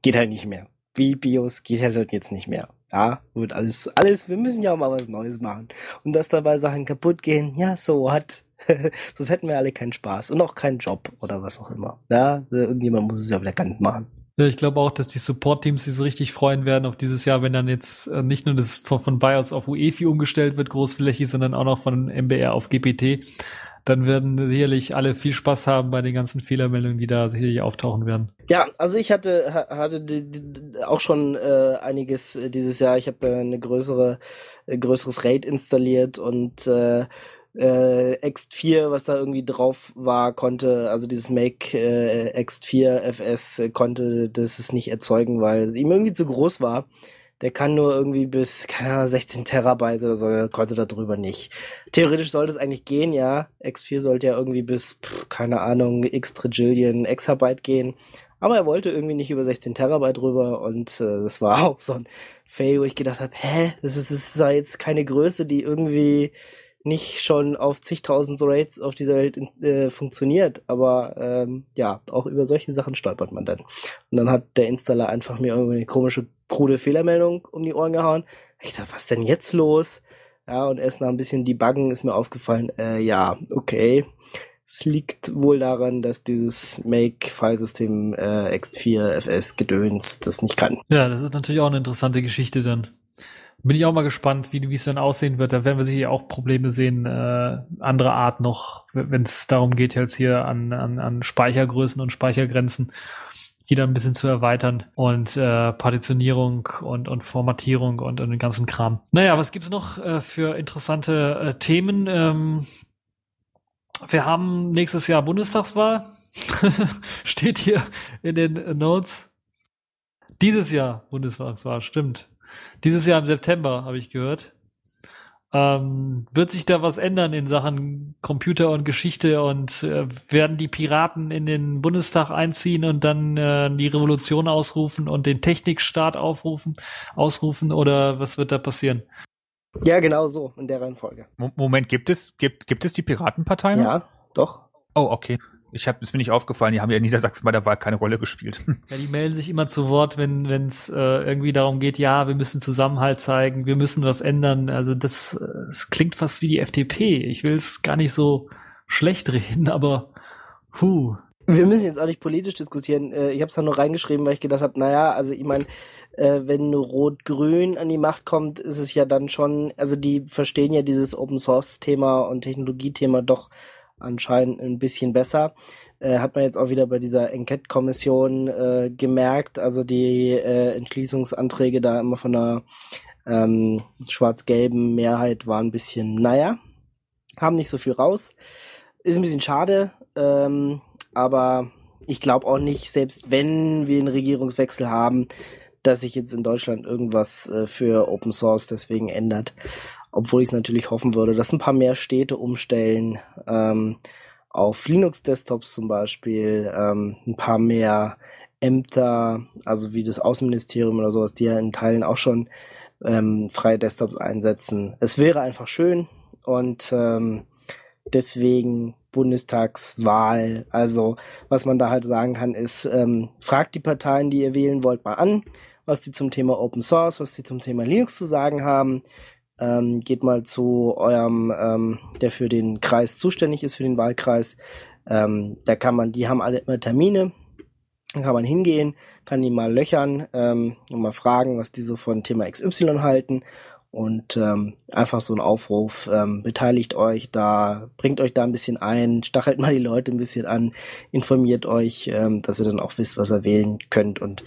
Speaker 3: geht halt nicht mehr wie BIOS geht halt jetzt nicht mehr. Ja, wird alles, alles, wir müssen ja auch mal was Neues machen. Und dass dabei Sachen kaputt gehen, ja, so hat. (laughs) Sonst hätten wir alle keinen Spaß und auch keinen Job oder was auch immer. Ja, irgendjemand muss es ja wieder ganz machen.
Speaker 5: Ja, ich glaube auch, dass die Support-Teams sich so richtig freuen werden auf dieses Jahr, wenn dann jetzt äh, nicht nur das von, von BIOS auf UEFI umgestellt wird, großflächig, sondern auch noch von MBR auf GPT dann werden sicherlich alle viel Spaß haben bei den ganzen Fehlermeldungen, die da sicherlich auftauchen werden.
Speaker 3: Ja, also ich hatte hatte auch schon äh, einiges äh, dieses Jahr. Ich habe äh, eine größere äh, größeres RAID installiert und äh, äh, X4, was da irgendwie drauf war, konnte, also dieses Make äh, X4 FS äh, konnte das es nicht erzeugen, weil es ihm irgendwie zu groß war. Der kann nur irgendwie bis, keine Ahnung, 16 Terabyte oder so, der konnte da drüber nicht. Theoretisch sollte es eigentlich gehen, ja. X4 sollte ja irgendwie bis, pff, keine Ahnung, x Trillion Exabyte gehen. Aber er wollte irgendwie nicht über 16 Terabyte rüber und äh, das war (laughs) auch so ein Fail, wo ich gedacht habe, hä, das ist, das ist jetzt keine Größe, die irgendwie nicht schon auf zigtausend Rates auf dieser Welt äh, funktioniert, aber ähm, ja, auch über solche Sachen stolpert man dann. Und dann hat der Installer einfach mir irgendwie eine komische, krude Fehlermeldung um die Ohren gehauen. Ich dachte, was denn jetzt los? Ja, und erst nach ein bisschen Debuggen ist mir aufgefallen, äh, ja, okay. Es liegt wohl daran, dass dieses Make-Filesystem äh, X4 FS Gedöns das nicht kann.
Speaker 5: Ja, das ist natürlich auch eine interessante Geschichte dann. Bin ich auch mal gespannt, wie wie es dann aussehen wird. Da werden wir sicher auch Probleme sehen, äh, andere Art noch, wenn es darum geht, jetzt hier an, an, an Speichergrößen und Speichergrenzen, die dann ein bisschen zu erweitern und äh, Partitionierung und, und Formatierung und, und den ganzen Kram. Naja, was gibt's noch äh, für interessante äh, Themen? Ähm, wir haben nächstes Jahr Bundestagswahl. (laughs) Steht hier in den Notes. Dieses Jahr Bundestagswahl, stimmt. Dieses Jahr im September, habe ich gehört. Ähm, wird sich da was ändern in Sachen Computer und Geschichte und äh, werden die Piraten in den Bundestag einziehen und dann äh, die Revolution ausrufen und den Technikstaat aufrufen, ausrufen oder was wird da passieren?
Speaker 3: Ja, genau so, in der Reihenfolge.
Speaker 2: Moment, gibt es, gibt, gibt es die Piratenpartei? noch?
Speaker 3: Ja, doch.
Speaker 2: Oh, okay. Ich habe, ist mir nicht aufgefallen, die haben ja in Niedersachsen bei der Wahl keine Rolle gespielt. (laughs)
Speaker 5: Ja, die melden sich immer zu Wort, wenn es äh, irgendwie darum geht, ja, wir müssen Zusammenhalt zeigen, wir müssen was ändern. Also das, äh, das klingt fast wie die FDP. Ich will es gar nicht so schlecht reden, aber huh.
Speaker 3: Wir müssen jetzt auch nicht politisch diskutieren. Äh, Ich habe es da nur reingeschrieben, weil ich gedacht habe, naja, also ich meine, äh, wenn Rot-Grün an die Macht kommt, ist es ja dann schon, also die verstehen ja dieses Open-Source-Thema und Technologie-Thema doch anscheinend ein bisschen besser. Äh, hat man jetzt auch wieder bei dieser Enquete-Kommission äh, gemerkt. Also die äh, Entschließungsanträge da immer von einer ähm, schwarz-gelben Mehrheit waren ein bisschen, naja, haben nicht so viel raus. Ist ein bisschen schade, ähm, aber ich glaube auch nicht, selbst wenn wir einen Regierungswechsel haben, dass sich jetzt in Deutschland irgendwas äh, für Open Source deswegen ändert. Obwohl ich es natürlich hoffen würde, dass ein paar mehr Städte umstellen, ähm, auf Linux-Desktops zum Beispiel, ähm, ein paar mehr Ämter, also wie das Außenministerium oder sowas, die ja in Teilen auch schon ähm, freie Desktops einsetzen. Es wäre einfach schön und ähm, deswegen Bundestagswahl. Also was man da halt sagen kann, ist, ähm, fragt die Parteien, die ihr wählen wollt, mal an, was die zum Thema Open Source, was die zum Thema Linux zu sagen haben. Ähm, geht mal zu eurem, ähm, der für den Kreis zuständig ist, für den Wahlkreis. Ähm, da kann man, die haben alle immer Termine. Dann kann man hingehen, kann die mal löchern ähm, und mal fragen, was die so von Thema XY halten. Und ähm, einfach so ein Aufruf, ähm, beteiligt euch da, bringt euch da ein bisschen ein, stachelt mal die Leute ein bisschen an, informiert euch, ähm, dass ihr dann auch wisst, was ihr wählen könnt. Und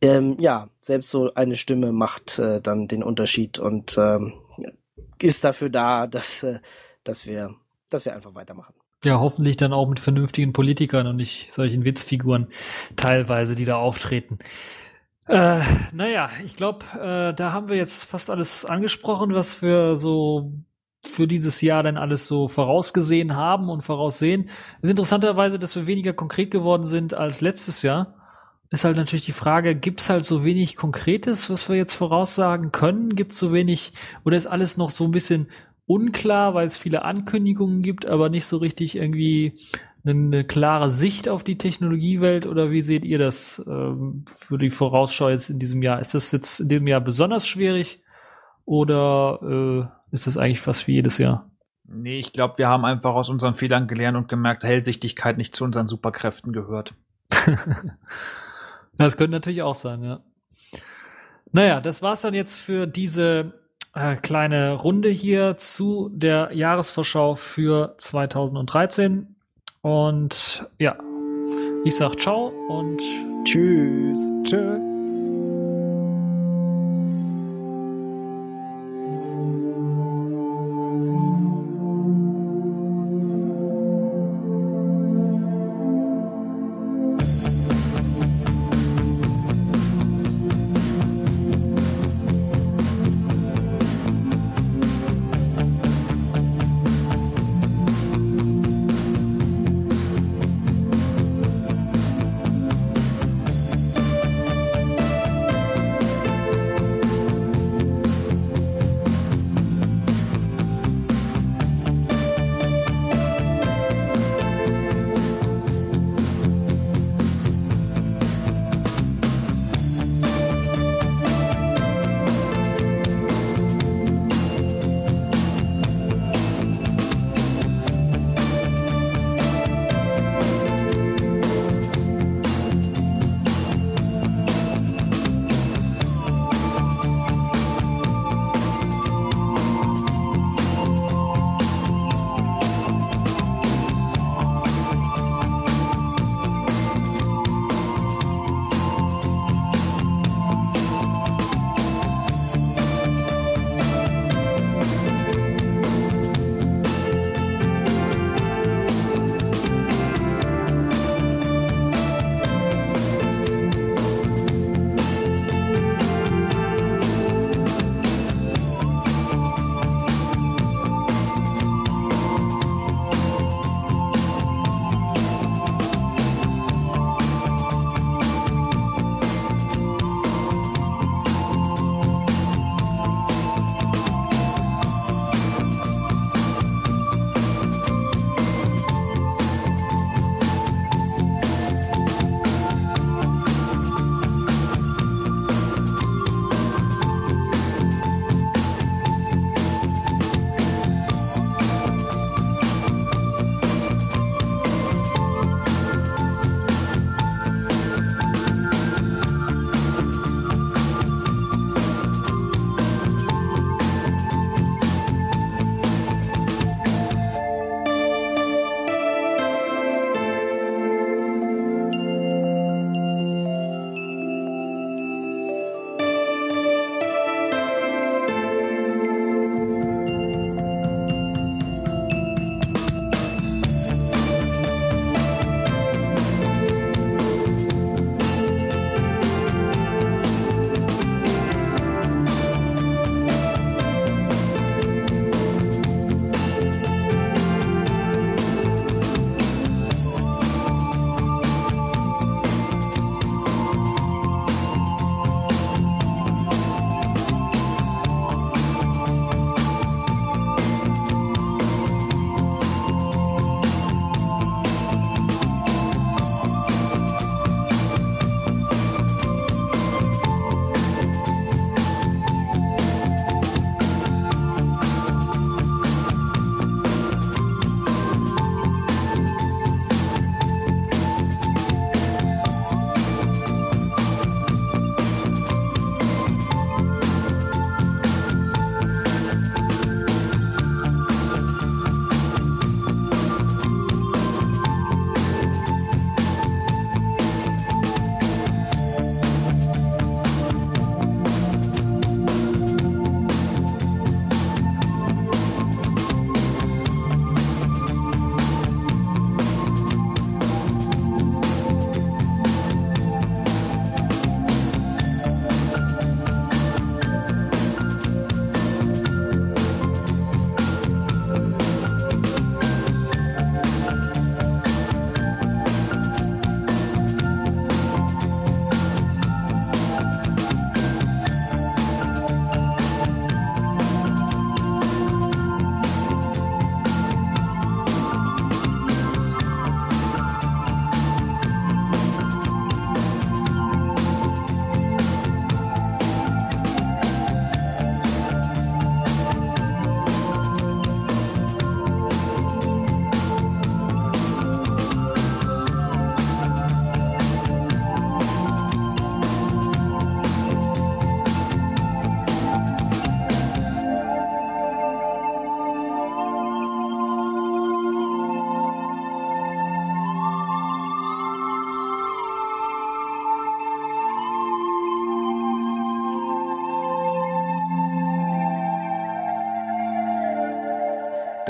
Speaker 3: ähm, ja, selbst so eine Stimme macht äh, dann den Unterschied und ähm, ist dafür da, dass, äh, dass wir, dass wir einfach weitermachen.
Speaker 5: Ja, hoffentlich dann auch mit vernünftigen Politikern und nicht solchen Witzfiguren teilweise, die da auftreten. Äh, naja, ich glaube, äh, da haben wir jetzt fast alles angesprochen, was wir so für dieses Jahr dann alles so vorausgesehen haben und voraussehen. Es ist interessanterweise, dass wir weniger konkret geworden sind als letztes Jahr. Ist halt natürlich die Frage, gibt's halt so wenig Konkretes, was wir jetzt voraussagen können? Gibt's so wenig, oder ist alles noch so ein bisschen unklar, weil es viele Ankündigungen gibt, aber nicht so richtig irgendwie eine klare Sicht auf die Technologiewelt oder wie seht ihr das ähm, für die Vorausschau jetzt in diesem Jahr? Ist das jetzt in diesem Jahr besonders schwierig oder äh, ist das eigentlich fast wie jedes Jahr?
Speaker 2: Nee, ich glaube, wir haben einfach aus unseren Fehlern gelernt und gemerkt, Hellsichtigkeit nicht zu unseren Superkräften gehört. (laughs)
Speaker 5: das könnte natürlich auch sein, ja. Naja, das war's dann jetzt für diese äh, kleine Runde hier zu der Jahresvorschau für 2013. Und ja, ich sag ciao und
Speaker 3: Tschüss.
Speaker 2: Tschö.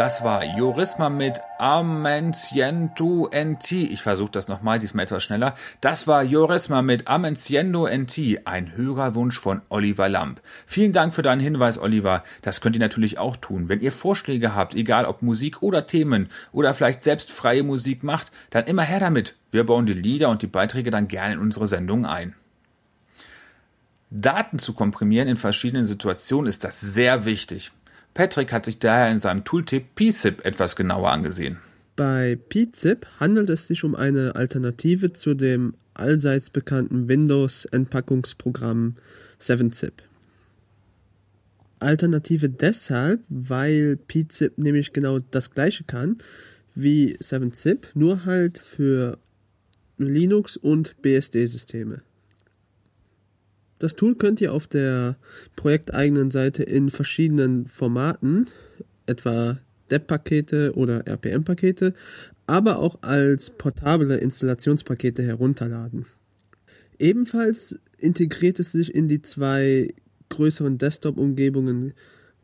Speaker 2: Das war Jurisma mit Amenciendo NT. Ich versuche das nochmal, diesmal etwas schneller. Das war Jurisma mit Amenciendo NT, ein Hörerwunsch von Oliver Lamp. Vielen Dank für deinen Hinweis, Oliver. Das könnt ihr natürlich auch tun. Wenn ihr Vorschläge habt, egal ob Musik oder Themen oder vielleicht selbst freie Musik macht, dann immer her damit. Wir bauen die Lieder und die Beiträge dann gerne in unsere Sendung ein. Daten zu komprimieren in verschiedenen Situationen ist das sehr wichtig. Patrick hat sich daher in seinem Tooltip PZIP etwas genauer angesehen.
Speaker 6: Bei PZIP handelt es sich um eine Alternative zu dem allseits bekannten Windows-Entpackungsprogramm 7-Zip. Alternative deshalb, weil PZIP nämlich genau das gleiche kann wie 7-Zip, nur halt für Linux und BSD-Systeme. Das Tool könnt ihr auf der projekteigenen Seite in verschiedenen Formaten, etwa DEP-Pakete oder RPM-Pakete, aber auch als portable Installationspakete herunterladen. Ebenfalls integriert es sich in die zwei größeren Desktop-Umgebungen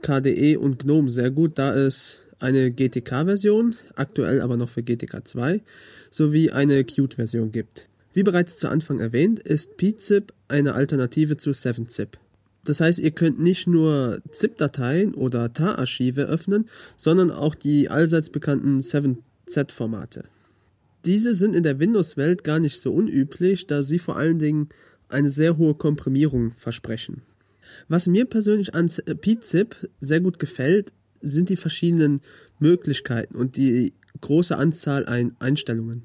Speaker 6: KDE und GNOME sehr gut, da es eine GTK-Version, aktuell aber noch für GTK 2, sowie eine Qt-Version gibt. Wie bereits zu Anfang erwähnt, ist pzip eine Alternative zu 7-Zip. Das heißt, ihr könnt nicht nur ZIP-Dateien oder TAR-Archive öffnen, sondern auch die allseits bekannten 7Z-Formate. Diese sind in der Windows-Welt gar nicht so unüblich, da sie vor allen Dingen eine sehr hohe Komprimierung versprechen. Was mir persönlich an pzip sehr gut gefällt, sind die verschiedenen Möglichkeiten und die große Anzahl an Einstellungen.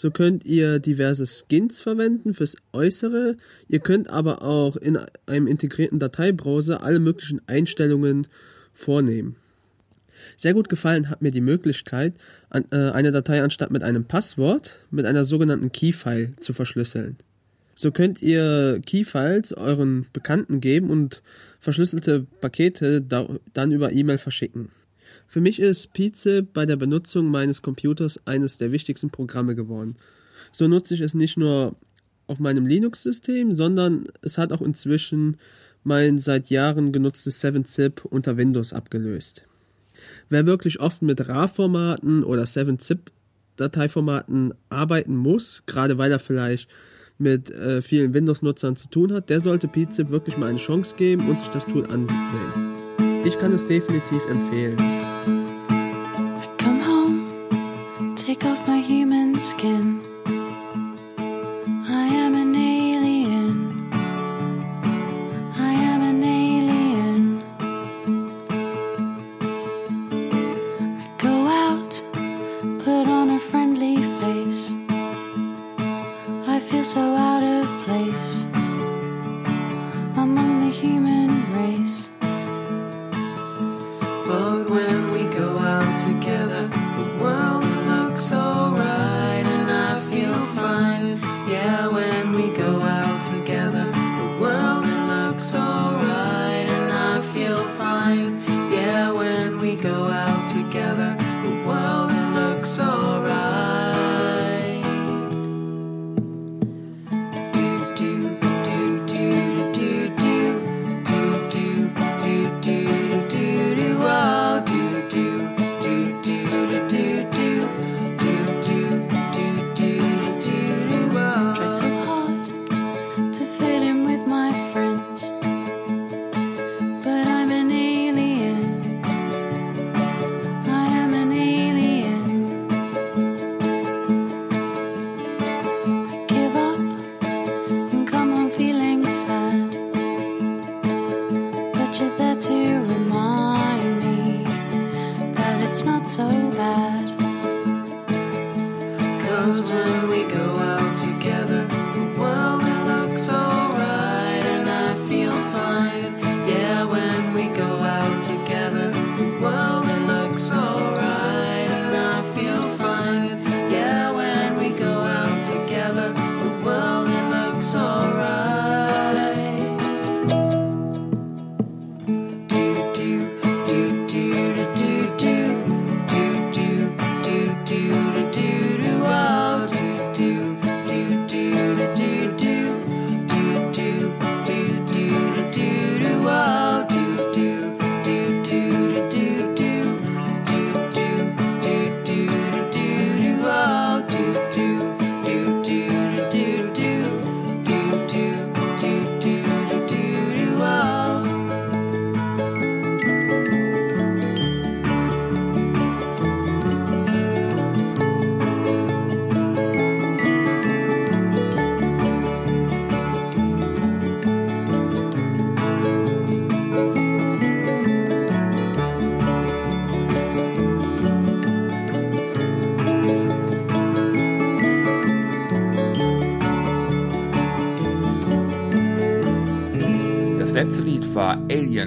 Speaker 6: So könnt ihr diverse Skins verwenden fürs Äußere. Ihr könnt aber auch in einem integrierten Dateibrowser alle möglichen Einstellungen vornehmen. Sehr gut gefallen hat mir die Möglichkeit, äh, eine Datei anstatt mit einem Passwort mit einer sogenannten Keyfile zu verschlüsseln. So könnt ihr Keyfiles euren Bekannten geben und verschlüsselte Pakete dann über E-Mail verschicken. Für mich ist Pizza bei der Benutzung meines Computers eines der wichtigsten Programme geworden. So nutze ich es nicht nur auf meinem Linux-System, sondern es hat auch inzwischen mein seit Jahren genutztes 7-Zip unter Windows abgelöst. Wer wirklich oft mit RAR-Formaten oder 7-Zip-Dateiformaten arbeiten muss, gerade weil er vielleicht mit äh, vielen Windows-Nutzern zu tun hat, der sollte PZIP wirklich mal eine Chance geben und sich das Tool ansehen. Ich kann es definitiv empfehlen.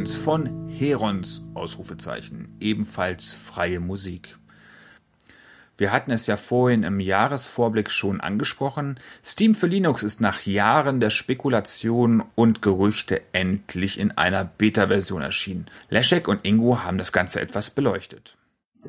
Speaker 2: 1 von Herons Ausrufezeichen, ebenfalls freie Musik. Wir hatten es ja vorhin im Jahresvorblick schon angesprochen. Steam für Linux ist nach Jahren der Spekulationen und Gerüchte endlich in einer Beta-Version erschienen. Leszek und Ingo haben das Ganze etwas beleuchtet.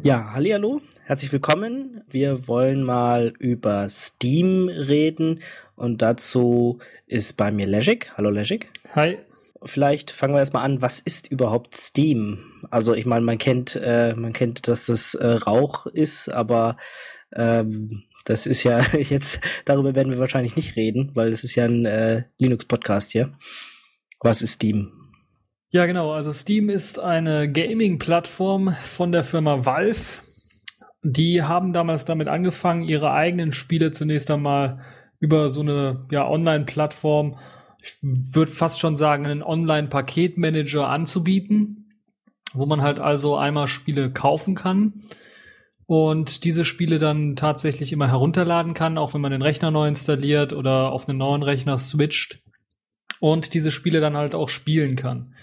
Speaker 3: Ja, hallo, herzlich willkommen. Wir wollen mal über Steam reden und dazu ist bei mir Leszek. Hallo Leszek.
Speaker 5: Hi.
Speaker 3: Vielleicht fangen wir erstmal an, was ist überhaupt Steam? Also ich meine, man kennt, äh, man kennt, dass das äh, Rauch ist, aber ähm, das ist ja (laughs) jetzt, darüber werden wir wahrscheinlich nicht reden, weil es ist ja ein äh, Linux-Podcast hier. Was ist Steam?
Speaker 5: Ja, genau. Also Steam ist eine Gaming-Plattform von der Firma Valve. Die haben damals damit angefangen, ihre eigenen Spiele zunächst einmal über so eine ja, Online-Plattform ich würde fast schon sagen, einen Online-Paketmanager anzubieten, wo man halt also einmal Spiele kaufen kann und diese Spiele dann tatsächlich immer herunterladen kann, auch wenn man den Rechner neu installiert oder auf einen neuen Rechner switcht und diese Spiele dann halt auch spielen kann.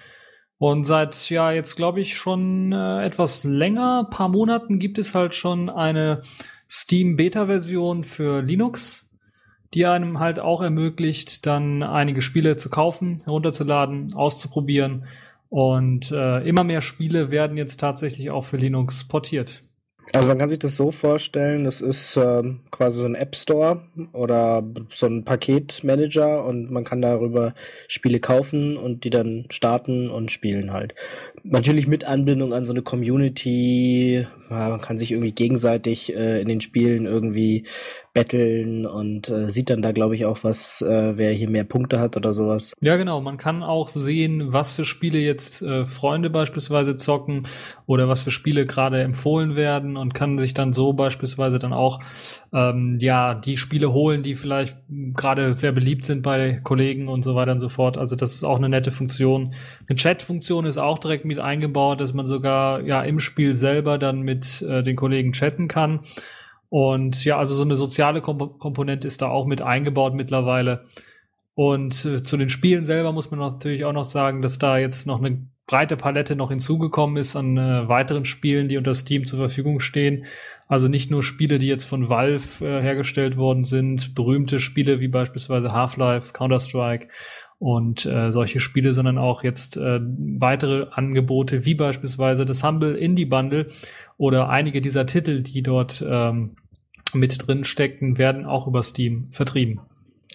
Speaker 5: Und seit ja jetzt glaube ich schon äh, etwas länger, paar Monaten gibt es halt schon eine Steam Beta Version für Linux die einem halt auch ermöglicht, dann einige Spiele zu kaufen, herunterzuladen, auszuprobieren. Und äh, immer mehr Spiele werden jetzt tatsächlich auch für Linux portiert.
Speaker 3: Also man kann sich das so vorstellen, das ist ähm, quasi so ein App Store oder so ein Paketmanager und man kann darüber Spiele kaufen und die dann starten und spielen halt. Natürlich mit Anbindung an so eine Community, man kann sich irgendwie gegenseitig äh, in den Spielen irgendwie betteln und äh, sieht dann da, glaube ich, auch, was, äh, wer hier mehr Punkte hat oder sowas.
Speaker 5: Ja, genau. Man kann auch sehen, was für Spiele jetzt äh, Freunde beispielsweise zocken oder was für Spiele gerade empfohlen werden und kann sich dann so beispielsweise dann auch ähm, ja die Spiele holen, die vielleicht gerade sehr beliebt sind bei Kollegen und so weiter und so fort. Also das ist auch eine nette Funktion. Eine Chat-Funktion ist auch direkt mit eingebaut, dass man sogar ja im Spiel selber dann mit äh, den Kollegen chatten kann. Und ja, also so eine soziale Komp Komponente ist da auch mit eingebaut mittlerweile. Und äh, zu den Spielen selber muss man natürlich auch noch sagen, dass da jetzt noch eine breite Palette noch hinzugekommen ist an äh, weiteren Spielen, die unter Steam zur Verfügung stehen. Also nicht nur Spiele, die jetzt von Valve äh, hergestellt worden sind, berühmte Spiele wie beispielsweise Half-Life, Counter-Strike und äh, solche Spiele, sondern auch jetzt äh, weitere Angebote wie beispielsweise das Humble Indie Bundle oder einige dieser Titel, die dort ähm, mit drin steckten, werden auch über Steam vertrieben.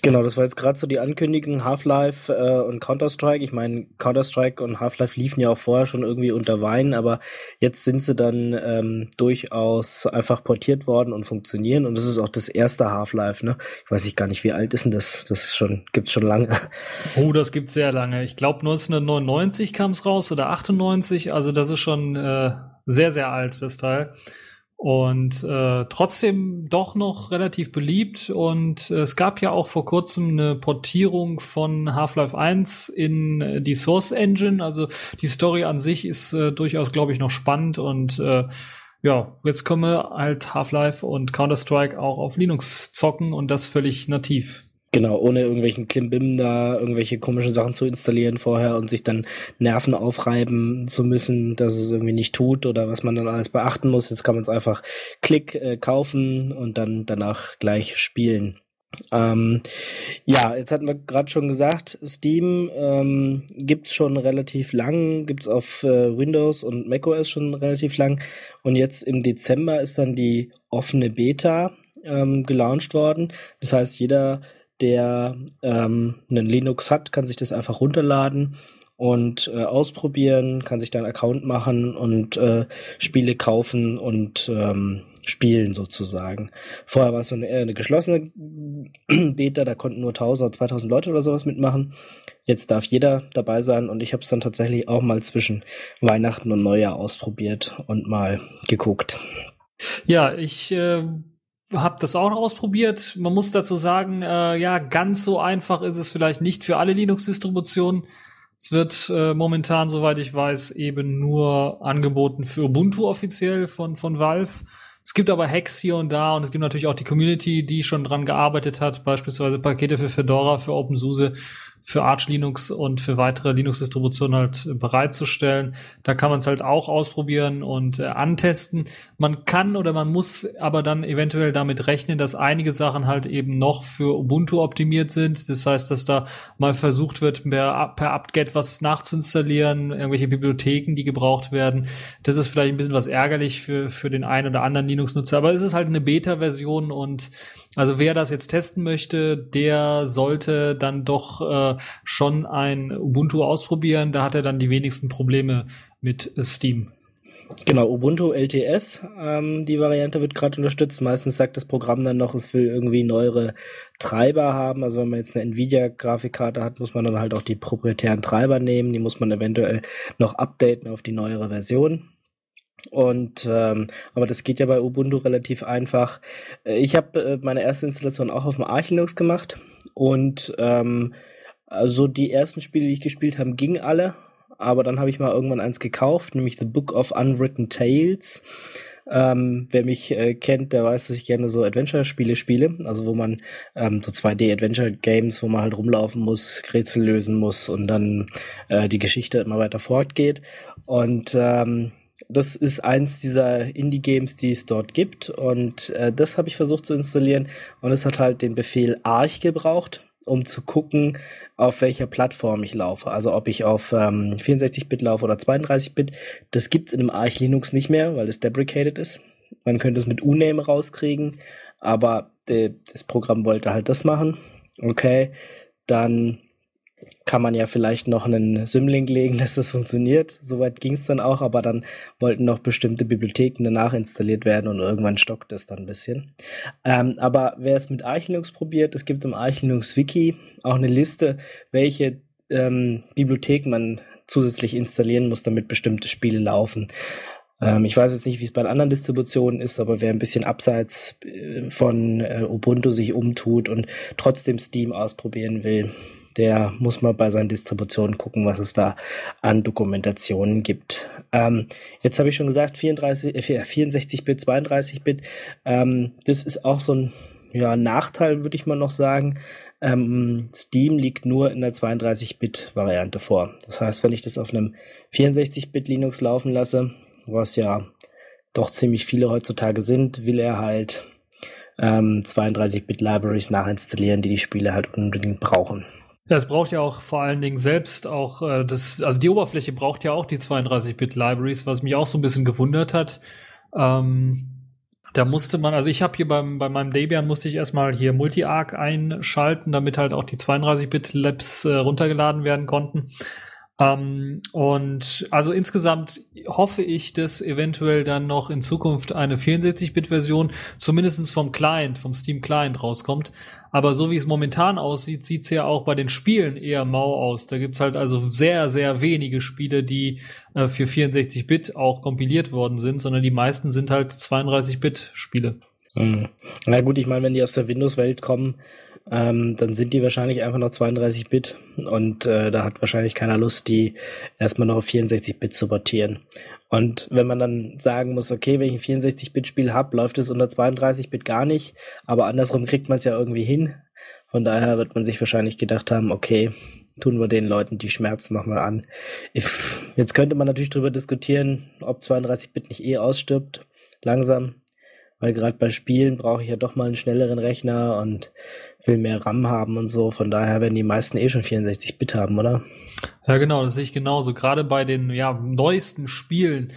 Speaker 3: Genau, das war jetzt gerade so die Ankündigung Half-Life äh, und Counter-Strike. Ich meine, Counter-Strike und Half-Life liefen ja auch vorher schon irgendwie unter Wein, aber jetzt sind sie dann ähm, durchaus einfach portiert worden und funktionieren. Und das ist auch das erste Half-Life, ne? Ich weiß ich gar nicht, wie alt ist denn das? Das ist schon, gibt's schon lange.
Speaker 5: Oh, das gibt's sehr lange. Ich glaube 1999 kam es raus oder 98. Also das ist schon äh, sehr, sehr alt, das Teil und äh, trotzdem doch noch relativ beliebt. Und äh, es gab ja auch vor kurzem eine Portierung von Half-Life 1 in äh, die Source Engine. Also die Story an sich ist äh, durchaus, glaube ich, noch spannend und äh, ja, jetzt können wir halt Half-Life und Counter-Strike auch auf Linux zocken und das völlig nativ.
Speaker 3: Genau, ohne irgendwelchen Klimbim da irgendwelche komischen Sachen zu installieren vorher und sich dann Nerven aufreiben zu müssen, dass es irgendwie nicht tut oder was man dann alles beachten muss. Jetzt kann man es einfach klick äh, kaufen und dann danach gleich spielen. Ähm, ja, jetzt hatten wir gerade schon gesagt, Steam ähm, gibt's schon relativ lang, gibt's auf äh, Windows und macOS schon relativ lang und jetzt im Dezember ist dann die offene Beta ähm, gelauncht worden. Das heißt, jeder der ähm, einen Linux hat, kann sich das einfach runterladen und äh, ausprobieren, kann sich dann Account machen und äh, Spiele kaufen und ähm, spielen sozusagen. Vorher war es so eine, eine geschlossene (clears throat) Beta, da konnten nur 1000 oder 2000 Leute oder sowas mitmachen. Jetzt darf jeder dabei sein und ich habe es dann tatsächlich auch mal zwischen Weihnachten und Neujahr ausprobiert und mal geguckt.
Speaker 5: Ja, ich äh, habe das auch ausprobiert. Man muss dazu sagen, äh, ja, ganz so einfach ist es vielleicht nicht für alle Linux-Distributionen. Es wird äh, momentan, soweit ich weiß, eben nur angeboten für Ubuntu offiziell von, von Valve. Es gibt aber Hacks hier und da und es gibt natürlich auch die Community, die schon dran gearbeitet hat, beispielsweise Pakete für Fedora, für OpenSUSE für Arch Linux und für weitere Linux-Distributionen halt bereitzustellen. Da kann man es halt auch ausprobieren und äh, antesten. Man kann oder man muss aber dann eventuell damit rechnen, dass einige Sachen halt eben noch für Ubuntu optimiert sind. Das heißt, dass da mal versucht wird, per, per apt-get was nachzuinstallieren, irgendwelche Bibliotheken, die gebraucht werden. Das ist vielleicht ein bisschen was ärgerlich für, für den einen oder anderen Linux-Nutzer, aber es ist halt eine Beta-Version und also wer das jetzt testen möchte, der sollte dann doch äh, schon ein Ubuntu ausprobieren. Da hat er dann die wenigsten Probleme mit Steam.
Speaker 3: Genau, Ubuntu LTS, ähm, die Variante wird gerade unterstützt. Meistens sagt das Programm dann noch, es will irgendwie neuere Treiber haben. Also wenn man jetzt eine Nvidia-Grafikkarte hat, muss man dann halt auch die proprietären Treiber nehmen. Die muss man eventuell noch updaten auf die neuere Version. Und ähm, aber das geht ja bei Ubuntu relativ einfach. Ich habe äh, meine erste Installation auch auf dem Arch Linux gemacht und ähm, also die ersten Spiele, die ich gespielt habe, gingen alle. Aber dann habe ich mal irgendwann eins gekauft, nämlich The Book of Unwritten Tales. Ähm, wer mich äh, kennt, der weiß, dass ich gerne so Adventure-Spiele spiele, also wo man ähm, so 2D-Adventure-Games, wo man halt rumlaufen muss, Rätsel lösen muss und dann äh, die Geschichte immer weiter fortgeht. Und ähm, das ist eins dieser Indie-Games, die es dort gibt. Und äh, das habe ich versucht zu installieren. Und es hat halt den Befehl Arch gebraucht, um zu gucken, auf welcher Plattform ich laufe. Also ob ich auf ähm, 64-Bit laufe oder 32-Bit. Das gibt's in einem Arch Linux nicht mehr, weil es deprecated ist. Man könnte es mit Uname rauskriegen, aber de, das Programm wollte halt das machen. Okay, dann kann man ja vielleicht noch einen Symlink legen, (laughs) dass das funktioniert. Soweit ging es dann auch, aber dann wollten noch bestimmte Bibliotheken danach installiert werden und irgendwann stockt es dann ein bisschen. Ähm, aber wer es mit Arch Linux probiert, es gibt im Arch Linux Wiki auch eine Liste, welche ähm, Bibliotheken man zusätzlich installieren muss, damit bestimmte Spiele laufen. Ähm, ich weiß jetzt nicht, wie es bei anderen Distributionen ist, aber wer ein bisschen abseits äh, von äh, Ubuntu sich umtut und trotzdem Steam ausprobieren will, der muss mal bei seinen Distributionen gucken, was es da an Dokumentationen gibt. Ähm, jetzt habe ich schon gesagt, 34, äh, 64-Bit, 32-Bit. Ähm, das ist auch so ein ja, Nachteil, würde ich mal noch sagen. Ähm, Steam liegt nur in der 32-Bit-Variante vor. Das heißt, wenn ich das auf einem 64-Bit Linux laufen lasse, was ja doch ziemlich viele heutzutage sind, will er halt ähm, 32-Bit Libraries nachinstallieren, die die Spiele halt unbedingt brauchen.
Speaker 5: Ja, es braucht ja auch vor allen Dingen selbst auch äh, das, also die Oberfläche braucht ja auch die 32-Bit-Libraries, was mich auch so ein bisschen gewundert hat. Ähm, da musste man, also ich habe hier beim, bei meinem Debian musste ich erstmal hier Multi-Arc einschalten, damit halt auch die 32-Bit-Labs äh, runtergeladen werden konnten. Ähm, und also insgesamt hoffe ich, dass eventuell dann noch in Zukunft eine 64-Bit-Version zumindestens vom Client, vom Steam Client rauskommt. Aber so wie es momentan aussieht, sieht's ja auch bei den Spielen eher mau aus. Da gibt's halt also sehr, sehr wenige Spiele, die äh, für 64-Bit auch kompiliert worden sind, sondern die meisten sind halt 32-Bit-Spiele.
Speaker 3: Mhm. Na gut, ich meine, wenn die aus der Windows-Welt kommen, ähm, dann sind die wahrscheinlich einfach noch 32-Bit und äh, da hat wahrscheinlich keiner Lust, die erstmal noch auf 64-Bit zu portieren. Und wenn man dann sagen muss, okay, wenn ich ein 64-Bit-Spiel habe, läuft es unter 32-Bit gar nicht, aber andersrum kriegt man es ja irgendwie hin. Von daher wird man sich wahrscheinlich gedacht haben, okay, tun wir den Leuten die Schmerzen nochmal an. Jetzt könnte man natürlich darüber diskutieren, ob 32-Bit nicht eh ausstirbt, langsam, weil gerade bei Spielen brauche ich ja doch mal einen schnelleren Rechner und will mehr RAM haben und so. Von daher werden die meisten eh schon 64-Bit haben, oder?
Speaker 5: Ja, genau, das sehe ich genauso. Gerade bei den ja, neuesten Spielen,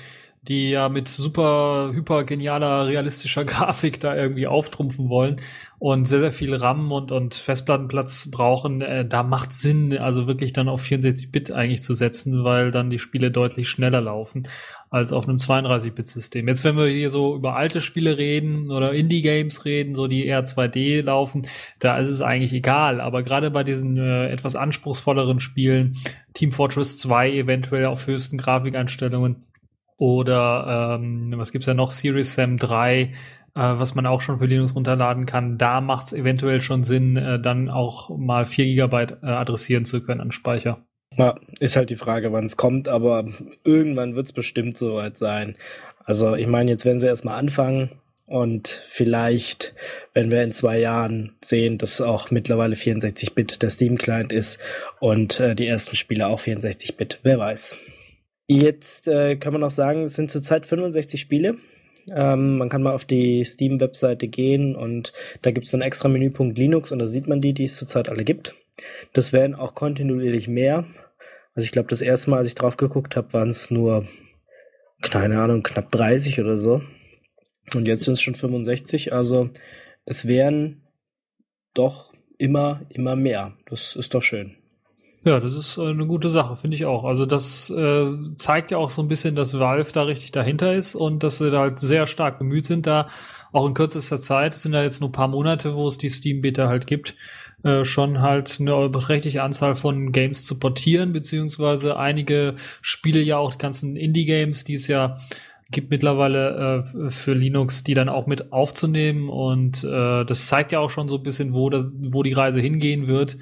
Speaker 5: die ja mit super, hyper genialer, realistischer (laughs) Grafik da irgendwie auftrumpfen wollen und sehr, sehr viel RAM und, und Festplattenplatz brauchen, äh, da macht Sinn, also wirklich dann auf 64-Bit eigentlich zu setzen, weil dann die Spiele deutlich schneller laufen als auf einem 32-Bit-System. Jetzt, wenn wir hier so über alte Spiele reden oder Indie-Games reden, so die eher 2D laufen, da ist es eigentlich egal. Aber gerade bei diesen äh, etwas anspruchsvolleren Spielen, Team Fortress 2 eventuell auf höchsten Grafikeinstellungen oder ähm, was gibt's ja noch, Series Sam 3, äh, was man auch schon für Linux runterladen kann, da macht es eventuell schon Sinn, äh, dann auch mal 4 Gigabyte äh, adressieren zu können an Speicher.
Speaker 3: Ja, ist halt die Frage, wann es kommt, aber irgendwann wird es bestimmt soweit sein. Also ich meine, jetzt werden sie erstmal anfangen Und vielleicht, wenn wir in zwei Jahren sehen, dass auch mittlerweile 64-Bit der Steam-Client ist und äh, die ersten Spiele auch 64-Bit, wer weiß. Jetzt äh, kann man auch sagen, es sind zurzeit 65 Spiele. Ähm, man kann mal auf die Steam-Webseite gehen und da gibt es so einen extra Menüpunkt Linux und da sieht man die, die es zurzeit alle gibt. Das werden auch kontinuierlich mehr. Also ich glaube, das erste Mal, als ich drauf geguckt habe, waren es nur, keine Ahnung, knapp 30 oder so. Und jetzt sind es schon 65. Also es werden doch immer, immer mehr. Das ist doch schön.
Speaker 5: Ja, das ist äh, eine gute Sache, finde ich auch. Also das äh, zeigt ja auch so ein bisschen, dass Valve da richtig dahinter ist und dass sie da halt sehr stark bemüht sind, da auch in kürzester Zeit, es sind ja jetzt nur ein paar Monate, wo es die Steam-Beta halt gibt, äh, schon halt eine beträchtliche Anzahl von Games zu portieren, beziehungsweise einige Spiele ja auch die ganzen Indie-Games, die es ja gibt mittlerweile äh, für Linux, die dann auch mit aufzunehmen und äh, das zeigt ja auch schon so ein bisschen, wo das, wo die Reise hingehen wird.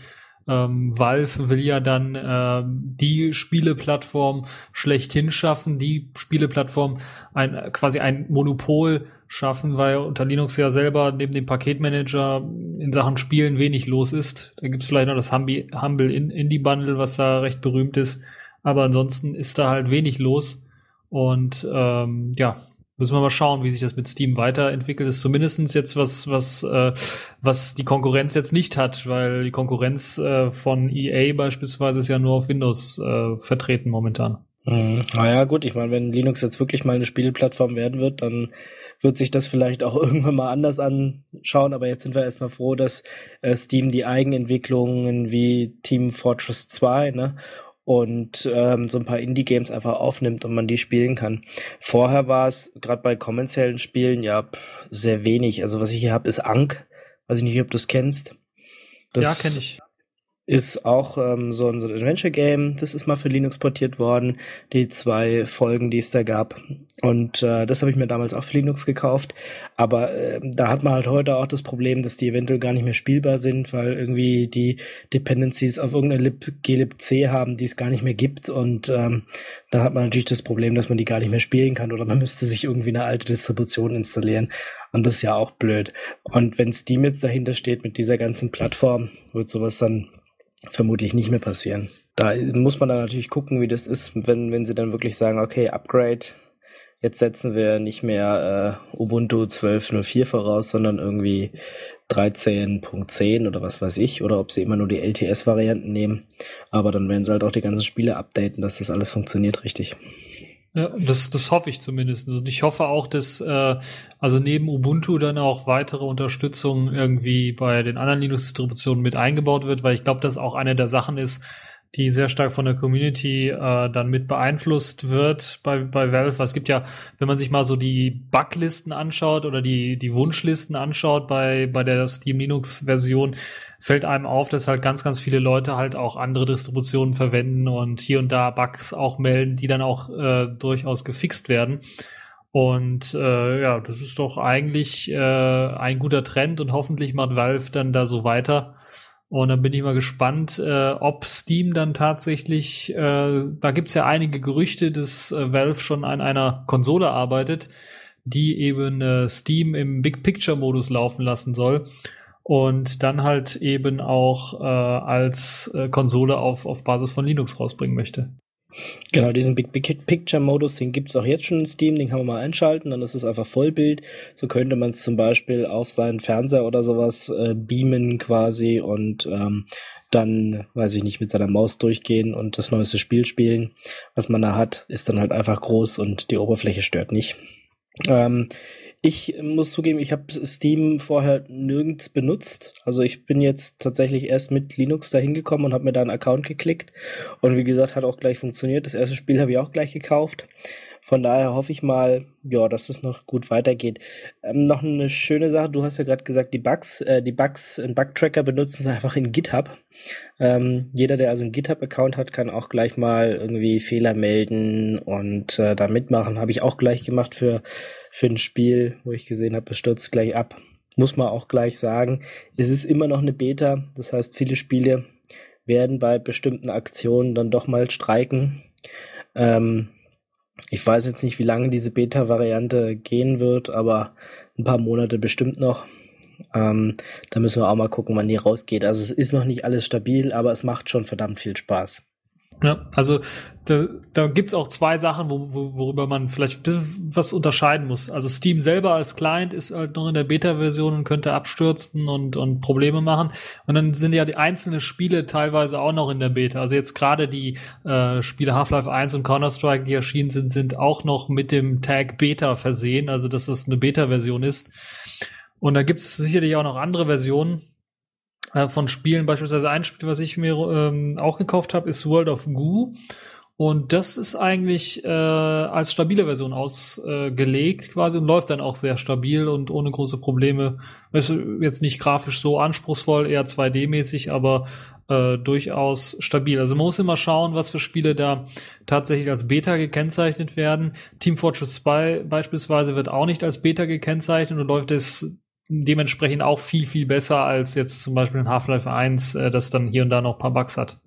Speaker 5: Ähm, Valve will ja dann äh, die Spieleplattform schlechthin schaffen, die Spieleplattform ein quasi ein Monopol schaffen, weil unter Linux ja selber neben dem Paketmanager in Sachen Spielen wenig los ist. Da gibt's vielleicht noch das Humble Indie Bundle, was da recht berühmt ist, aber ansonsten ist da halt wenig los. Und ähm, ja, müssen wir mal schauen, wie sich das mit Steam weiterentwickelt. Das ist zumindestens jetzt was, was, äh, was die Konkurrenz jetzt nicht hat, weil die Konkurrenz äh, von EA beispielsweise ist ja nur auf Windows äh, vertreten momentan.
Speaker 3: Mhm. Naja, gut, ich meine, wenn Linux jetzt wirklich mal eine Spielplattform werden wird, dann wird sich das vielleicht auch (laughs) irgendwann mal anders anschauen, aber jetzt sind wir erstmal froh, dass äh, Steam die Eigenentwicklungen wie Team Fortress 2 ne, und ähm, so ein paar Indie-Games einfach aufnimmt und man die spielen kann. Vorher war es gerade bei kommerziellen Spielen ja sehr wenig. Also was ich hier habe, ist Ankh. Weiß ich nicht, ob du es kennst.
Speaker 5: Das ja, kenne ich
Speaker 3: ist auch ähm, so ein, Adventure-Game. Das ist mal für Linux portiert worden, die zwei Folgen, die es da gab. Und äh, das habe ich mir damals auch für Linux gekauft. Aber äh, da hat man halt heute auch das Problem, dass die eventuell gar nicht mehr spielbar sind, weil irgendwie die Dependencies auf irgendeine lib, glibc haben, die es gar nicht mehr gibt. Und ähm, da hat man natürlich das Problem, dass man die gar nicht mehr spielen kann oder man müsste sich irgendwie eine alte Distribution installieren. Und das ist ja auch blöd. Und wenn Steam jetzt dahinter steht mit dieser ganzen Plattform, wird sowas dann vermutlich nicht mehr passieren. Da muss man dann natürlich gucken, wie das ist, wenn, wenn sie dann wirklich sagen, okay, Upgrade, jetzt setzen wir nicht mehr äh, Ubuntu 12.04 voraus, sondern irgendwie 13.10 oder was weiß ich, oder ob sie immer nur die LTS-Varianten nehmen. Aber dann werden sie halt auch die ganzen Spiele updaten, dass das alles funktioniert richtig.
Speaker 5: Ja, das, das hoffe ich zumindest. Und ich hoffe auch, dass äh, also neben Ubuntu dann auch weitere Unterstützung irgendwie bei den anderen Linux-Distributionen mit eingebaut wird, weil ich glaube, das auch eine der Sachen ist, die sehr stark von der Community äh, dann mit beeinflusst wird bei, bei Valve. Es gibt ja, wenn man sich mal so die Buglisten anschaut oder die, die Wunschlisten anschaut bei, bei der Steam Linux-Version, fällt einem auf, dass halt ganz, ganz viele Leute halt auch andere Distributionen verwenden und hier und da Bugs auch melden, die dann auch äh, durchaus gefixt werden. Und äh, ja, das ist doch eigentlich äh, ein guter Trend und hoffentlich macht Valve dann da so weiter. Und dann bin ich mal gespannt, äh, ob Steam dann tatsächlich, äh, da gibt's ja einige Gerüchte, dass äh, Valve schon an einer Konsole arbeitet, die eben äh, Steam im Big Picture Modus laufen lassen soll und dann halt eben auch äh, als äh, Konsole auf, auf Basis von Linux rausbringen möchte.
Speaker 3: Genau, diesen Big, Big Picture Modus, den gibt's auch jetzt schon in Steam, den kann man mal einschalten, dann ist es einfach Vollbild. So könnte man es zum Beispiel auf seinen Fernseher oder sowas äh, beamen quasi und ähm, dann, weiß ich nicht, mit seiner Maus durchgehen und das neueste Spiel spielen. Was man da hat, ist dann halt einfach groß und die Oberfläche stört nicht. Ähm, ich muss zugeben, ich habe Steam vorher nirgends benutzt. Also ich bin jetzt tatsächlich erst mit Linux dahin gekommen und habe mir da einen Account geklickt. Und wie gesagt, hat auch gleich funktioniert. Das erste Spiel habe ich auch gleich gekauft. Von daher hoffe ich mal, ja, dass es noch gut weitergeht. Ähm, noch eine schöne Sache, du hast ja gerade gesagt, die Bugs, äh, die Bugs in Bugtracker benutzen sie einfach in GitHub. Ähm, jeder, der also einen GitHub-Account hat, kann auch gleich mal irgendwie Fehler melden und äh, da mitmachen. Habe ich auch gleich gemacht für für ein Spiel, wo ich gesehen habe, es stürzt gleich ab. Muss man auch gleich sagen, es ist immer noch eine Beta, das heißt, viele Spiele werden bei bestimmten Aktionen dann doch mal streiken. Ähm, ich weiß jetzt nicht, wie lange diese Beta-Variante gehen wird, aber ein paar Monate bestimmt noch. Ähm, da müssen wir auch mal gucken, wann die rausgeht. Also es ist noch nicht alles stabil, aber es macht schon verdammt viel Spaß.
Speaker 5: Ja, also da, da gibt's auch zwei Sachen, wo, wo, worüber man vielleicht was unterscheiden muss. Also Steam selber als Client ist halt noch in der Beta-Version und könnte abstürzen und, und Probleme machen. Und dann sind ja die einzelnen Spiele teilweise auch noch in der Beta. Also jetzt gerade die äh, Spiele Half-Life 1 und Counter-Strike, die erschienen sind, sind auch noch mit dem Tag Beta versehen, also dass es eine Beta-Version ist. Und da gibt's sicherlich auch noch andere Versionen äh, von Spielen. Beispielsweise ein Spiel, was ich mir ähm, auch gekauft habe, ist World of Goo. Und das ist eigentlich äh, als stabile Version ausgelegt äh, quasi und läuft dann auch sehr stabil und ohne große Probleme. Ist jetzt nicht grafisch so anspruchsvoll, eher 2D-mäßig, aber äh, durchaus stabil. Also man muss immer schauen, was für Spiele da tatsächlich als Beta gekennzeichnet werden. Team Fortress 2 beispielsweise wird auch nicht als Beta gekennzeichnet und läuft es dementsprechend auch viel, viel besser als jetzt zum Beispiel in Half-Life 1, äh, das dann hier und da noch ein paar Bugs hat.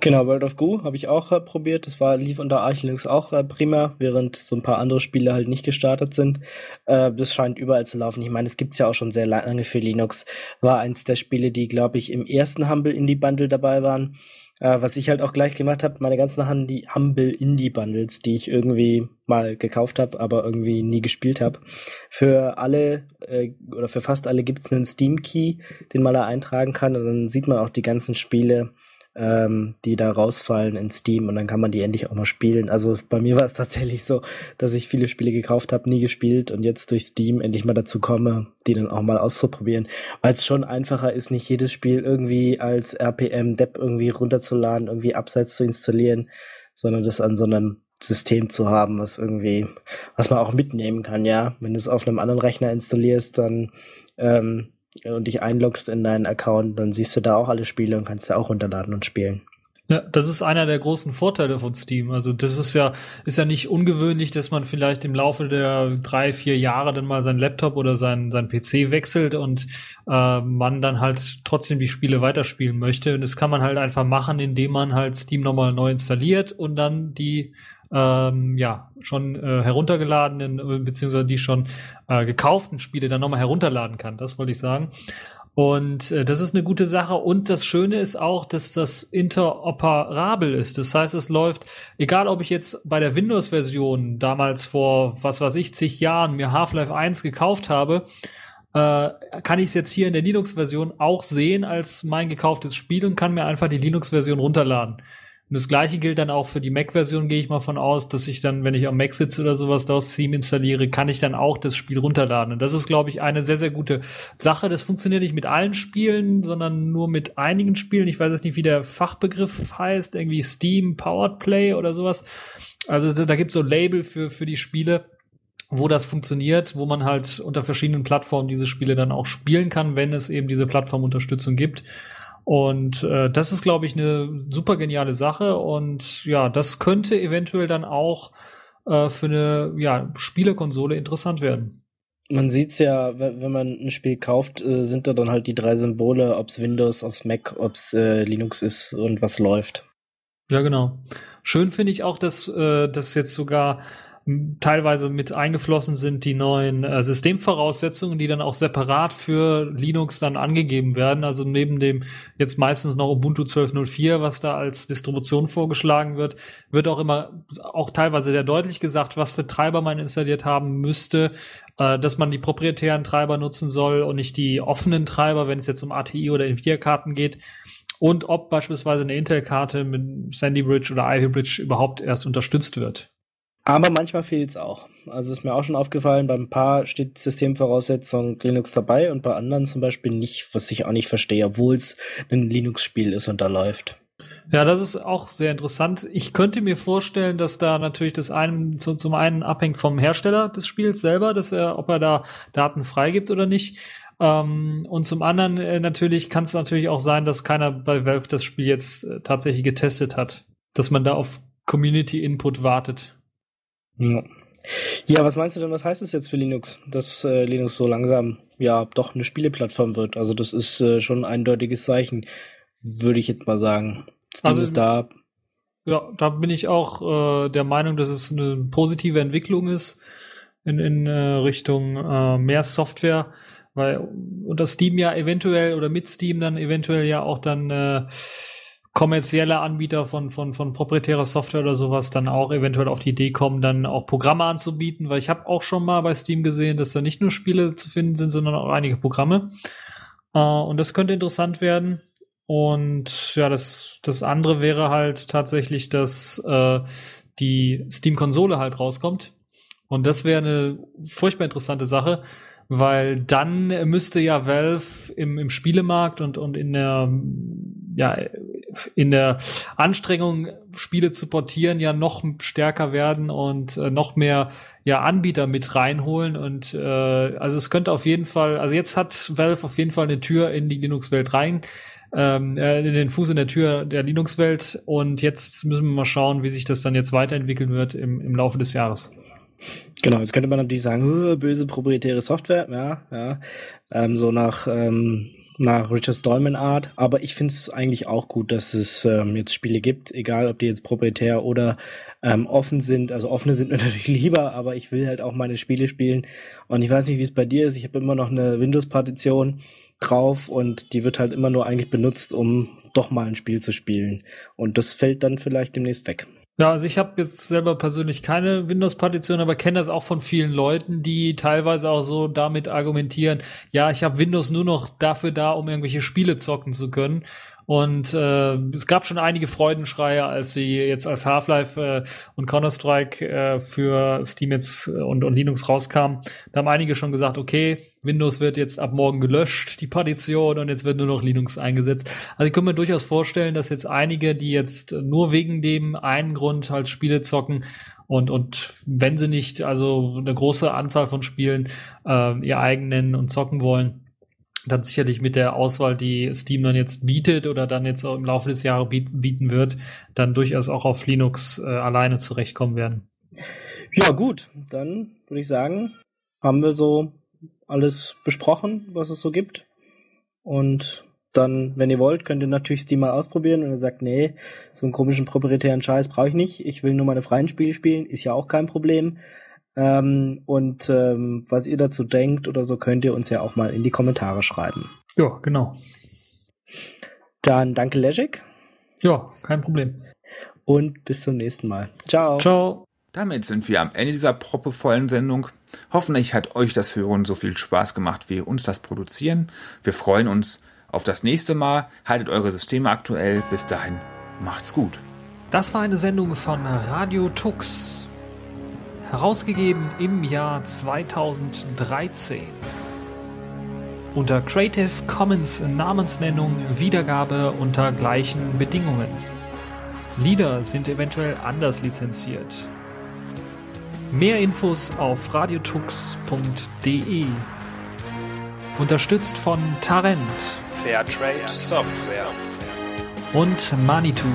Speaker 3: Genau, World of Goo habe ich auch äh, probiert. Das war, lief unter Arch Linux auch äh, prima, während so ein paar andere Spiele halt nicht gestartet sind. Äh, das scheint überall zu laufen. Ich meine, es gibt's ja auch schon sehr lange für Linux. War eins der Spiele, die, glaube ich, im ersten Humble Indie Bundle dabei waren. Äh, was ich halt auch gleich gemacht habe, meine ganzen Handy Humble Indie Bundles, die ich irgendwie mal gekauft habe, aber irgendwie nie gespielt habe. Für alle äh, oder für fast alle gibt's einen Steam Key, den man da eintragen kann und dann sieht man auch die ganzen Spiele ähm, die da rausfallen in Steam und dann kann man die endlich auch mal spielen. Also bei mir war es tatsächlich so, dass ich viele Spiele gekauft habe, nie gespielt und jetzt durch Steam endlich mal dazu komme, die dann auch mal auszuprobieren, weil es schon einfacher ist, nicht jedes Spiel irgendwie als RPM-Depp irgendwie runterzuladen, irgendwie abseits zu installieren, sondern das an so einem System zu haben, was irgendwie, was man auch mitnehmen kann, ja. Wenn du es auf einem anderen Rechner installierst, dann ähm, und dich einloggst in deinen Account, dann siehst du da auch alle Spiele und kannst da auch runterladen und spielen.
Speaker 5: Ja, das ist einer der großen Vorteile von Steam. Also das ist ja, ist ja nicht ungewöhnlich, dass man vielleicht im Laufe der drei, vier Jahre dann mal seinen Laptop oder sein, sein PC wechselt und äh, man dann halt trotzdem die Spiele weiterspielen möchte. Und das kann man halt einfach machen, indem man halt Steam nochmal neu installiert und dann die ähm, ja schon äh, heruntergeladenen äh, beziehungsweise die schon äh, gekauften Spiele dann nochmal herunterladen kann. Das wollte ich sagen. Und äh, das ist eine gute Sache. Und das Schöne ist auch, dass das interoperabel ist. Das heißt, es läuft, egal ob ich jetzt bei der Windows-Version damals vor, was weiß ich, zig Jahren mir Half-Life 1 gekauft habe, äh, kann ich es jetzt hier in der Linux-Version auch sehen als mein gekauftes Spiel und kann mir einfach die Linux-Version runterladen. Und das gleiche gilt dann auch für die Mac-Version, gehe ich mal von aus, dass ich dann, wenn ich am Mac sitze oder sowas, das Steam installiere, kann ich dann auch das Spiel runterladen. Und das ist, glaube ich, eine sehr, sehr gute Sache. Das funktioniert nicht mit allen Spielen, sondern nur mit einigen Spielen. Ich weiß jetzt nicht, wie der Fachbegriff heißt, irgendwie Steam Powered Play oder sowas. Also da gibt es so Label für, für die Spiele wo das funktioniert, wo man halt unter verschiedenen Plattformen diese Spiele dann auch spielen kann, wenn es eben diese Plattformunterstützung gibt. Und äh, das ist, glaube ich, eine super geniale Sache. Und ja, das könnte eventuell dann auch äh, für eine ja, Spielekonsole interessant werden.
Speaker 3: Man sieht's ja, wenn man ein Spiel kauft, äh, sind da dann halt die drei Symbole, ob's Windows, ob's Mac, ob's äh, Linux ist und was läuft.
Speaker 5: Ja, genau. Schön finde ich auch, dass äh, das jetzt sogar teilweise mit eingeflossen sind die neuen äh, Systemvoraussetzungen, die dann auch separat für Linux dann angegeben werden. Also neben dem jetzt meistens noch Ubuntu 12.04, was da als Distribution vorgeschlagen wird, wird auch immer auch teilweise sehr deutlich gesagt, was für Treiber man installiert haben müsste, äh, dass man die proprietären Treiber nutzen soll und nicht die offenen Treiber, wenn es jetzt um ATI oder Nvidia-Karten geht und ob beispielsweise eine Intel-Karte mit Sandy Bridge oder Ivy Bridge überhaupt erst unterstützt wird.
Speaker 3: Aber manchmal fehlt's auch. Also ist mir auch schon aufgefallen, bei ein paar steht Systemvoraussetzung Linux dabei und bei anderen zum Beispiel nicht, was ich auch nicht verstehe, obwohl es ein Linux-Spiel ist und da läuft.
Speaker 5: Ja, das ist auch sehr interessant. Ich könnte mir vorstellen, dass da natürlich das einen zu, zum einen abhängt vom Hersteller des Spiels selber, dass er, ob er da Daten freigibt oder nicht. Ähm, und zum anderen äh, natürlich kann es natürlich auch sein, dass keiner bei Valve das Spiel jetzt äh, tatsächlich getestet hat, dass man da auf Community Input wartet.
Speaker 3: Ja. ja, was meinst du denn, was heißt es jetzt für Linux, dass äh, Linux so langsam ja doch eine Spieleplattform wird? Also das ist äh, schon ein eindeutiges Zeichen, würde ich jetzt mal sagen. Steam
Speaker 5: Also-
Speaker 3: ist da.
Speaker 5: Ja, da bin ich auch äh, der Meinung, dass es eine positive Entwicklung ist. in, in äh, Richtung äh, mehr Software, weil unter Steam ja eventuell oder mit Steam dann eventuell ja auch dann äh, kommerzielle Anbieter von, von, von proprietärer Software oder sowas dann auch eventuell auf die Idee kommen, dann auch Programme anzubieten, weil ich habe auch schon mal bei Steam gesehen, dass da nicht nur Spiele zu finden sind, sondern auch einige Programme. Äh, und das könnte interessant werden. Und ja, das, das andere wäre halt tatsächlich, dass äh, die Steam-Konsole halt rauskommt. Und das wäre eine furchtbar interessante Sache, weil dann müsste ja Valve im, im Spielemarkt und, und in der, ja, in der Anstrengung, Spiele zu portieren, ja noch stärker werden und äh, noch mehr ja, Anbieter mit reinholen. Und äh, also es könnte auf jeden Fall, also jetzt hat Valve auf jeden Fall eine Tür in die Linux-Welt rein ähm, äh, den Fuß in der Tür der Linux-Welt und jetzt müssen wir mal schauen, wie sich das dann jetzt weiterentwickeln wird im, im Laufe des Jahres.
Speaker 3: Genau, jetzt könnte man natürlich sagen, böse proprietäre Software, ja, ja, ähm, so nach ähm, nach Richard Stallman Art, aber ich finde es eigentlich auch gut, dass es ähm, jetzt Spiele gibt, egal ob die jetzt proprietär oder ähm, offen sind. Also offene sind mir (laughs) natürlich lieber, aber ich will halt auch meine Spiele spielen. Und ich weiß nicht, wie es bei dir ist. Ich habe immer noch eine Windows-Partition drauf und die wird halt immer nur eigentlich benutzt, um doch mal ein Spiel zu spielen. Und das fällt dann vielleicht demnächst weg.
Speaker 5: Ja, also ich habe jetzt selber persönlich keine Windows-Partition, aber kenne das auch von vielen Leuten, die teilweise auch so damit argumentieren, ja, ich habe Windows nur noch dafür da, um irgendwelche Spiele zocken zu können. Und äh, es gab schon einige Freudenschreie, als sie jetzt als Half-Life äh, und Counter-Strike äh, für Steam jetzt äh, und, und Linux rauskamen. Da haben einige schon gesagt, okay, Windows wird jetzt ab morgen gelöscht, die Partition, und jetzt wird nur noch Linux eingesetzt. Also ich kann mir durchaus vorstellen, dass jetzt einige, die jetzt nur wegen dem einen Grund halt Spiele zocken, und, und wenn sie nicht also eine große Anzahl von Spielen äh, ihr eigen nennen und zocken wollen, dann sicherlich mit der Auswahl, die Steam dann jetzt bietet oder dann jetzt im Laufe des Jahres bieten wird, dann durchaus auch auf Linux äh, alleine zurechtkommen werden.
Speaker 3: Ja, gut, dann würde ich sagen, haben wir so alles besprochen, was es so gibt. Und dann, wenn ihr wollt, könnt ihr natürlich Steam mal ausprobieren und ihr sagt, nee, so einen komischen proprietären Scheiß brauche ich nicht. Ich will nur meine freien Spiele spielen, ist ja auch kein Problem. Ähm, und ähm, was ihr dazu denkt oder so, könnt ihr uns ja auch mal in die Kommentare schreiben.
Speaker 5: Ja, genau.
Speaker 3: Dann danke, Lejek.
Speaker 5: Ja, kein Problem.
Speaker 3: Und bis zum nächsten Mal. Ciao.
Speaker 5: Ciao.
Speaker 2: Damit sind wir am Ende dieser proppevollen Sendung. Hoffentlich hat euch das Hören so viel Spaß gemacht wie uns das Produzieren. Wir freuen uns auf das nächste Mal. Haltet eure Systeme aktuell. Bis dahin, macht's gut.
Speaker 5: Das war eine Sendung von Radio Tux herausgegeben im Jahr 2013. Unter Creative Commons Namensnennung Wiedergabe unter gleichen Bedingungen. Lieder sind eventuell anders lizenziert. Mehr Infos auf radiotux.de. Unterstützt von Tarent.
Speaker 7: Fairtrade Software.
Speaker 5: Und Manitou.